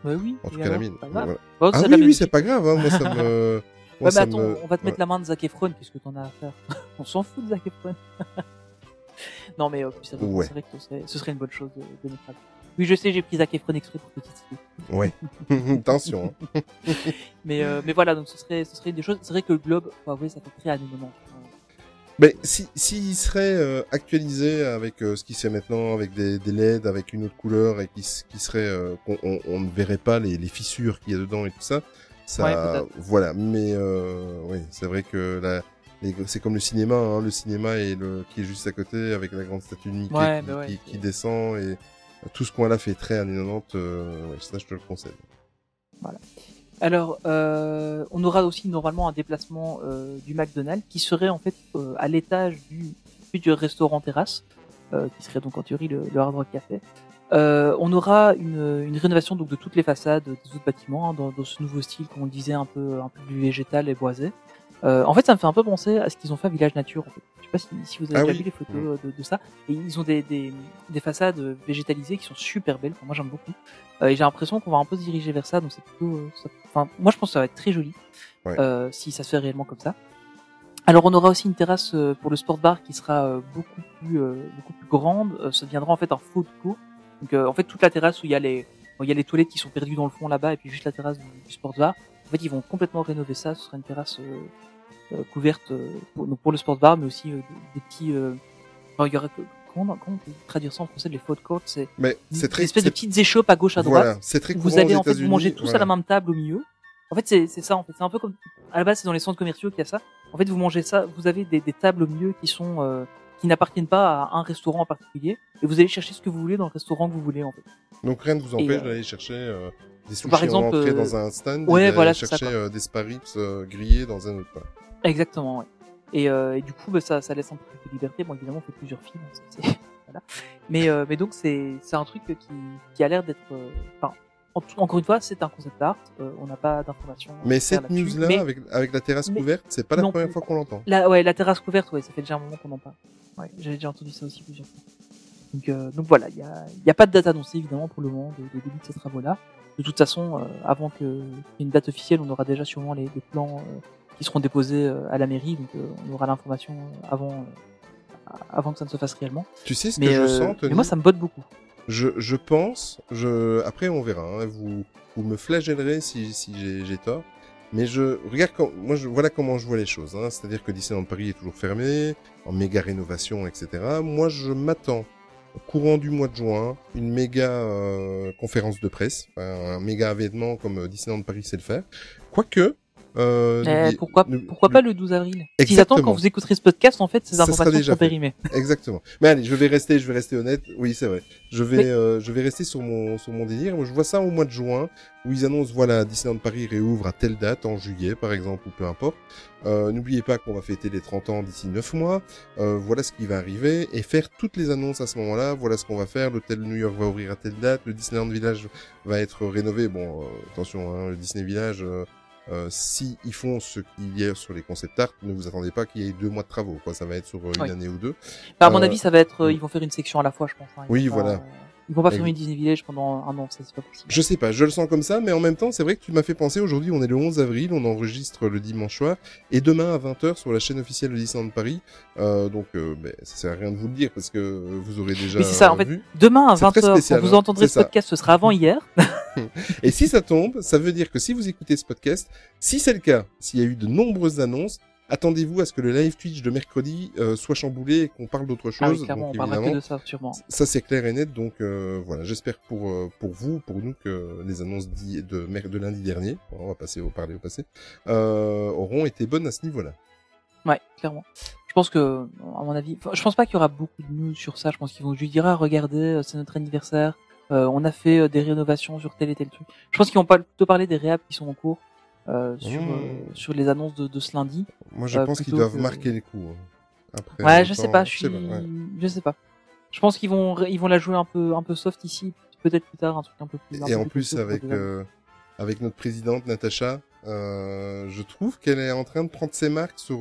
Ouais, oui. en tout cas, la mine. Voilà. Ah oui, oui, c'est pas grave. Hein. Moi, ça me. Moi, Ouais, mais attends, me- on va te mettre la main de Zac Efron, qu'est-ce que t'en as à faire? On s'en fout de Zac Efron. non, mais euh, c'est vrai, Ouais. c'est vrai que ce serait, ce serait une bonne chose de, de part. Oui, je sais, j'ai pris Zac Efron exprès pour te titiller. Ouais. Attention. hein. Mais, euh, mais voilà, donc ce serait, ce serait une des choses. C'est vrai que le globe, faut avouer, ça fait très années 90. Mais si s'il serait euh, actualisé avec euh, ce qui se fait maintenant, avec des, des LED, avec une autre couleur et qui, serait euh, qu'on on, on ne verrait pas les, les fissures qu'il y a dedans et tout ça, ça voilà. Mais euh, oui, c'est vrai que la, c'est comme le cinéma, hein, le cinéma est le qui est juste à côté avec la grande statue de Mickey Ouais, qui, bah ouais, qui, descend et tout ce coin-là fait très années 90. Euh, ouais, ça, je te le conseille. Alors, euh, on aura aussi normalement un déplacement euh, du McDonald's qui serait en fait euh, à l'étage du futur restaurant terrasse, euh, qui serait donc en théorie le, le Hard Rock Café. Euh, on aura une, une rénovation donc de toutes les façades des autres bâtiments hein, dans, dans ce nouveau style, comme on le disait, un peu un peu plus végétal et boisé. Euh, en fait, ça me fait un peu penser à ce qu'ils ont fait à Village Nature. En fait. Je sais pas si, si vous avez Ah déjà oui. vu les photos euh, de, de ça. Et ils ont des, des, des façades végétalisées qui sont super belles. Enfin, moi, j'aime beaucoup. Euh, et j'ai l'impression qu'on va un peu se diriger vers ça. Donc, c'est plutôt. euh, ça- Enfin, moi, je pense que ça va être très joli Ouais. euh, si ça se fait réellement comme ça. Alors, on aura aussi une terrasse pour le sport bar qui sera beaucoup plus euh, beaucoup plus grande. Ça deviendra en fait un faux de cours. Donc, euh, en fait, toute la terrasse où il y a les où il y a les toilettes qui sont perdues dans le fond là-bas et puis juste la terrasse du, du sport bar. En fait, ils vont complètement rénover ça. Ce sera une terrasse euh, euh, couverte pour, donc pour le sport bar, mais aussi des, petits. Enfin, il y aura que- comment, on peut traduire ça en français Les food courts, c'est Mais c'est une très espèce de petites échoppes à gauche à droite. Voilà, c'est très Vous allez aux en fait vous manger tous à voilà. la même table au milieu. En fait, c'est c'est ça. En fait, c'est un peu comme à la base, c'est dans les centres commerciaux qu'il y a ça. En fait, vous mangez ça. Vous avez des, des tables au milieu qui sont euh, qui n'appartiennent pas à un restaurant en particulier, et vous allez chercher ce que vous voulez dans le restaurant que vous voulez en fait. Donc rien ne vous empêche euh, d'aller chercher euh, des sushis par exemple, en euh, dans un stand, ouais, et voilà, ça, chercher euh, des euh, grillés dans un autre. Exactement, ouais. Et, euh, et du coup, bah, ça, ça laisse un peu plus de liberté. Bon, évidemment, on fait plusieurs films. hein, voilà. Mais, euh, mais donc, c'est, c'est un truc qui, qui a l'air d'être. Enfin, en encore une fois, c'est un concept art. euh, on n'a pas d'informations. Mais cette news-là, Mais avec, avec la terrasse mais- couverte, c'est pas la non première fois qu'on l'entend. la, ouais, la terrasse couverte, ouais, ça fait déjà un moment qu'on en parle. Ouais, j'avais déjà entendu ça aussi plusieurs fois. Donc, euh, donc voilà, il y a, y a pas de date annoncée évidemment pour le moment de, de début de ces travaux-là. De toute façon, euh, avant qu'il y ait une date officielle, on aura déjà sûrement les, les plans qui seront déposés à la mairie, donc on aura l'information avant, avant que ça ne se fasse réellement. Tu sais ce Mais, que je sens, mais Tony moi, ça me botte beaucoup. Je, je pense, je, après on verra, hein, vous, vous me flagellerez si, si j'ai, tort. Mais je regarde, quand, moi je, voilà comment je vois les choses. Hein, C'est-à-dire que Disneyland Paris est toujours fermé, en méga rénovation, etc. Moi je m'attends courant du mois de juin, une méga euh, conférence de presse, un méga événement comme euh, Disneyland Paris sait le faire. Quoique, euh, Eh, pourquoi, pourquoi pas le 12 avril S'ils attendent quand vous écouterez ce podcast, en fait, ces informations fait. périmées. Exactement. Mais allez, je vais rester, je vais rester honnête. Oui, c'est vrai. Je vais, euh, je vais rester sur mon, sur mon délire. Moi, je vois ça au mois de juin, où ils annoncent, voilà, Disneyland Paris réouvre à telle date, en juillet, par exemple, ou peu importe. Euh, N'oubliez pas qu'on va fêter les 30 ans d'ici 9 mois. Euh, voilà ce qui va arriver et faire toutes les annonces à ce moment-là. Voilà ce qu'on va faire. L'hôtel New York va ouvrir à telle date. Le Disneyland Village va être rénové. Bon, euh, attention, hein, le Disney Village. Euh, si ils font ce qu'il y a sur les concept art, ne vous attendez pas qu'il y ait deux mois de travaux. Quoi, ça va être sur euh, une Oui. année ou deux. Bah, à mon Euh, avis, ça va être, euh, mm. ils vont faire une section à la fois, je pense. hein. Oui, pas- voilà. Ils vont pas fermer Disney Village pendant un an, ça c'est pas possible. Je sais pas, je le sens comme ça, mais en même temps, c'est vrai que tu m'as fait penser, aujourd'hui, on est le 11 avril, on enregistre le dimanche soir, et demain à 20h sur la chaîne officielle de Disneyland Paris, euh, donc euh, ben, ça sert à rien de vous le dire, parce que vous aurez déjà Mais c'est ça, en fait. Demain à C'est très 20h, spécial, quand vous hein. entendrez ce podcast, ce sera avant hier. Et si ça tombe, ça veut dire que si vous écoutez ce podcast, si c'est le cas, s'il y a eu de nombreuses annonces, attendez-vous à ce que le live Twitch de mercredi euh, soit chamboulé et qu'on parle d'autre Ah chose. oui, clairement, donc on parlera que de ça, sûrement. Ça c'est clair et net, donc euh, voilà, j'espère pour euh, pour vous, pour nous que les annonces de mer- de lundi dernier, on va passer au parler au passé, euh, auront été bonnes à ce niveau-là. Ouais, clairement. Je pense que, à mon avis, je pense pas qu'il y aura beaucoup de news sur ça. Je pense qu'ils vont juste dire, ah, regardez, c'est notre anniversaire. Euh, on a fait des rénovations sur tel et tel truc. Je pense qu'ils vont plutôt parler des réhab qui sont en cours euh, sur Mmh. euh, sur les annonces de, de ce lundi. Moi, je Euh, pense qu'ils doivent que- marquer les coups. hein. Après, Ouais, je sais temps, pas. Je sais suis, pas, ouais. je sais pas. Je pense qu'ils vont ils vont la jouer un peu un peu soft ici. Peut-être plus tard un truc un peu plus. Et peu en plus avec avec notre présidente Natacha, je trouve qu'elle est en train de prendre ses marques sur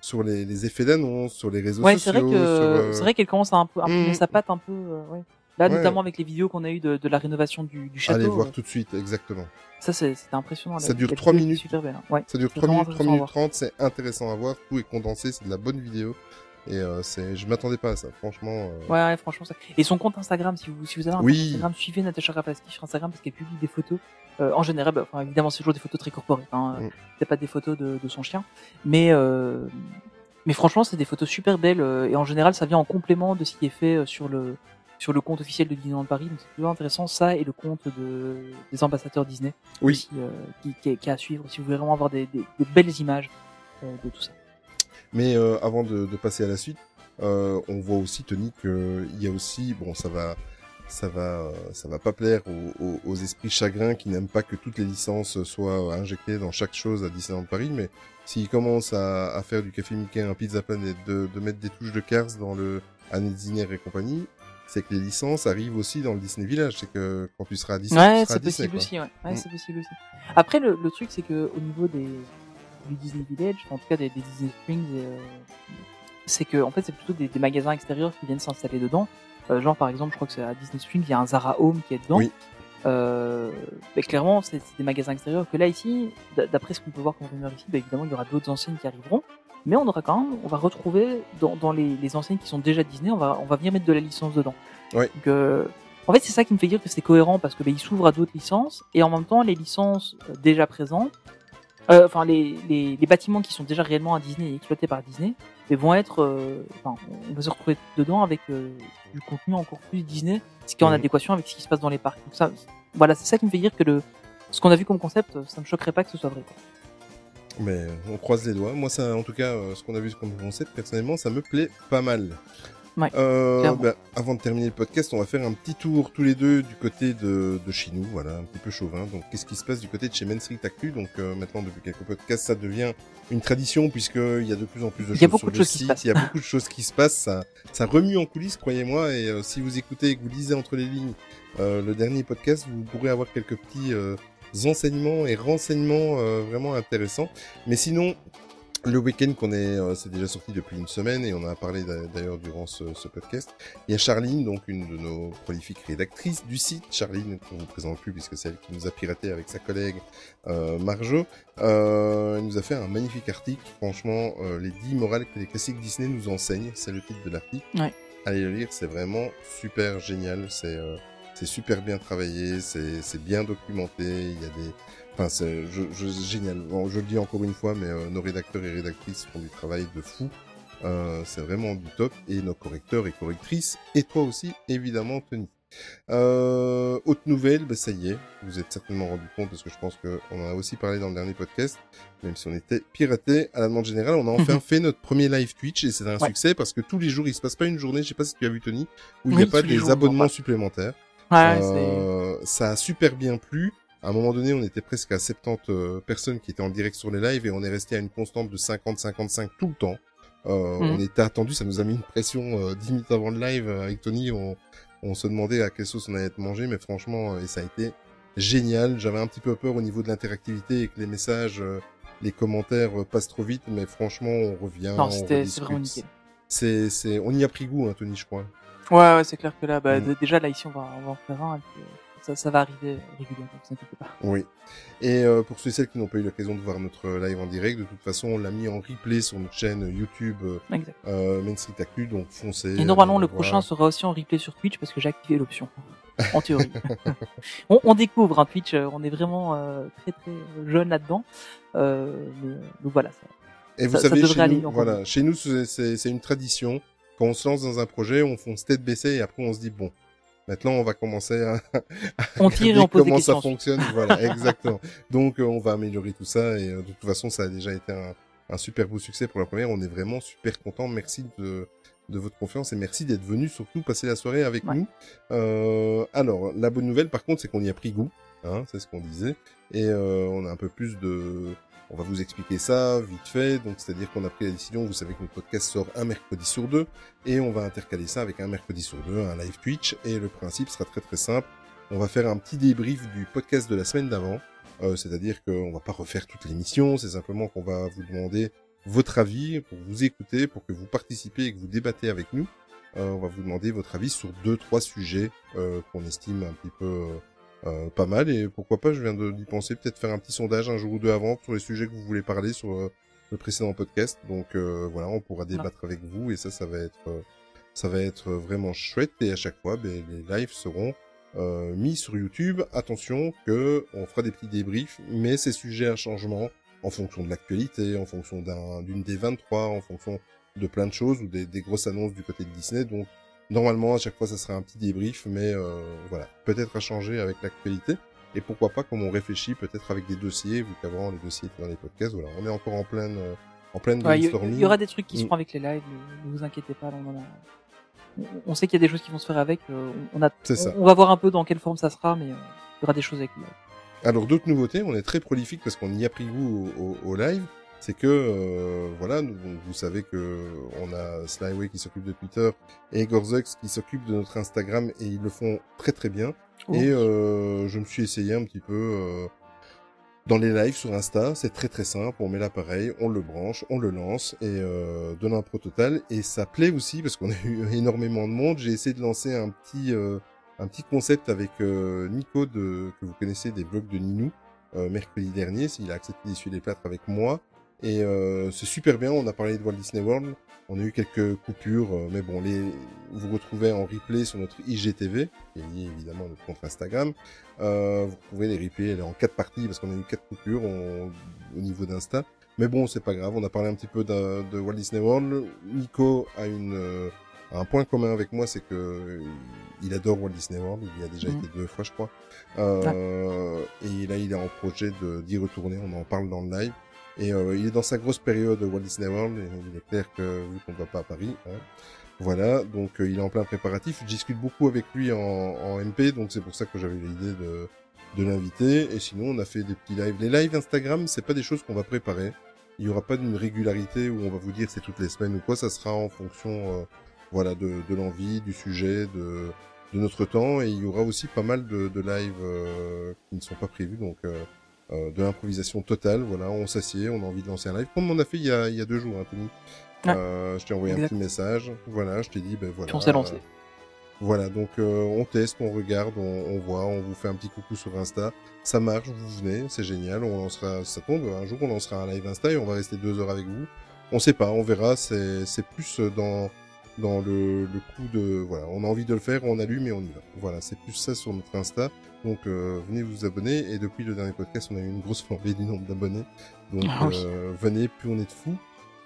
sur les, les effets d'annonce, sur les réseaux Ouais, sociaux. c'est vrai qu'elle commence à un peu à Mm. mettre sa patte un peu. euh, ouais. Là, Ouais. notamment avec les vidéos qu'on a eues de, de la rénovation du, du château. Allez voir euh, tout de suite, exactement. Ça, c'est- c'était impressionnant. Ça dure la trois vidéo est minutes. Super belle. hein. Ouais. Ça dure C'est 3 vraiment minutes, 3 intéressant à minutes voir. 30, c'est intéressant à voir, tout est condensé, c'est de la bonne vidéo. Et euh, c'est, je m'attendais pas à ça, franchement. euh, Ouais, ouais, franchement, ça. Et son compte Instagram, si vous, si vous avez un Oui. compte Instagram, suivez Natacha Rapaski sur Instagram parce qu'elle publie des photos. Euh, en général, bah, enfin, évidemment, c'est toujours des photos très corporées. Hein. Mm. C'est pas des photos de, de son chien, mais mais franchement, c'est des photos super belles. et en général, ça vient en complément de ce qui est fait sur le sur le compte officiel de Disneyland Paris. Donc c'est plutôt intéressant ça et le compte de des ambassadeurs Disney. Oui. Aussi, euh, qui, qui, est- qui est à suivre si vous voulez vraiment avoir des, des, des belles images euh, de tout ça. Mais euh, avant de, de passer à la suite, on voit aussi Tony qu'il y a aussi, bon, ça va, ça va, ça va pas plaire aux, aux- aux esprits chagrins qui n'aiment pas que toutes les licences soient injectées dans chaque chose à Disneyland Paris, mais s'ils commencent à, à faire du Café Mickey, un Pizza Planet, de, de mettre des touches de Cars dans le Année Dîner et compagnie, c'est que les licences arrivent aussi dans le Disney Village. C'est que quand tu seras à Disney, Ouais, tu seras à c'est Disney. possible aussi, ouais. ouais Mm. c'est possible aussi. Après, le, le truc, c'est que au niveau des, du Disney Village, enfin, en tout cas des, des Disney Springs, euh, c'est que, en fait, c'est plutôt des, des magasins extérieurs qui viennent s'installer dedans. Euh, genre, par exemple, je crois que c'est à Disney Springs, il y a un Zara Home qui est dedans. Oui. Euh, mais clairement, c'est des magasins extérieurs que là, ici, d'après ce qu'on peut voir comme rumeur ici, bah, évidemment, il y aura d'autres enseignes qui arriveront. Mais on aura quand même, on va retrouver dans, dans les, les enseignes qui sont déjà Disney, on va, on va venir mettre de la licence dedans. Ouais. Donc, euh, en fait, c'est ça qui me fait dire que c'est cohérent parce que bah, ils s'ouvrent à d'autres licences et en même temps, les licences euh, déjà présentes, euh, enfin les, les, les bâtiments qui sont déjà réellement à Disney et exploités par Disney, mais vont être, euh, enfin, on va se retrouver dedans avec euh, du contenu encore plus Disney, ce qui est en Mhm. adéquation avec ce qui se passe dans les parcs. Donc ça, voilà, c'est ça qui me fait dire que le, ce qu'on a vu comme concept, ça me choquerait pas que ce soit vrai. quoi. Mais on croise les doigts. Moi, ça, en tout cas, euh, ce qu'on a vu comme concept, personnellement, ça me plaît pas mal. Ouais, Euh, bah, avant de terminer le podcast, on va faire un petit tour tous les deux du côté de, de chez nous, voilà, un petit peu chauvin. Donc, qu'est-ce qui se passe du côté de chez Main Street Actu? Donc, euh, maintenant, depuis quelques podcasts, ça devient une tradition puisqu'il y a de plus en plus de Il choses sur de le choses qui se site. Il y a beaucoup de choses qui se passent. Ça, ça remue en coulisses, croyez-moi. Et euh, si vous écoutez et que vous lisez entre les lignes euh, le dernier podcast, vous pourrez avoir quelques petits euh, enseignements et renseignements euh, vraiment intéressants. Mais sinon, le week-end qu'on est, euh, c'est déjà sorti depuis une semaine et on en a parlé d'a- d'ailleurs durant ce, ce podcast. Il y a Charline, donc une de nos prolifiques rédactrices du site. Charline, qu'on vous présente plus puisque c'est elle qui nous a piraté avec sa collègue euh, Marjo. Euh, elle nous a fait un magnifique article. Franchement, euh, les 10 morales que les classiques Disney nous enseignent, c'est le titre de l'article. Ouais. Allez le lire, c'est vraiment super génial. C'est c'est super bien travaillé, c'est bien documenté. Il y a des Enfin, c'est je, je, génial. Bon, je le dis encore une fois, mais euh, nos rédacteurs et rédactrices font du travail de fou. Euh, c'est vraiment du top. Et nos correcteurs et correctrices, et toi aussi, évidemment, Tony. Euh, autre nouvelle, bah, ça y est, vous êtes certainement rendu compte, parce que je pense qu'on en a aussi parlé dans le dernier podcast, même si on était piraté à la demande générale, on a enfin fait notre premier live Twitch, et c'est un Ouais. succès, parce que tous les jours, il se passe pas une journée, je sais pas si tu as vu Tony, où il n'y a pas des jours, abonnements supplémentaires. Ouais. Euh, ça a super bien plu. À un moment donné, on était presque à 70 euh, personnes qui étaient en direct sur les lives et on est resté à une constante de 50-55 tout le temps. Euh, Mhm. On était attendu, ça nous a mis une pression euh, 10 minutes avant le live euh, avec Tony. On, on se demandait à quelle sauce on allait être mangé, mais franchement, euh, et ça a été génial. J'avais un petit peu peur au niveau de l'interactivité et que les messages, euh, les commentaires euh, passent trop vite, mais franchement, on revient. Non, on c'était vraiment nickel. C'est, c'est, on y a pris goût, hein, Tony, je crois. Ouais, ouais, c'est clair que là, bah, Mm. déjà là ici on va, on va en faire un, et puis, euh, ça, ça va arriver régulièrement, vous inquiétez pas. Oui. Et euh, pour ceux et celles qui n'ont pas eu l'occasion de voir notre live en direct, de toute façon, on l'a mis en replay sur notre chaîne YouTube euh, euh, Main Street Actu, donc foncez. Et normalement le voir. prochain sera aussi en replay sur Twitch parce que j'ai activé l'option. En théorie. on, on découvre un Twitch, euh, on est vraiment euh, très très jeune là-dedans. Donc voilà. Ça. Et vous ça- savez, chez nous, voilà, chez nous, c'est une tradition. Quand on se lance dans un projet, on fonce tête baissée et après on se dit bon, maintenant on va commencer à, On tire et regarder on pose des comment ça fonctionne. voilà, exactement. Donc euh, on va améliorer tout ça et euh, de toute façon, ça a déjà été un, un super beau succès pour la première. On est vraiment super content. Merci de de votre confiance et merci d'être venu surtout passer la soirée avec Ouais. nous. Euh, alors la bonne nouvelle par contre c'est qu'on y a pris goût, hein, c'est ce qu'on disait et euh, on a un peu plus de on va vous expliquer ça vite fait. Donc, c'est-à-dire qu'on a pris la décision, vous savez que notre podcast sort un mercredi sur deux, et on va intercaler ça avec un mercredi sur deux, un live Twitch, et le principe sera très très simple. On va faire un petit débrief du podcast de la semaine d'avant, euh, c'est-à-dire qu'on va pas refaire toute l'émission, c'est simplement qu'on va vous demander votre avis pour vous écouter, pour que vous participiez et que vous débattez avec nous. Euh, on va vous demander votre avis sur deux, trois sujets euh, qu'on estime un petit peu euh, pas mal et pourquoi pas je viens de d'y penser peut-être faire un petit sondage un jour ou deux avant sur les sujets que vous voulez parler sur euh, le précédent podcast. Donc euh, voilà on pourra débattre avec vous et ça ça va être ça va être vraiment chouette. Et à chaque fois ben, les lives seront mis sur YouTube. Attention que on fera des petits débriefs mais c'est sujet à changement en fonction de l'actualité en fonction d'un d'une des 23 en fonction de plein de choses ou des, des grosses annonces du côté de Disney. Donc Normalement, à chaque fois, ça sera un petit débrief, mais euh, voilà, peut-être à changer avec l'actualité. Et pourquoi pas, comme on réfléchit, peut-être avec des dossiers, vu qu'avant les dossiers étaient dans les podcasts. Voilà, on est encore en pleine, euh, en pleine Ouais, Il y, brainstorming. il y aura des trucs qui se Mm. feront avec les lives, ne, vous inquiétez pas. on, sait qu'il y a des choses qui vont se faire avec. euh, on, a, C'est ça. on, on va voir un peu dans quelle forme ça sera, mais euh, il y aura des choses avec les lives. Alors d'autres nouveautés, on est très prolifique parce qu'on y a pris goût au, au- au live. C'est que euh, voilà, nous- vous savez que on a Slyway qui s'occupe de Twitter et Gorzux qui s'occupe de notre Instagram et ils le font très très bien. Oh. Et euh, je me suis essayé un petit peu euh, dans les lives sur Insta. C'est très très simple. On met l'appareil, on le branche, on le lance et euh, donne un pro total. Et ça plaît aussi parce qu'on a eu énormément de monde. J'ai essayé de lancer un petit euh, un petit concept avec euh, Nico de que vous connaissez des vlogs de Ninou euh, mercredi dernier. Il a accepté d'essuyer les plâtres avec moi. Et euh, c'est super bien. On a parlé de Walt Disney World. On a eu quelques coupures, euh, mais bon, les vous retrouvez en replay sur notre IGTV, qui est lié évidemment à notre compte Instagram. Euh, vous retrouvez les replays en quatre parties parce qu'on a eu quatre coupures on- au niveau d'Insta. Mais bon, c'est pas grave. On a parlé un petit peu de, de Walt Disney World. Nico a une euh, a un point commun avec moi, c'est que euh, il adore Walt Disney World. Il y a déjà Mhm. été deux fois, je crois. Euh, Et là, il est en projet de d'y retourner. On en parle dans le live. Et euh, il est dans sa grosse période Walt Disney World. Et il est clair que vu qu'on ne va pas à Paris, hein, voilà. Donc euh, il est en plein préparatif. Je discute beaucoup avec lui en, en MP, donc c'est pour ça que j'avais l'idée de de l'inviter. Et sinon, on a fait des petits lives. Les lives Instagram, c'est pas des choses qu'on va préparer. Il y aura pas d'une régularité où on va vous dire c'est toutes les semaines ou quoi. Ça sera en fonction, euh, voilà, de, de l'envie, du sujet, de, de notre temps. Et il y aura aussi pas mal de, de lives euh, qui ne sont pas prévus, donc euh, de l'improvisation totale. Voilà, on s'assied, on a envie de lancer un live, comme on a fait il y a, il y a deux jours, hein, Tony. Euh, je t'ai envoyé Exact. un petit message. Voilà, je t'ai dit, ben voilà. Puis on s'est lancé. voilà, donc euh, on teste, on regarde, on, on voit, on vous fait un petit coucou sur Insta. Ça marche, vous venez, c'est génial. On lancera, ça tombe, un jour on lancera un live Insta et on va rester deux heures avec vous. On sait pas, on verra. C'est c'est plus dans dans le, le coup de voilà, on a envie de le faire, on allume et on y va. Voilà, c'est plus ça sur notre Insta. Donc euh, venez vous abonner et depuis le dernier podcast, on a eu une grosse flambée du nombre d'abonnés. Donc Ah oui. euh, venez, plus on est de fous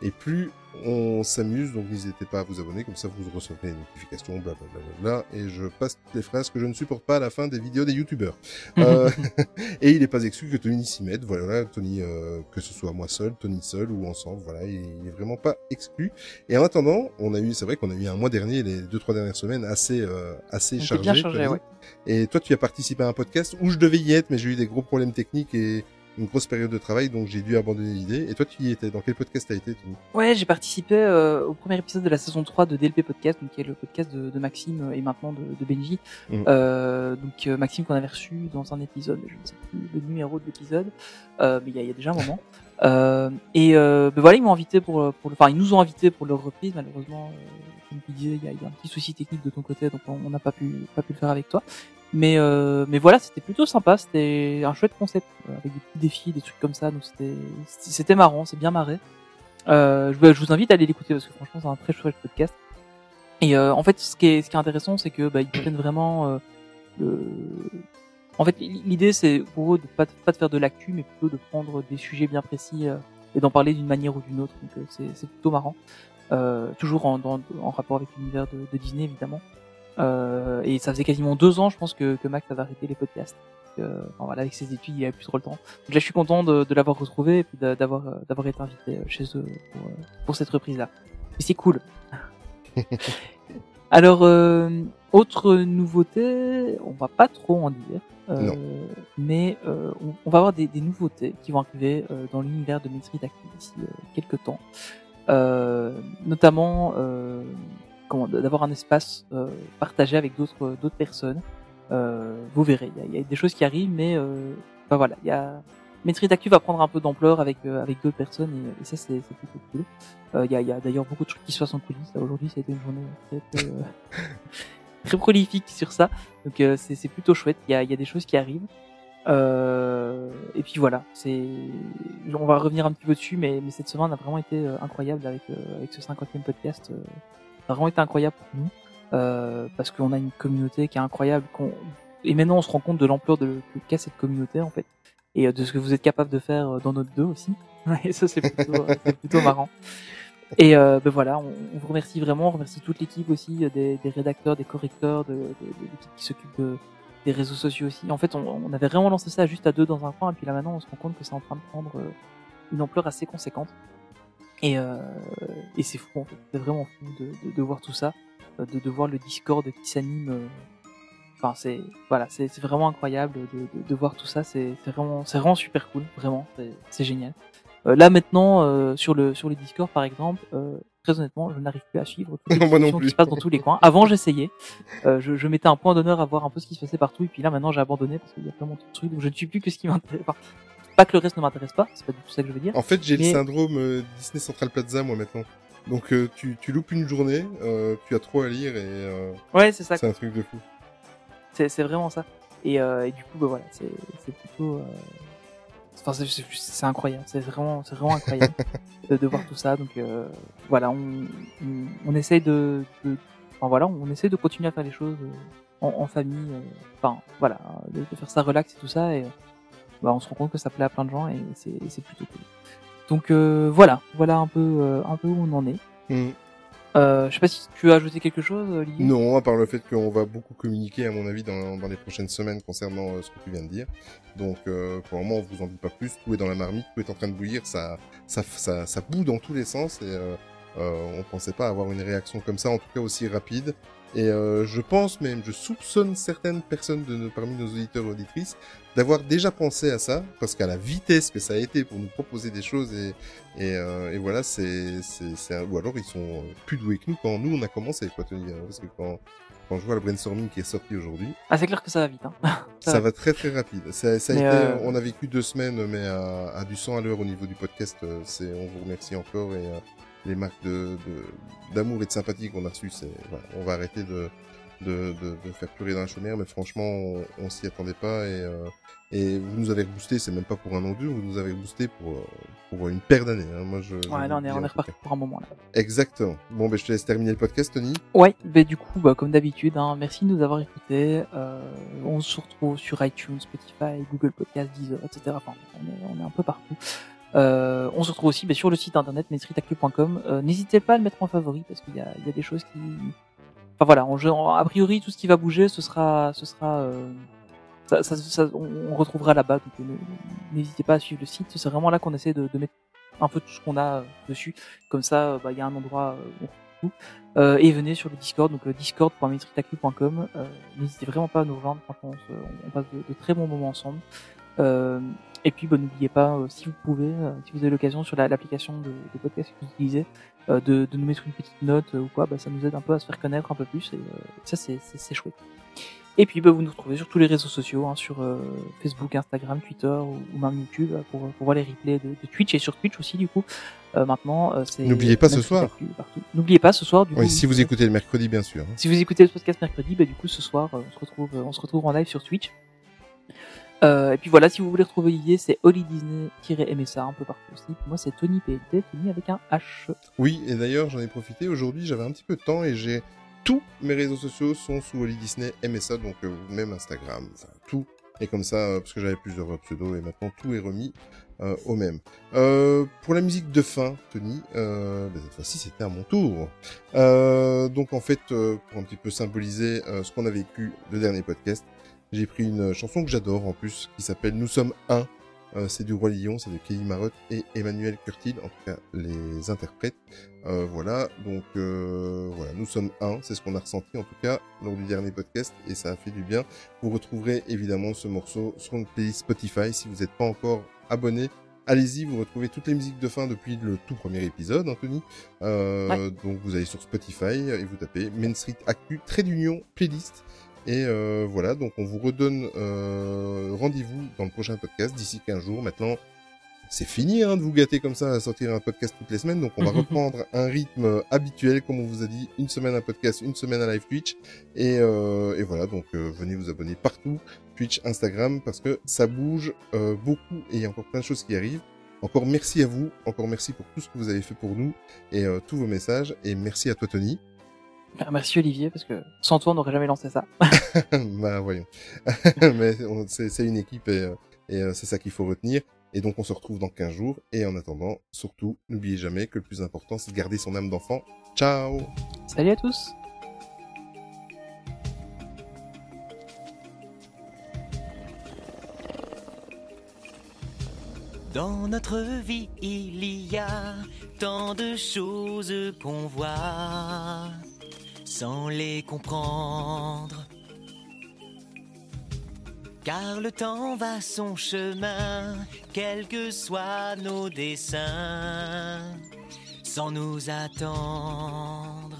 et plus on s'amuse. Donc n'hésitez pas à vous abonner, comme ça vous recevrez les notifications, blablabla. Et je passe toutes les phrases que je ne supporte pas à la fin des vidéos des youtubeurs. Euh, et il n'est pas exclu que Tony s'y mette. Voilà, Tony, euh, que ce soit moi seul, Tony seul ou ensemble, voilà, il, il est vraiment pas exclu. Et en attendant, on a eu, c'est vrai qu'on a eu un mois dernier, les deux trois dernières semaines, assez euh, assez bien chargé, ouais. Et toi, tu as participé à un podcast où je devais y être, mais j'ai eu des gros problèmes techniques et une grosse période de travail, donc j'ai dû abandonner l'idée. Et toi, tu y étais. Dans quel podcast t'as été, Tony? Ouais, j'ai participé euh, au premier épisode de la saison 3 de DLP Podcast, donc qui est le podcast de, de Maxime et maintenant de, de Benji. Mhm. Euh, donc euh, Maxime qu'on avait reçu dans un épisode, je ne sais plus le numéro de l'épisode, euh, mais il y, y a déjà un moment. Euh, et euh, ben voilà, ils m'ont invité pour, euh, pour le, enfin ils nous ont invités pour leur reprise. Malheureusement, euh, comme tu disais, il y y a un petit souci technique de ton côté, donc on on n'a pas pu pas pu le faire avec toi. Mais euh, mais voilà, c'était plutôt sympa. C'était un chouette concept euh, avec des petits défis, des trucs comme ça. Donc c'était c'était marrant, c'est bien marré. Euh, je, vous invite à aller l'écouter parce que franchement c'est un très chouette podcast. Et euh, en fait, ce qui est ce qui est intéressant, c'est que bah, ils prennent vraiment euh, le... En fait, l'idée c'est pour eux de pas pas de faire de l'actu, mais plutôt de prendre des sujets bien précis euh, et d'en parler d'une manière ou d'une autre. Donc euh, c'est plutôt marrant. Euh, toujours en, en rapport avec l'univers de Disney évidemment. Euh, et ça faisait quasiment deux ans, je pense, que, que Max avait arrêté les podcasts. Euh, enfin, voilà, avec ses études, il avait plus trop le temps. Donc là, je suis content de, de l'avoir retrouvé et puis d'a- d'avoir euh, d'avoir été invité euh, chez eux pour, euh, pour cette reprise-là. Et c'est cool. Alors, euh, autre nouveauté, on va pas trop en dire, euh, mais euh, on, on va avoir des, des nouveautés qui vont arriver euh, dans l'univers de Maîtrise d'Actu d'ici euh, quelques temps. Euh, notamment, euh, d'avoir un espace euh, partagé avec d'autres d'autres personnes. Euh, vous verrez, il y y a des choses qui arrivent, mais euh, enfin, voilà, il y a Maîtrise d'Actu va prendre un peu d'ampleur avec euh, avec d'autres personnes et, ça c'est c'est plutôt cool. Euh, Il y a, y a d'ailleurs beaucoup de trucs qui se passent en coulisses. Aujourd'hui, ça a été une journée très euh, très prolifique sur ça, donc euh, c'est c'est plutôt chouette. Il y a il y a des choses qui arrivent. Euh, et puis voilà, c'est, on va revenir un petit peu dessus, mais, mais cette semaine a vraiment été euh, incroyable avec, euh, avec ce 50e podcast. Vraiment été incroyable pour nous, euh, parce qu'on a une communauté qui est incroyable, et maintenant on se rend compte de l'ampleur de qu'a cette communauté en fait, et euh, de ce que vous êtes capable de faire euh, dans notre dos aussi. Et ça c'est plutôt, marrant. Et ben voilà, on, vous remercie vraiment, on remercie toute l'équipe aussi, des, rédacteurs, des correcteurs, de, l'équipe qui s'occupe de, des réseaux sociaux aussi. En fait, on, avait vraiment lancé ça juste à deux dans un coin, et puis là maintenant, on se rend compte que c'est en train de prendre une ampleur assez conséquente. Et, euh, et c'est fou, en fait. C'est vraiment fou de, de, de voir tout ça, euh, de, de voir le Discord qui s'anime. euh, Enfin, c'est voilà, c'est c'est vraiment incroyable de, de, de voir tout ça. C'est c'est vraiment, c'est vraiment super cool, vraiment. C'est- C'est génial. Euh, là maintenant, euh, sur le sur le Discord par exemple, euh, très honnêtement, je n'arrive plus à suivre toutes les Moi non discussions plus. qui se passent dans tous les coins. Avant, j'essayais. Euh, je, je mettais un point d'honneur à voir un peu ce qui se passait partout, et puis là maintenant j'ai abandonné parce qu'il y a tellement de trucs, donc je ne suis plus que ce qui m'intéresse. Pas que le reste ne m'intéresse pas, c'est pas du tout ça que je veux dire. En fait, j'ai Mais- le syndrome euh, Disney Central Plaza, moi, maintenant. Donc, euh, tu, tu loupes une journée, euh, tu as trop à lire et Ouais, c'est ça. c'est un truc de fou. C'est c'est vraiment ça. Et, et du coup, bah voilà, c'est c'est plutôt. Enfin, c'est- c'est c'est incroyable. C'est vraiment, c'est vraiment incroyable de, de voir tout ça. Donc euh, voilà, on, on, on essaye de, de, enfin voilà, on essaie de continuer à faire les choses en, en famille. euh, Enfin voilà, de, de faire ça relax et tout ça. Et bah, on se rend compte que ça plaît à plein de gens et c'est c'est plutôt cool. Donc euh, voilà, voilà un peu, euh, un peu où on en est. Mm. Euh, je sais pas si tu veux ajouter quelque chose, Olivier? Non, à part le fait qu'on va beaucoup communiquer, à mon avis, dans, dans les prochaines semaines concernant euh, ce que tu viens de dire. Donc, euh, pour le moment, on vous en dit pas plus. Tout est dans la marmite, tout est en train de bouillir, ça, ça, ça, ça bout dans tous les sens et euh, euh, on pensait pas avoir une réaction comme ça, en tout cas aussi rapide. Et euh, je pense même, je soupçonne certaines personnes de nos- parmi nos auditeurs et auditrices d'avoir déjà pensé à ça, parce qu'à la vitesse que ça a été pour nous proposer des choses et, et, euh, et voilà, c'est, c'est, ou alors ils sont plus doués que nous quand nous on a commencé, quoi, Tony, hein, parce que quand, quand je vois le brainstorming qui est sorti aujourd'hui, Ah, c'est clair que ça va vite. Hein. ça va très très rapide. Ça, ça a été, euh, on a vécu deux semaines, mais à, à du 100 à l'heure au niveau du podcast, euh, c'est, on vous remercie encore et euh, les marques de, de- d'amour et de sympathie qu'on a reçues, c'est, voilà, on va arrêter de, de, de, de faire pleurer dans la chaumière, mais franchement, on, on s'y attendait pas et, euh, et vous nous avez boosté, c'est même pas pour un an dur, vous nous avez boosté pour, euh, pour une paire d'années. Hein. Moi, je, Ouais, là, on est, on est reparti pour un moment, là. Exactement. Bon, ben, je te laisse terminer le podcast, Tony. Ouais, bah, du coup, bah, comme d'habitude, hein, merci de nous avoir écoutés. Euh, on se retrouve sur iTunes, Spotify, Google Podcast, Deezer, etc. Enfin, on est, on est un peu partout. Euh, on se retrouve aussi bah, sur le site internet mainstreetactu.com. Euh, N'hésitez pas à le mettre en favori parce qu'il y a, il y a des choses qui. Enfin voilà, on, en- a priori tout ce qui va bouger, ce sera, ce sera, euh, ça, ça- ça- on, on retrouvera là-bas. Donc euh, n'hésitez pas à suivre le site. C'est vraiment là qu'on essaie de, de mettre un peu tout ce qu'on a euh, dessus. Comme ça, euh, bah, il y a un endroit où on. Euh, et venez sur le Discord, donc le. Euh, N'hésitez vraiment pas à nous rejoindre, franchement, on, se- on passe de, très bons moments ensemble. Euh, et puis, bah, n'oubliez pas, si vous pouvez, si vous avez l'occasion sur la- l'application de, de podcast que vous utilisez, de, de nous mettre une petite note euh, ou quoi, bah, ça nous aide un peu à se faire connaître un peu plus. Et euh, ça, c'est chouette. Et puis, bah, vous nous retrouvez sur tous les réseaux sociaux, hein, sur euh, Facebook, Instagram, Twitter ou, ou même YouTube, euh, pour, pour voir les replays de, de Twitch et sur Twitch aussi, du coup. Euh, maintenant, euh, c'est. N'oubliez pas ce soir. N'oubliez pas ce soir, du coup. Oui, si vous euh, écoutez le mercredi, bien sûr. si vous écoutez le podcast mercredi, bah, du coup, ce soir, euh, on se retrouve, euh, on se retrouve en live sur Twitch. Euh, et puis voilà, si vous voulez retrouver Olivier, c'est Oli Disney-MSA un peu partout aussi. Puis moi, c'est Tony PLT, Tony avec un H. Oui, et d'ailleurs, j'en ai profité. Aujourd'hui, j'avais un petit peu de temps et j'ai tous mes réseaux sociaux sont sous Oli Disney MSA, donc euh, même Instagram, enfin tout. Et comme ça, euh, parce que j'avais plusieurs euh, pseudos et maintenant tout est remis au même. Euh, pour la musique de fin, Tony, ben, cette fois-ci c'était à mon tour. Donc en fait, pour un petit peu symboliser ce qu'on a vécu le dernier podcast, j'ai pris une chanson que j'adore en plus, qui s'appelle Nous sommes un. Euh, c'est du Roi Lion, c'est de Kelly Marotte et Emmanuel Curtil, en tout cas les interprètes. Euh, voilà, donc euh, voilà, nous sommes un, c'est ce qu'on a ressenti en tout cas lors du dernier podcast et ça a fait du bien. Vous retrouverez évidemment ce morceau sur une playlist Spotify si vous n'êtes pas encore abonné. Allez-y, vous retrouvez toutes les musiques de fin depuis le tout premier épisode, Anthony. Euh, Donc vous allez sur Spotify et vous tapez Main Street Actu, trait d'union, playlist. Et euh, voilà, donc on vous redonne euh, rendez-vous dans le prochain podcast d'ici 15 jours. Maintenant, c'est fini hein, de vous gâter comme ça à sortir un podcast toutes les semaines. Donc on va reprendre un rythme habituel, comme on vous a dit, une semaine un podcast, une semaine un live Twitch. Et, euh, et voilà, donc euh, venez vous abonner partout, Twitch, Instagram, parce que ça bouge euh, beaucoup et il y a encore plein de choses qui arrivent. Encore merci à vous, encore merci pour tout ce que vous avez fait pour nous et tous vos messages. Et merci à toi Tony. Ah, Merci Olivier, parce que sans toi, on n'aurait jamais lancé ça. bah voyons. Mais c'est une équipe et, euh, et euh, c'est ça qu'il faut retenir. Et donc on se retrouve dans 15 jours. Et en attendant, surtout, n'oubliez jamais que le plus important, c'est de garder son âme d'enfant. Ciao Salut à tous Dans notre vie, il y a tant de choses qu'on voit sans les comprendre. Car le temps va son chemin, quels que soient nos dessins, sans nous attendre.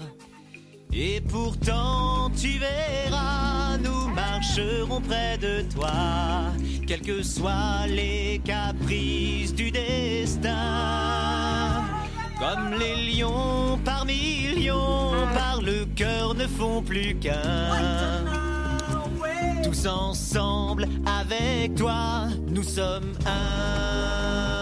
Et pourtant, tu verras, nous marcherons près de toi, quels que soient les caprices du destin. Comme les lions par millions, par le cœur ne font plus qu'un. Tous ensemble, avec toi, nous sommes un.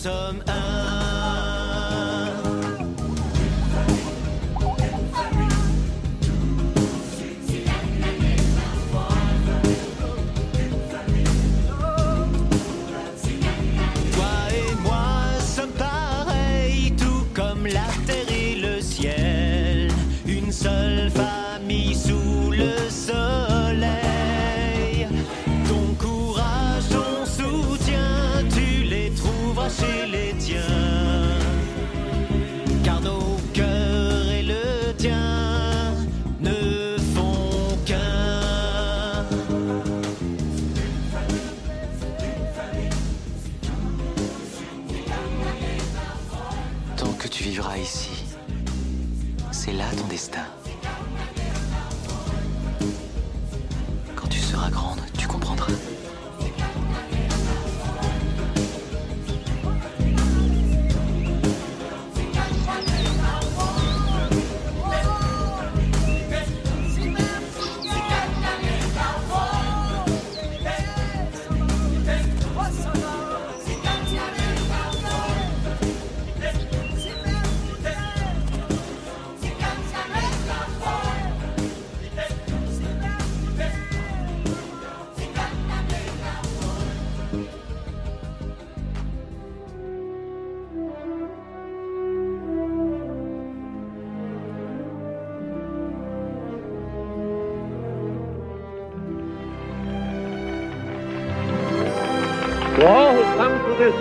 some